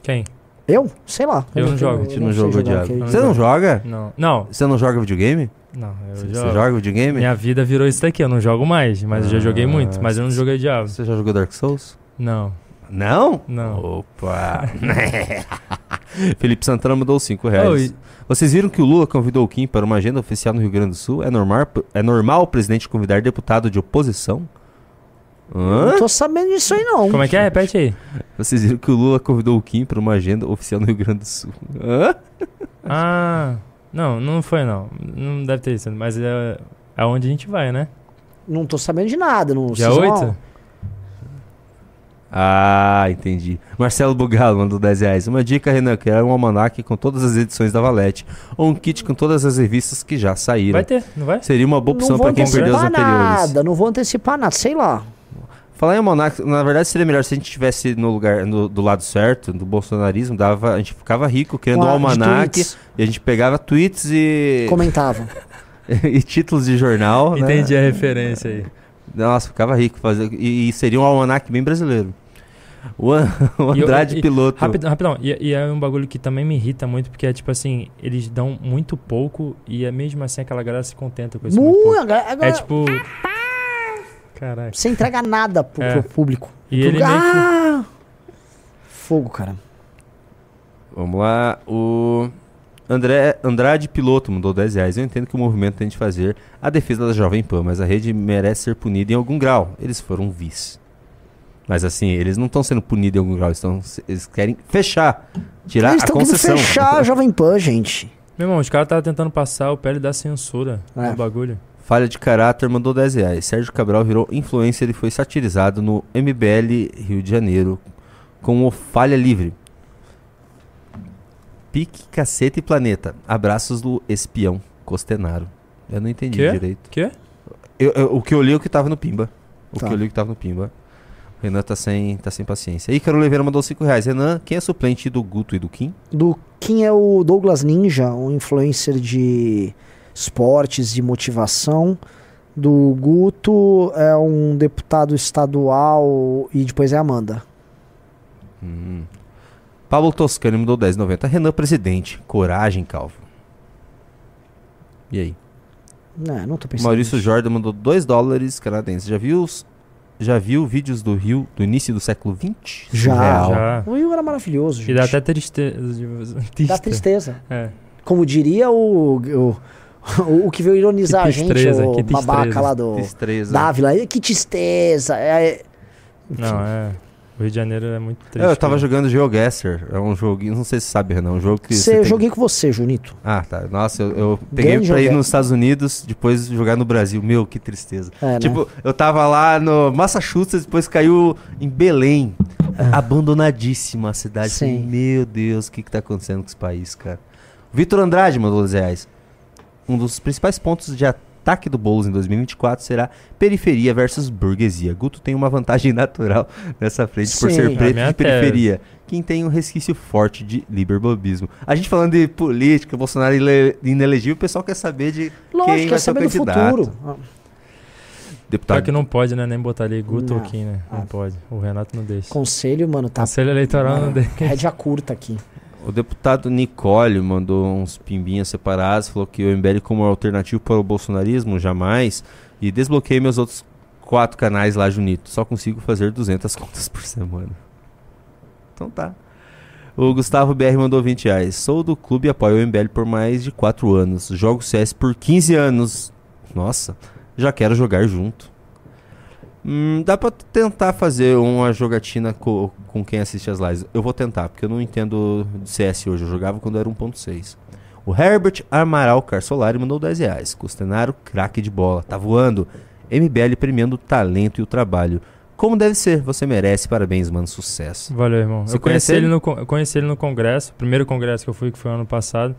Quem? Eu? Sei lá. Eu não jogo. A gente não jogou jogar Diablo. Você não joga? Não. Não. Você não joga videogame? Não, eu Você jogo. joga videogame? Minha vida virou isso daqui, eu não jogo mais, mas eu já joguei muito, mas eu não joguei Diablo. Você já jogou Dark Souls? Não. Não? Não. Opa! Felipe Santana mandou 5 reais. Oh, Vocês viram que o Lula convidou o Kim para uma agenda oficial no Rio Grande do Sul? É normal, é normal o presidente convidar deputado de oposição? Hã? Não tô sabendo disso aí, não. Como é que é? Repete aí. Vocês viram que o Lula convidou o Kim para uma agenda oficial no Rio Grande do Sul? Hã? Ah, não, não foi não. Não deve ter isso, mas é aonde a gente vai, né? Não tô sabendo de nada. Não, Dia vocês vão- 8? Ah, entendi. Marcelo Bugalo mandou 10 reais. Uma dica, Renan, que é um almanac com todas as edições da Valete. Ou um kit com todas as revistas que já saíram. Vai ter, não vai? Seria uma boa Não opção vou para quem perdeu os antecipar anteriores. nada, não vou antecipar nada, sei lá. Falar em almanac, na verdade seria melhor se a gente estivesse no lugar no- do lado certo, do bolsonarismo, dava, a gente ficava rico criando um almanac e a gente pegava tweets e Comentava. e títulos de jornal, né? Entendi a referência aí. Nossa, ficava rico fazer e, e seria um almanac bem brasileiro. O, An- o E eu- Andrade e- piloto. Rapidão, rapidão. E, e é um bagulho que também me irrita muito, porque é tipo assim, eles dão muito pouco e é mesmo assim aquela galera se contenta com isso. muito Mu- pouco. agora- agora- É tipo. Caraca. Você entrega nada pro, É. pro público. E Pro- ele meio que- ah! Fogo, cara. Vamos lá, o André Andrade Piloto mandou 10 reais. Eu entendo que o movimento tem de fazer a defesa da Jovem Pan, mas a rede merece ser punida em algum grau. Eles foram vis. Mas assim, eles não estão sendo punidos em algum grau, eles, tão, eles querem fechar, tirar Eles a estão querendo concessão. fechar a Jovem Pan, gente. Meu irmão, os caras estavam tentando passar o pele da censura É. no bagulho. Falha de caráter mandou 10 reais. Sérgio Cabral virou influencer e foi satirizado no MBL Rio de Janeiro com o Falha Livre. Pique, caceta e planeta. Abraços do espião Costenaro. Eu não entendi Quê? direito. Quê? Eu- eu- o que eu li é o que tava no Pimba. O Tá. que eu li é o que tava no Pimba. O Renan tá sem, tá sem paciência. Ícaro Oliveira mandou 5 reais. Renan, quem é suplente do Guto e do Kim? Do quem é o Douglas Ninja, um influencer de esportes, de motivação. Do Guto é um deputado estadual e depois é a Amanda. Hum. Pablo Toscani mandou 10,90. Renan, presidente. Coragem, calvo. E aí? Não, não tô pensando. Maurício Jordan mandou 2 dólares canadenses. Já viu os, já viu vídeos do Rio do início do século 20? Já. Já. O Rio era maravilhoso, gente. E dá até tristeza. Dá tristeza. É. Como diria o, o, o, que veio ironizar Que a gente, o que babaca lá do Tristeza. Dávila. "Ih, Que tristeza. É, Não, é. O Rio de Janeiro é muito triste. É, eu tava cara. jogando GeoGuessr. É um joguinho, não sei se você sabe, Renan. É um jogo que. Cê, você eu tem- joguei com você, Junito. Ah, tá. Nossa, eu, eu peguei Grande pra ir nos Estados Unidos, depois jogar no Brasil. Meu, que tristeza. É, né? tipo, eu tava lá no Massachusetts, depois caiu em Belém. Abandonadíssima a cidade. É. Sim. Meu Deus, o que que tá acontecendo com esse país, cara? Vitor Andrade mandou 10 reais. Um dos principais pontos de ataque do Boulos em 2024 será periferia versus burguesia. Guto tem uma vantagem natural nessa frente por Sim. ser Na preto de periferia. Quem tem um resquício forte de liberbobismo. A gente falando de política, Bolsonaro ile- inelegível, o pessoal quer saber de quem Lógico, vai quer ser o saber do candidato. futuro. Ah, Deputado Só que não pode, né? Nem botar ali Guto Não. ou Kim, né? Não Ah. pode. O Renato não deixa. Conselho, mano, tá. Conselho eleitoral não deixa. Rédea curta aqui. O deputado Nicole mandou uns pimbinhas separados, falou que o MBL como alternativo para o bolsonarismo, jamais. E desbloqueei meus outros quatro canais lá, Junito. Só consigo fazer 200 contas por semana. Então tá. O Gustavo BR mandou 20 reais. Sou do clube e apoio o MBL por mais de 4 anos. Jogo CS por 15 anos. Nossa, já quero jogar junto. Hum, dá pra tentar fazer uma jogatina co- com quem assiste as lives. Eu vou tentar, porque eu não entendo de CS hoje. Eu jogava quando era 1.6. O Herbert Amaral Carsolari mandou 10 reais. Costenaro, craque de bola. Tá voando. MBL premiando o talento e o trabalho. Como deve ser, você merece. Parabéns, mano. Sucesso. Valeu, irmão. Você eu conheci ele, ele? no, eu conheci ele no congresso, primeiro congresso que eu fui, que foi ano passado.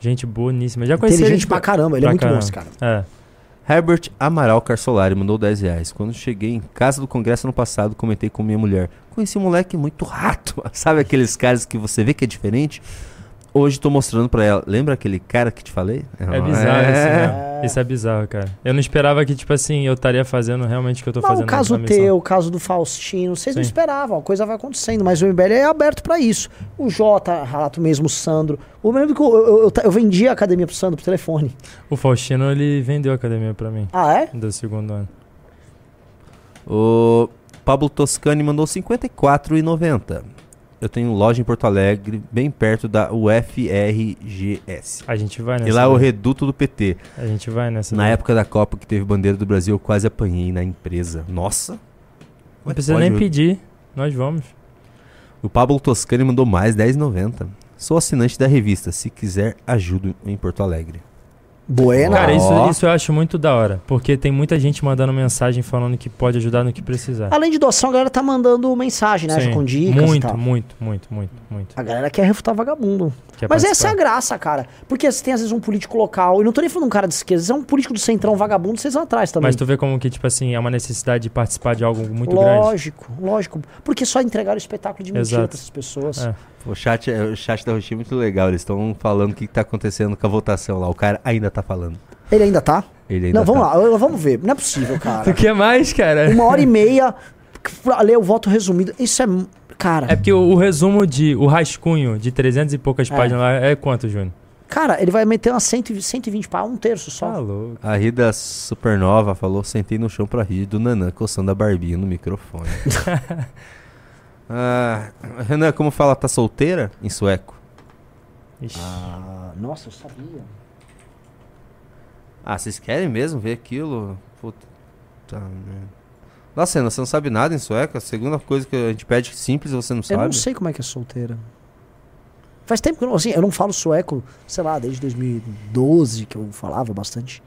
Gente boníssima. Já conheci Inteligente ele pra caramba, ele é muito bom, esse cara. É. Herbert Amaral Carsolari mandou 10 reais. Quando cheguei em casa do congresso ano passado, comentei com minha mulher. Conheci um moleque muito rato. Sabe aqueles caras que você vê que é diferente? Hoje tô mostrando pra ela. Lembra aquele cara que te falei? É bizarro isso, né? Isso é bizarro, cara. Eu não esperava que, tipo assim, eu estaria fazendo realmente o que eu tô Mas fazendo o caso teu, o caso do Faustino, vocês não Sim. esperavam, a coisa vai acontecendo, mas o MBL é aberto pra isso. O Jota, relato mesmo, o Sandro. Eu me lembro que eu, eu, eu, eu vendi a academia pro Sandro por telefone. O Faustino, ele vendeu a academia pra mim. Ah, é? Do segundo ano. O Pablo Toscani mandou 54,90. Eu tenho loja em Porto Alegre, bem perto da UFRGS. A gente vai nessa. E lá é o daí. reduto do PT. A gente vai nessa. Na daí. época da Copa que teve bandeira do Brasil, eu quase apanhei na empresa. Nossa! Não precisa nem pedir. Nós vamos. O Pablo Toscani mandou mais 10,90. Sou assinante da revista. Se quiser, ajudo em Porto Alegre. Buena. Cara, isso, isso eu acho muito da hora. Porque tem muita gente mandando mensagem falando que pode ajudar no que precisar. Além de doação, a galera tá mandando mensagem, né? Sim. Com dicas e Muito, tal. muito, muito, muito, muito. A galera quer refutar vagabundo. Quer Mas participar. essa é a graça, cara. Porque você tem às vezes um político local, e não tô nem falando um cara de esquerda, você é um político do centrão vagabundo, vocês vão atrás também. Mas tu vê como que, tipo assim, é uma necessidade de participar de algo muito grande. lógico, lógico. Porque só entregaram o espetáculo de mentira Exato. pra essas pessoas. É. O chat, é- o chat da Roxinha é muito legal. Eles estão falando o que, que tá acontecendo com a votação lá. O cara ainda tá falando. Ele ainda tá? Ele ainda não, vamos tá. lá, vamos ver. Não é possível, cara. Tu quer mais, cara? Uma hora e meia pra ler o voto resumido. Isso é. Cara, É porque o, o resumo de. O rascunho de 300 e poucas É. páginas lá é quanto, Júnior? cara, ele vai meter umas 100, 120 para um terço só. Tá louco. A Rida Supernova falou: sentei no chão pra rir do Nanã coçando a barbinha no microfone. ah, Renan, como fala, tá solteira? Em sueco. Ixi. Ah, nossa, eu sabia. Ah, vocês querem mesmo ver aquilo? Puta merda. Nossa, Renan, você não sabe nada em sueco? A segunda coisa que a gente pede simples você não Eu sabe? não sei como é que é solteira. Faz tempo que eu não, assim, eu não falo sueco, sei lá, desde 2012 que eu falava bastante.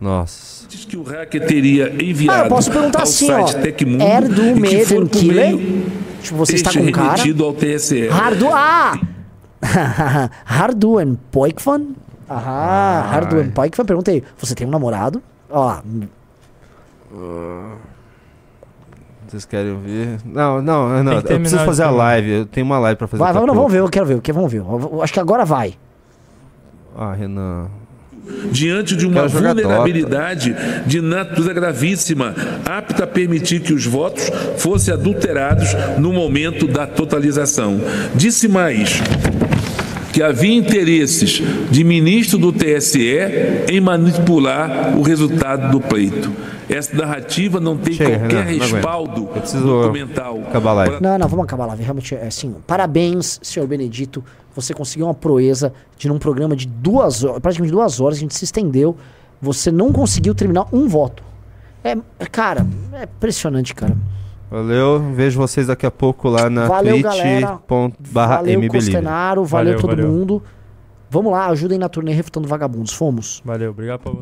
Nossa. Diz que o hacker teria enviado Ah, eu posso perguntar ao assim, ó. site Tecmundo Erdo e que Meden foi por Killer? Tipo, você está com cara. ao TSE. Hardu. Ah! Harduen Poikvan? Ah, Harduen Poikvan. Perguntei, você tem um namorado? Ó lá. Vocês querem ouvir? Não, não, não. Eu preciso fazer a falar. live. Eu tenho uma live pra fazer. Vai, a vamos, vamos ver, eu quero ver, eu quero- vamos ver. Eu- eu acho que agora vai. Ah, Renan. Diante de uma vulnerabilidade de natureza gravíssima, apta a permitir que os votos fossem adulterados no momento da totalização. Disse mais que havia interesses de ministro do TSE em manipular o resultado do pleito. Essa narrativa não tem Chega, qualquer não aguento. respaldo documental. acabar live. Não, não, vamos acabar lá. Realmente, é assim, parabéns, senhor Benedito. Você conseguiu uma proeza de num programa de duas horas, praticamente duas horas, a gente se estendeu. Você não conseguiu terminar um voto. É, cara, é impressionante, cara. Valeu, vejo vocês daqui a pouco lá na twitch.barra Valeu. Costenaro, valeu, Valeu, todo valeu. mundo. Vamos lá, ajudem na turnê Refutando Vagabundos. Fomos. Valeu, obrigado por